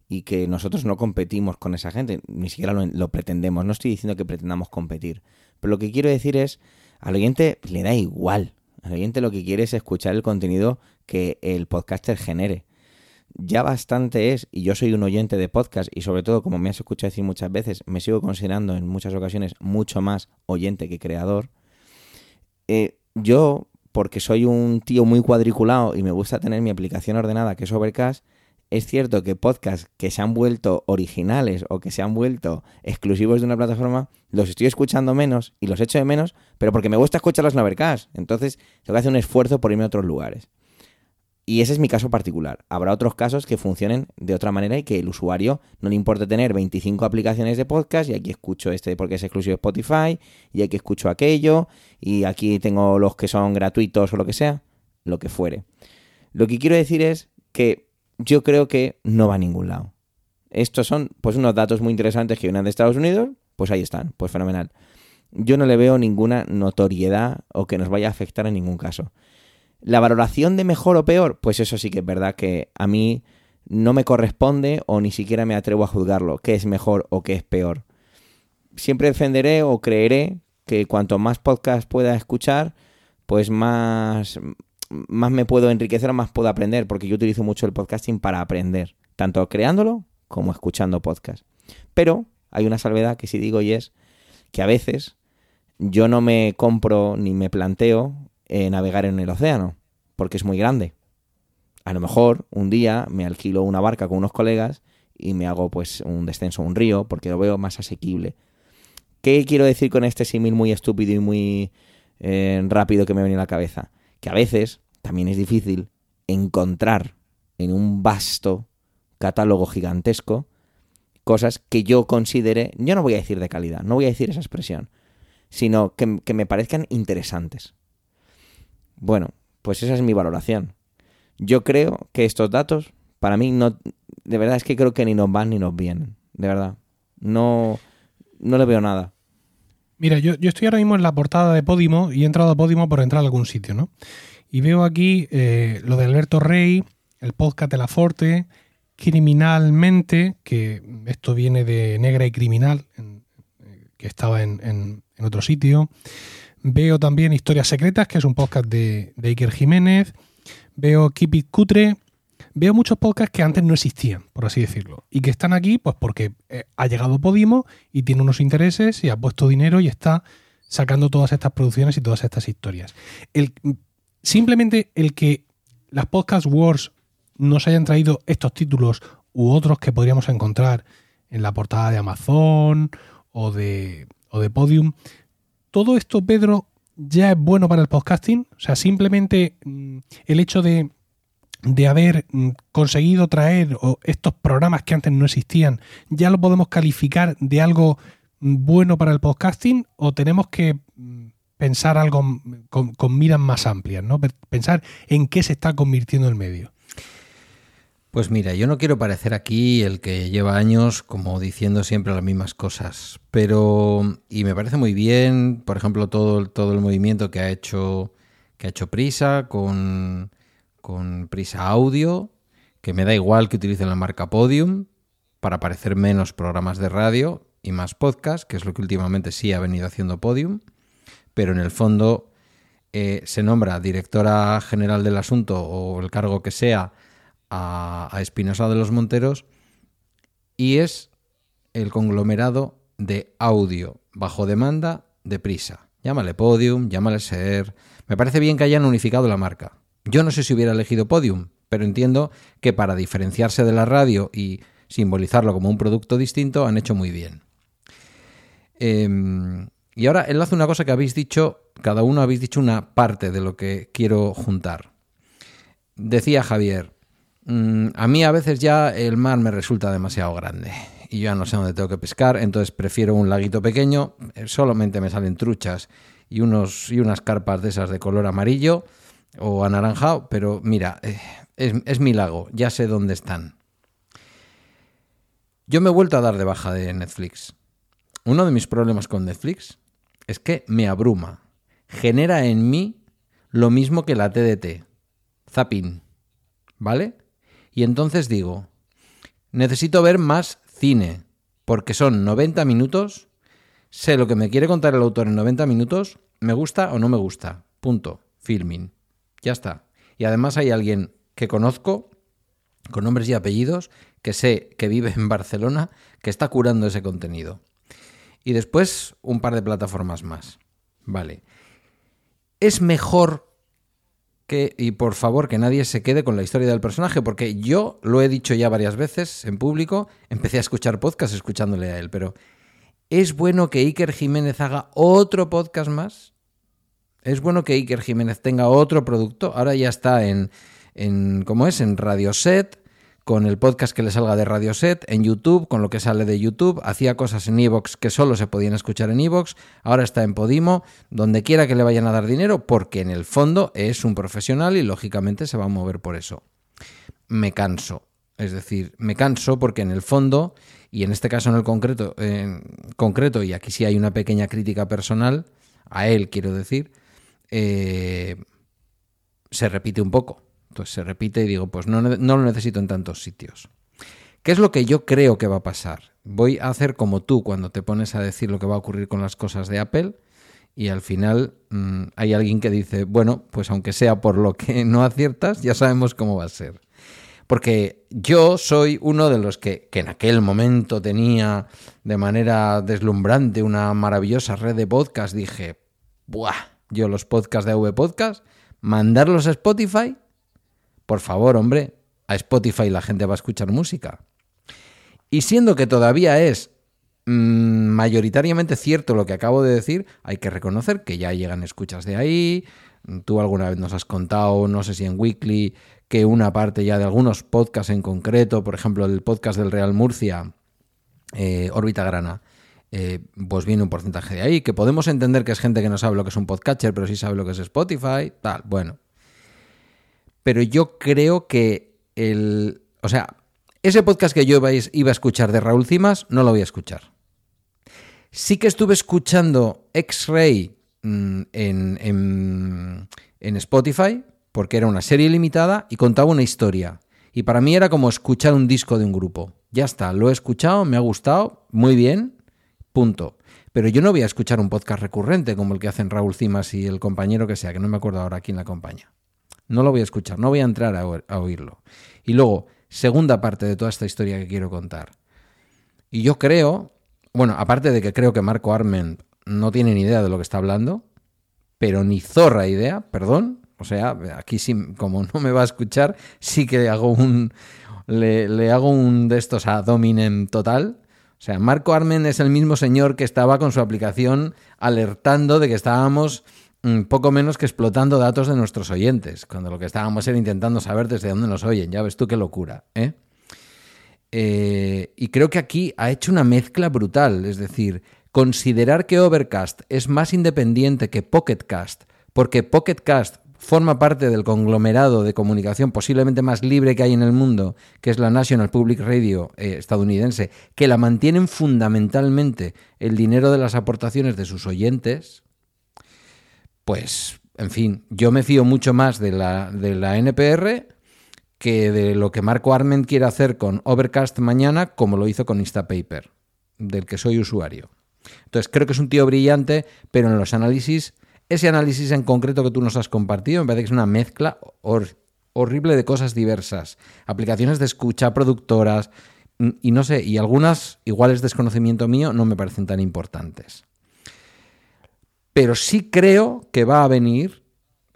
y que nosotros no competimos con esa gente, ni siquiera lo, pretendemos, no estoy diciendo que pretendamos competir, pero lo que quiero decir es, al oyente le da igual, al oyente lo que quiere es escuchar el contenido que el podcaster genere. Ya bastante es, y yo soy un oyente de podcast, y sobre todo, como me has escuchado decir muchas veces, me sigo considerando en muchas ocasiones mucho más oyente que creador. Eh, yo, porque soy un tío muy cuadriculado y me gusta tener mi aplicación ordenada, que es Overcast, es cierto que podcasts que se han vuelto originales o que se han vuelto exclusivos de una plataforma, los estoy escuchando menos y los echo de menos, pero porque me gusta escucharlos en Overcast. Entonces, tengo que hacer un esfuerzo por irme a otros lugares. Y ese es mi caso particular. Habrá otros casos que funcionen de otra manera y que el usuario no le importa tener 25 aplicaciones de podcast y aquí escucho este porque es exclusivo de Spotify y aquí escucho aquello y aquí tengo los que son gratuitos o lo que sea, lo que fuere. Lo que quiero decir es que yo creo que no va a ningún lado. Estos son pues unos datos muy interesantes que vienen de Estados Unidos, pues ahí están, pues fenomenal. Yo no le veo ninguna notoriedad o que nos vaya a afectar en ningún caso. La valoración de mejor o peor, pues eso sí que es verdad que a mí no me corresponde o ni siquiera me atrevo a juzgarlo, qué es mejor o qué es peor. Siempre defenderé o creeré que cuanto más podcast pueda escuchar, pues más, más me puedo enriquecer o más puedo aprender, porque yo utilizo mucho el podcasting para aprender, tanto creándolo como escuchando podcast. Pero hay una salvedad que sí digo y es que a veces yo no me compro ni me planteo eh, navegar en el océano, porque es muy grande. A lo mejor un día me alquilo una barca con unos colegas y me hago pues un descenso a un río porque lo veo más asequible. ¿Qué quiero decir con este símil muy estúpido y muy eh, rápido que me viene a la cabeza? Que a veces también es difícil encontrar en un vasto catálogo gigantesco cosas que yo considere, yo no voy a decir de calidad, no voy a decir esa expresión, sino que, me parezcan interesantes. Bueno, pues esa es mi valoración. Yo creo que estos datos, para mí, no, de verdad es que creo que ni nos van ni nos vienen, de verdad. No, no le veo nada. Mira, yo, yo estoy ahora mismo en la portada de Podimo y he entrado a Podimo por entrar a algún sitio, ¿no? Y veo aquí eh, lo de Alberto Rey, el podcast de la Forte, Criminalmente, que esto viene de Negra y Criminal, que estaba en, otro sitio. Veo también Historias Secretas, que es un podcast de, Iker Jiménez. Veo Keep It Cutre. Veo muchos podcasts que antes no existían, por así decirlo. Y que están aquí, pues porque eh, ha llegado Podimo y tiene unos intereses y ha puesto dinero y está sacando todas estas producciones y todas estas historias. El, simplemente el que las Podcast Wars nos hayan traído estos títulos u otros que podríamos encontrar en la portada de Amazon o de, o de Podium, todo esto, Pedro, ya es bueno para el podcasting. O sea, simplemente mm, el hecho de, de haber mm, conseguido traer estos programas que antes no existían, ya lo podemos calificar de algo mm, bueno para el podcasting o tenemos que pensar algo con, con miras más amplias, ¿no? Pensar en qué se está convirtiendo el medio. Pues mira, yo no quiero parecer aquí el que lleva años como diciendo siempre las mismas cosas, pero y me parece muy bien, por ejemplo, todo, todo el movimiento que ha hecho que ha hecho Prisa con, con Prisa Audio, que me da igual que utilicen la marca Podium para parecer menos programas de radio y más podcast, que es lo que últimamente sí ha venido haciendo Podium, pero en el fondo eh, se nombra directora general del asunto o el cargo que sea a, Espinosa de los Monteros y es el conglomerado de audio bajo demanda de prisa. Llámale Podium, llámale Ser. Me parece bien que hayan unificado la marca. Yo no sé si hubiera elegido Podium, pero entiendo que para diferenciarse de la radio y simbolizarlo como un producto distinto han hecho muy bien. Em, y ahora enlazo una cosa que habéis dicho, cada uno habéis dicho una parte de lo que quiero juntar. Decía Javier, Mm, a mí a veces ya el mar me resulta demasiado grande y yo ya no sé dónde tengo que pescar, entonces prefiero un laguito pequeño, eh, solamente me salen truchas y, unos, y unas carpas de esas de color amarillo o anaranjado, pero mira, eh, es, es mi lago, ya sé dónde están. Yo me he vuelto a dar de baja de Netflix. Uno de mis problemas con Netflix es que me abruma. Genera en mí lo mismo que la TDT. Zapping. ¿Vale? Y entonces digo, necesito ver más cine, porque son 90 minutos, sé lo que me quiere contar el autor en 90 minutos, me gusta o no me gusta. Punto. Filming. Ya está. Y además hay alguien que conozco, con nombres y apellidos, que sé que vive en Barcelona, que está curando ese contenido. Y después un par de plataformas más. Vale. ¿Es mejor que, y por favor, que nadie se quede con la historia del personaje, porque yo lo he dicho ya varias veces en público, empecé a escuchar podcast escuchándole a él, pero ¿es bueno que Iker Jiménez haga otro podcast más? ¿Es bueno que Iker Jiménez tenga otro producto? Ahora ya está en, en ¿cómo es? En Radio Set con el podcast que le salga de Radioset, en YouTube, con lo que sale de YouTube, hacía cosas en Evox que solo se podían escuchar en Evox, ahora está en Podimo, donde quiera que le vayan a dar dinero, porque en el fondo es un profesional y lógicamente se va a mover por eso. Me canso, es decir, me canso porque en el fondo, y en este caso en el concreto, en concreto y aquí sí hay una pequeña crítica personal, a él quiero decir, eh, se repite un poco. Entonces se repite y digo, pues no, no lo necesito en tantos sitios. ¿Qué es lo que yo creo que va a pasar? Voy a hacer como tú cuando te pones a decir lo que va a ocurrir con las cosas de Apple y al final mm, hay alguien que dice, bueno, pues aunque sea por lo que no aciertas, ya sabemos cómo va a ser. Porque yo soy uno de los que, que en aquel momento tenía de manera deslumbrante una maravillosa red de podcast, dije, ¡buah! Yo los podcasts de AV Podcast, mandarlos a Spotify por favor, hombre, a Spotify la gente va a escuchar música. Y siendo que todavía es mm, mayoritariamente cierto lo que acabo de decir, hay que reconocer que ya llegan escuchas de ahí. Tú alguna vez nos has contado, no sé si en Weekly, que una parte ya de algunos podcasts en concreto, por ejemplo el podcast del Real Murcia, eh, Grana, eh, pues viene un porcentaje de ahí, que podemos entender que es gente que no sabe lo que es un podcatcher, pero sí sabe lo que es Spotify, tal, bueno pero yo creo que el... O sea, ese podcast que yo iba a escuchar de Raúl Cimas, no lo voy a escuchar. Sí que estuve escuchando X-Ray mm, en, en, en Spotify, porque era una serie limitada y contaba una historia. Y para mí era como escuchar un disco de un grupo. Ya está, lo he escuchado, me ha gustado, muy bien, punto. Pero yo no voy a escuchar un podcast recurrente como el que hacen Raúl Cimas y el compañero que sea, que no me acuerdo ahora quién la acompaña. No lo voy a escuchar, no voy a entrar a, oírlo. Y luego, segunda parte de toda esta historia que quiero contar. Y yo creo, bueno, aparte de que creo que Marco Arment no tiene ni idea de lo que está hablando, pero ni zorra idea, perdón. O sea, aquí sí, como no me va a escuchar, sí que hago un. Le, le hago un de estos a Dominem total. O sea, Marco Armen es el mismo señor que estaba con su aplicación alertando de que estábamos poco menos que explotando datos de nuestros oyentes, cuando lo que estábamos era intentando saber desde dónde nos oyen. Ya ves tú qué locura, ¿eh? Eh, y creo que aquí ha hecho una mezcla brutal, es decir, considerar que Overcast es más independiente que Pocketcast, porque Pocketcast forma parte del conglomerado de comunicación posiblemente más libre que hay en el mundo, que es la National Public Radio eh, estadounidense, que la mantienen fundamentalmente el dinero de las aportaciones de sus oyentes, pues, en fin, yo me fío mucho más de la, de la NPR que de lo que Marco Arment quiere hacer con Overcast mañana, como lo hizo con Instapaper, del que soy usuario. Entonces, creo que es un tío brillante, pero en los análisis, ese análisis en concreto que tú nos has compartido, me parece que es una mezcla horrible de cosas diversas. Aplicaciones de escucha, productoras, y no sé, y algunas, igual es desconocimiento mío, no me parecen tan importantes. Pero sí creo que va a venir,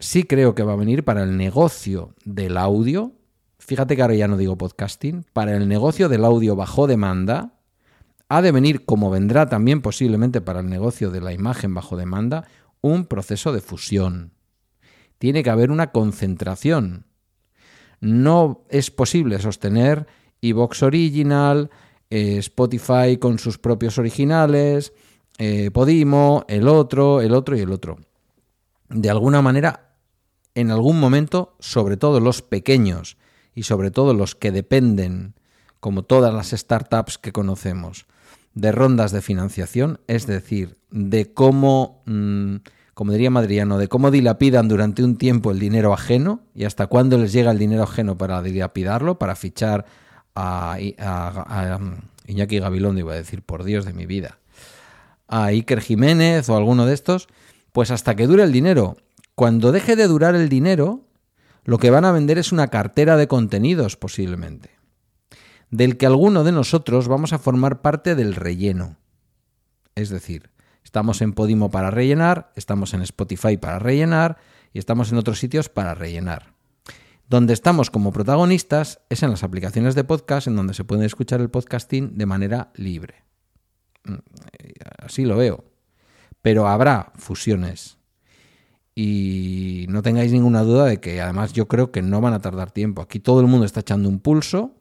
sí creo que va a venir para el negocio del audio, fíjate que ahora ya no digo podcasting, para el negocio del audio bajo demanda, ha de venir, como vendrá también posiblemente para el negocio de la imagen bajo demanda, un proceso de fusión. Tiene que haber una concentración. No es posible sostener iVox Original, eh, Spotify con sus propios originales, eh, Podimo, el otro, el otro y el otro. De alguna manera, en algún momento, sobre todo los pequeños, y sobre todo los que dependen, como todas las startups que conocemos, de rondas de financiación, es decir, de cómo, mm, como diría Madriano, de cómo dilapidan durante un tiempo el dinero ajeno y hasta cuándo les llega el dinero ajeno para dilapidarlo, para fichar a, a, mm, Iñaki Gabilondo, iba a decir, por Dios de mi vida, a Iker Jiménez o alguno de estos, pues hasta que dure el dinero. Cuando deje de durar el dinero, lo que van a vender es una cartera de contenidos posiblemente, del que alguno de nosotros vamos a formar parte del relleno. Es decir, estamos en Podimo para rellenar, estamos en Spotify para rellenar y estamos en otros sitios para rellenar. Donde estamos como protagonistas es en las aplicaciones de podcast en donde se puede escuchar el podcasting de manera libre. Mm, así lo veo. Pero habrá fusiones y no tengáis ninguna duda de que además yo creo que no van a tardar tiempo. Aquí todo el mundo está echando un pulso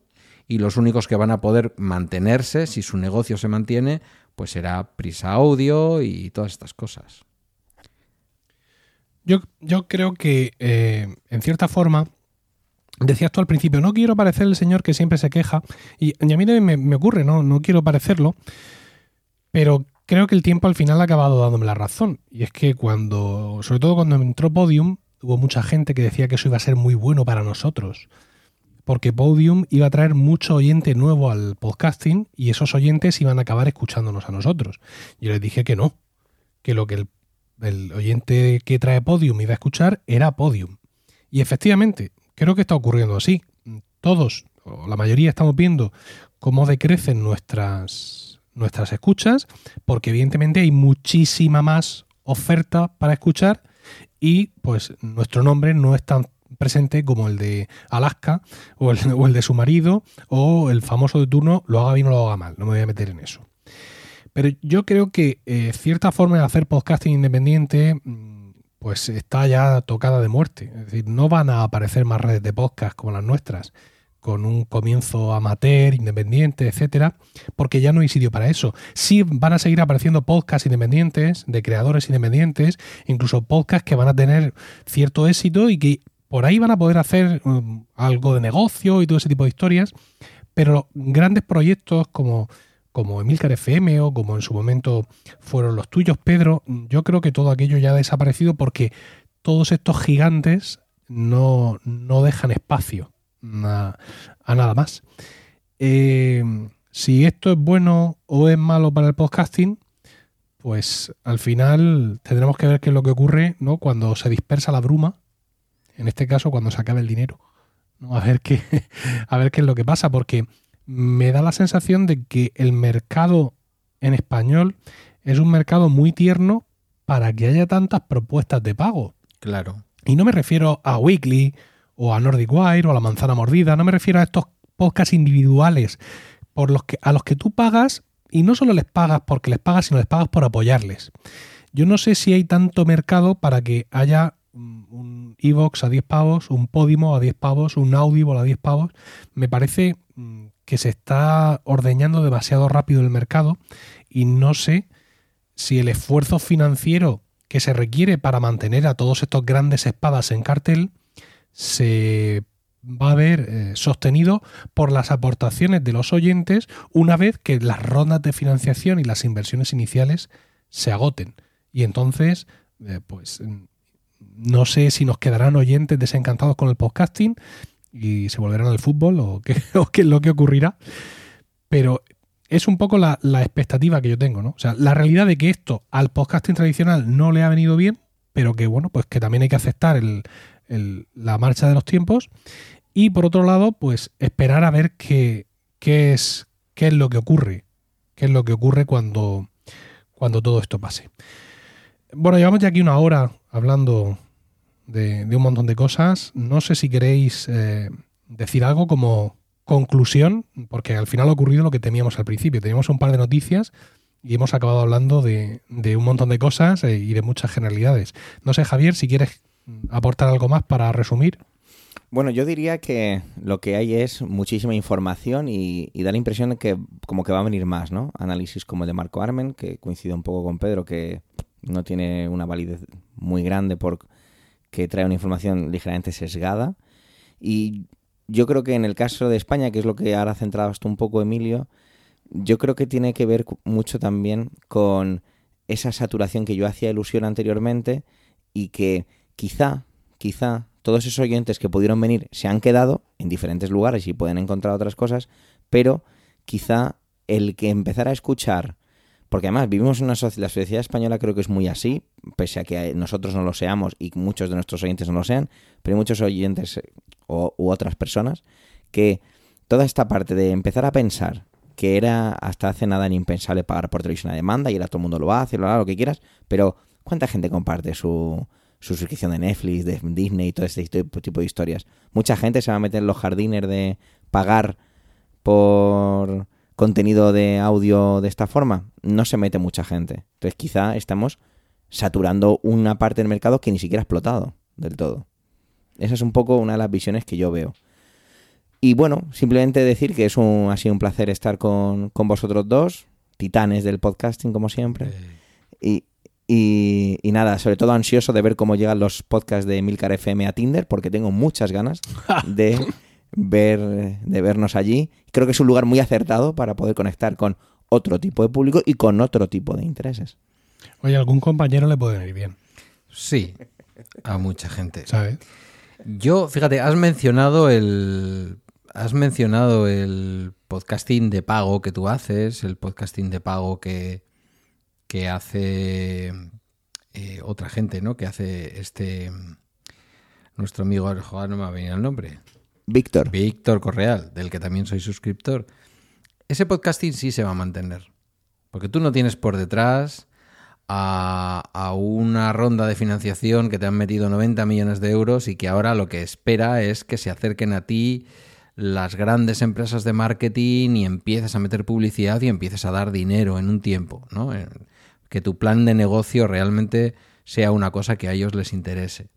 y los únicos que van a poder mantenerse, si su negocio se mantiene, pues será Prisa Audio y todas estas cosas. Yo, yo creo que, eh, en cierta forma, decías tú al principio, no quiero parecer el señor que siempre se queja, y, a mí me, me ocurre, ¿no? no quiero parecerlo, pero creo que el tiempo al final ha acabado dándome la razón. Y es que cuando, sobre todo cuando entró Podium, hubo mucha gente que decía que eso iba a ser muy bueno para nosotros. Porque Podium iba a traer mucho oyente nuevo al podcasting y esos oyentes iban a acabar escuchándonos a nosotros. Yo les dije que no, que lo que el, oyente que trae Podium iba a escuchar era Podium. Y efectivamente, creo que está ocurriendo así. Todos, o la mayoría, estamos viendo cómo decrecen nuestras nuestras escuchas, porque evidentemente hay muchísima más oferta para escuchar y pues nuestro nombre no es tan presente como el de Alaska o el, de su marido o el famoso de turno, lo haga bien o lo haga mal, no me voy a meter en eso. Pero yo creo que eh, cierta forma de hacer podcasting independiente mm, pues está ya tocada de muerte. Es decir, no van a aparecer más redes de podcast como las nuestras con un comienzo amateur, independiente, etcétera, porque ya no hay sitio para eso. Sí van a seguir apareciendo podcasts independientes, de creadores independientes, incluso podcasts que van a tener cierto éxito y que por ahí van a poder hacer um, algo de negocio y todo ese tipo de historias, pero grandes proyectos como como Emilcar FM o como en su momento fueron los tuyos, Pedro, yo creo que todo aquello ya ha desaparecido porque todos estos gigantes no, no dejan espacio a, nada más. Eh, si esto es bueno o es malo para el podcasting, pues al final tendremos que ver qué es lo que ocurre ¿no? cuando se dispersa la bruma, en este caso cuando se acabe el dinero. A, ver qué, a ver qué es lo que pasa, porque me da la sensación de que el mercado en español es un mercado muy tierno para que haya tantas propuestas de pago. Claro. Y no me refiero a Weekly o a Nordic Wire o a La Manzana Mordida, no me refiero a estos podcasts individuales por los que, a los que tú pagas y no solo les pagas porque les pagas, sino les pagas por apoyarles. Yo no sé si hay tanto mercado para que haya un Evox a 10 pavos, un Podimo a 10 pavos, un Audible a 10 pavos. Me parece mm, que se está ordeñando demasiado rápido el mercado y no sé si el esfuerzo financiero que se requiere para mantener a todos estos grandes espadas en cartel se va a ver eh, sostenido por las aportaciones de los oyentes una vez que las rondas de financiación y las inversiones iniciales se agoten. Y entonces, eh, pues no sé si nos quedarán oyentes desencantados con el podcasting y se volverán al fútbol o qué, es lo que ocurrirá. Pero es un poco la, expectativa que yo tengo, ¿no? O sea, la realidad de que esto al podcasting tradicional no le ha venido bien, pero que bueno, pues que también hay que aceptar la marcha de los tiempos. Y por otro lado, pues esperar a ver qué, qué, es, qué es lo que ocurre. Qué es lo que ocurre cuando, cuando todo esto pase. Bueno, llevamos ya aquí una hora hablando de, un montón de cosas. No sé si queréis eh, decir algo como conclusión, porque al final ha ocurrido lo que temíamos al principio. Teníamos un par de noticias y hemos acabado hablando de, un montón de cosas eh, y de muchas generalidades. No sé, Javier, si quieres aportar algo más para resumir. Bueno, yo diría que lo que hay es muchísima información y, da la impresión de que como que va a venir más, ¿no? Análisis como el de Marco Armen, que coincide un poco con Pedro, que no tiene una validez muy grande porque trae una información ligeramente sesgada. Y yo creo que en el caso de España, que es lo que ahora centrado hasta un poco Emilio, yo creo que tiene que ver mucho también con esa saturación que yo hacía ilusión anteriormente y que quizá, quizá todos esos oyentes que pudieron venir se han quedado en diferentes lugares y pueden encontrar otras cosas, pero quizá el que empezara a escuchar porque además vivimos en una sociedad, la sociedad española creo que es muy así, pese a que nosotros no lo seamos y muchos de nuestros oyentes no lo sean, pero hay muchos oyentes eh, o, u otras personas que toda esta parte de empezar a pensar que era hasta hace nada impensable pagar por televisión a demanda y ahora todo el mundo lo hace, lo, lo que quieras, pero ¿cuánta gente comparte su, su suscripción de Netflix, de Disney y todo este tipo de historias? Mucha gente se va a meter en los jardines de pagar por contenido de audio de esta forma, no se mete mucha gente. Entonces quizá estamos saturando una parte del mercado que ni siquiera ha explotado del todo. Esa es un poco una de las visiones que yo veo. Y bueno, simplemente decir que es un, ha sido un placer estar con, vosotros dos, titanes del podcasting como siempre. Y, y, y, nada, sobre todo ansioso de ver cómo llegan los podcasts de Milcar FM a Tinder, porque tengo muchas ganas de ver, de vernos allí. Creo que es un lugar muy acertado para poder conectar con otro tipo de público y con otro tipo de intereses. Oye, algún compañero le puede venir bien. Sí, a mucha gente. ¿Sabes? Yo, fíjate, has mencionado el. Has mencionado el podcasting de pago que tú haces, el podcasting de pago que, que hace eh, otra gente, ¿no? Que hace este. Nuestro amigo, no me va a venir el nombre. Víctor. Víctor Correal, del que también soy suscriptor. Ese podcasting sí se va a mantener. Porque tú no tienes por detrás a, una ronda de financiación que te han metido 90 millones de euros y que ahora lo que espera es que se acerquen a ti las grandes empresas de marketing y empieces a meter publicidad y empieces a dar dinero en un tiempo, ¿no? Que tu plan de negocio realmente sea una cosa que a ellos les interese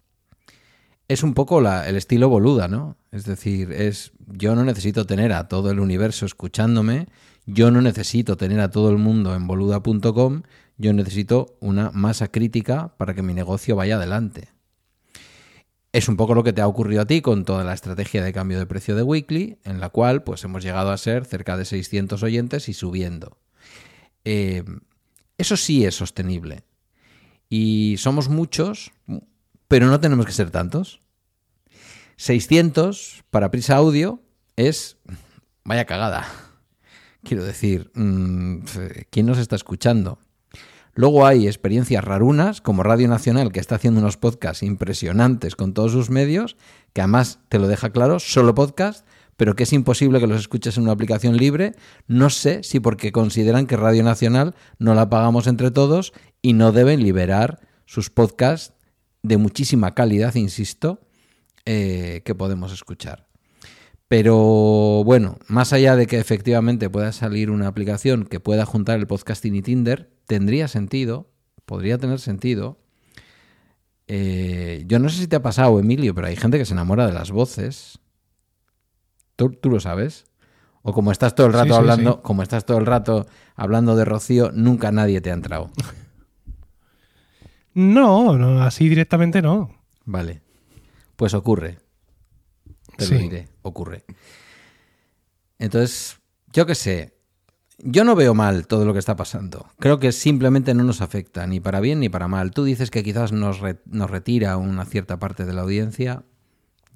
es un poco el estilo boluda, ¿no? Es decir, es yo no necesito tener a todo el universo escuchándome, yo no necesito tener a todo el mundo en boluda.com, yo necesito una masa crítica para que mi negocio vaya adelante. Es un poco lo que te ha ocurrido a ti con toda la estrategia de cambio de precio de Weekly, en la cual pues hemos llegado a ser cerca de 600 oyentes y subiendo. Eh, eso sí es sostenible. Y somos muchos, pero no tenemos que ser tantos. 600 para prisa audio es... Vaya cagada. Quiero decir, mm, ¿quién nos está escuchando? Luego hay experiencias rarunas, como Radio Nacional, que está haciendo unos podcasts impresionantes con todos sus medios, que además te lo deja claro, solo podcast, pero que es imposible que los escuches en una aplicación libre. No sé si porque consideran que Radio Nacional no la pagamos entre todos y no deben liberar sus podcasts de muchísima calidad, insisto, eh, que podemos escuchar. Pero bueno, más allá de que efectivamente pueda salir una aplicación que pueda juntar el podcasting y Tinder, tendría sentido, podría tener sentido. Eh, yo no sé si te ha pasado, Emilio, pero hay gente que se enamora de las voces. ¿Tú, tú lo sabes? O como estás todo el rato Sí, sí, hablando, sí. como estás todo el rato hablando de Rocío, nunca nadie te ha entrado. No, no, así directamente no. Vale. Pues ocurre. Te Sí. lo diré, ocurre. Entonces, yo qué sé. Yo no veo mal todo lo que está pasando. Creo que simplemente no nos afecta, ni para bien ni para mal. Tú dices que quizás nos, re- nos retira una cierta parte de la audiencia.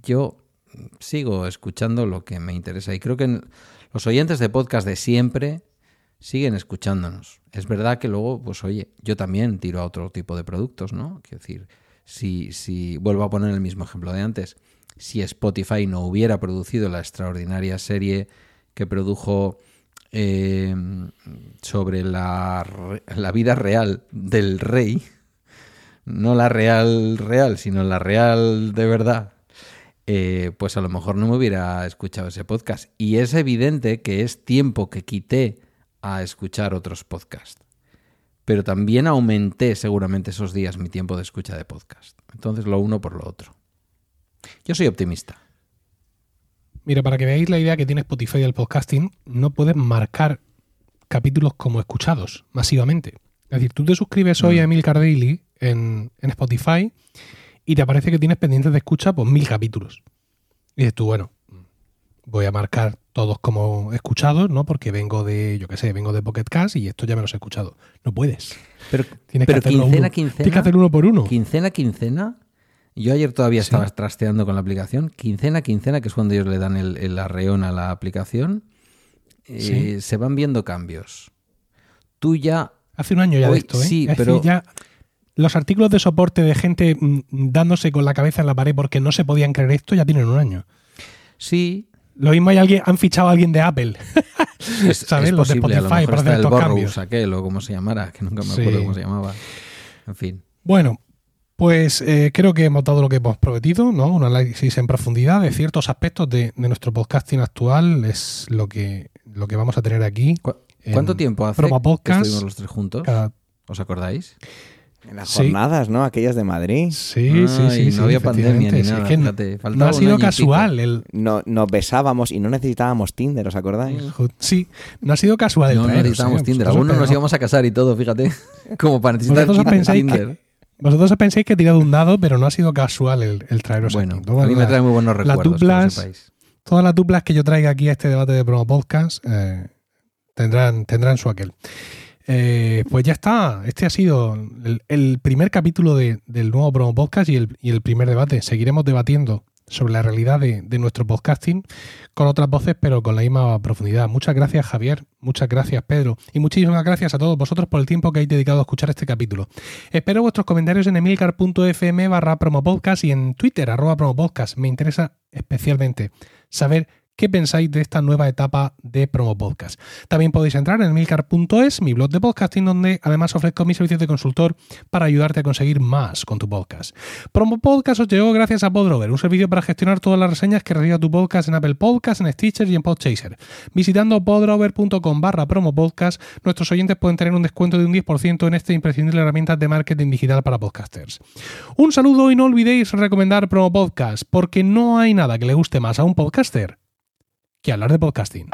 Yo sigo escuchando lo que me interesa. Y creo que los oyentes de podcast de siempre siguen escuchándonos. Es verdad que luego, pues oye, yo también tiro a otro tipo de productos, ¿no? Quiero decir, si, si vuelvo a poner el mismo ejemplo de antes, si Spotify no hubiera producido la extraordinaria serie que produjo eh, sobre la, la vida real del rey, no la real real, sino la real de verdad, eh, pues a lo mejor no me hubiera escuchado ese podcast. Y es evidente que es tiempo que quité a escuchar otros podcasts. Pero también aumenté seguramente esos días mi tiempo de escucha de podcast. Entonces lo uno por lo otro. Yo soy optimista. Mira, para que veáis la idea que tiene Spotify del podcasting, no puedes marcar capítulos como escuchados masivamente. Es decir, tú te suscribes hoy Mm. a Emilcar Daily en, en Spotify y te aparece que tienes pendientes de escucha pues mil capítulos. Y dices tú, bueno, voy a marcar todos como escuchados, ¿no? Porque vengo de, yo qué sé, vengo de Pocket Cast y esto ya me los he escuchado. No puedes. Pero, Tienes pero que hacerlo quincena, uno. quincena. Tienes que hacer uno por uno. Quincena, quincena. Yo ayer todavía Sí. estaba trasteando con la aplicación. Quincena, quincena, que es cuando ellos le dan el, el arreón a la aplicación. eh, Sí. Se van viendo cambios. Tú ya Hace un año ya Hoy de esto, ¿eh? sí, pero- ya los artículos de soporte de gente mm, dándose con la cabeza en la pared porque no se podían creer esto ya tienen un año. sí. Lo mismo hay alguien, han fichado a alguien de Apple. Es, ¿Sabes? es Los de posible, a lo Spotify mejor está hacer el Borrows aquel o como se llamara, que nunca me Sí. acuerdo cómo se llamaba. En fin. Bueno, pues eh, creo que hemos dado lo que hemos prometido, ¿no? Un análisis en profundidad de ciertos aspectos de, de nuestro podcasting actual. Es lo que, lo que vamos a tener aquí. ¿Cu- en ¿Cuánto tiempo hace que estuvimos los tres juntos? cada- ¿Os acordáis? En las Sí. jornadas, ¿no? Aquellas de Madrid. Sí, sí, Ay, sí. no sí, había pandemia ni nada. es que no- fíjate, no ha sido casual. El, No, nos besábamos y no necesitábamos Tinder, ¿os acordáis? sí, no ha sido casual el No, no traeros, necesitábamos ¿eh? Tinder. Vosotros Algunos nos pensáis- íbamos a casar y todo, fíjate. Como para necesitar Tinder. que, vosotros pensáis que he tirado un dado, pero no ha sido casual el, el traeros Bueno, aquí. A mí me las- trae muy buenos las recuerdos, lo duplas-. Todas las duplas que yo traiga aquí a este debate de promo podcast eh, tendrán, tendrán su aquel. Eh, pues ya está. Este ha sido el, primer capítulo de- del nuevo promo podcast y el, y el primer debate. Seguiremos debatiendo sobre la realidad de, de nuestro podcasting con otras voces, pero con la misma profundidad. Muchas gracias, Javier. Muchas gracias, Pedro. Y muchísimas gracias a todos vosotros por el tiempo que habéis dedicado a escuchar este capítulo. Espero vuestros comentarios en emilcar.fm barra promopodcast y en Twitter, arroba promopodcast. Me interesa especialmente saber qué pensáis de esta nueva etapa de Promo Podcast. También podéis entrar en emilcar.es, mi blog de podcasting, donde además ofrezco mis servicios de consultor para ayudarte a conseguir más con tu podcast. Promo Podcast os llegó gracias a Podrover, un servicio para gestionar todas las reseñas que reciba tu podcast en Apple Podcasts, en Stitcher y en Podchaser. Visitando podrover.com barra promo podcast, nuestros oyentes pueden tener un descuento de un 10% en esta imprescindible herramienta de marketing digital para podcasters. Un saludo y no olvidéis recomendar Promo Podcast, porque no hay nada que le guste más a un podcaster que hablar de podcasting.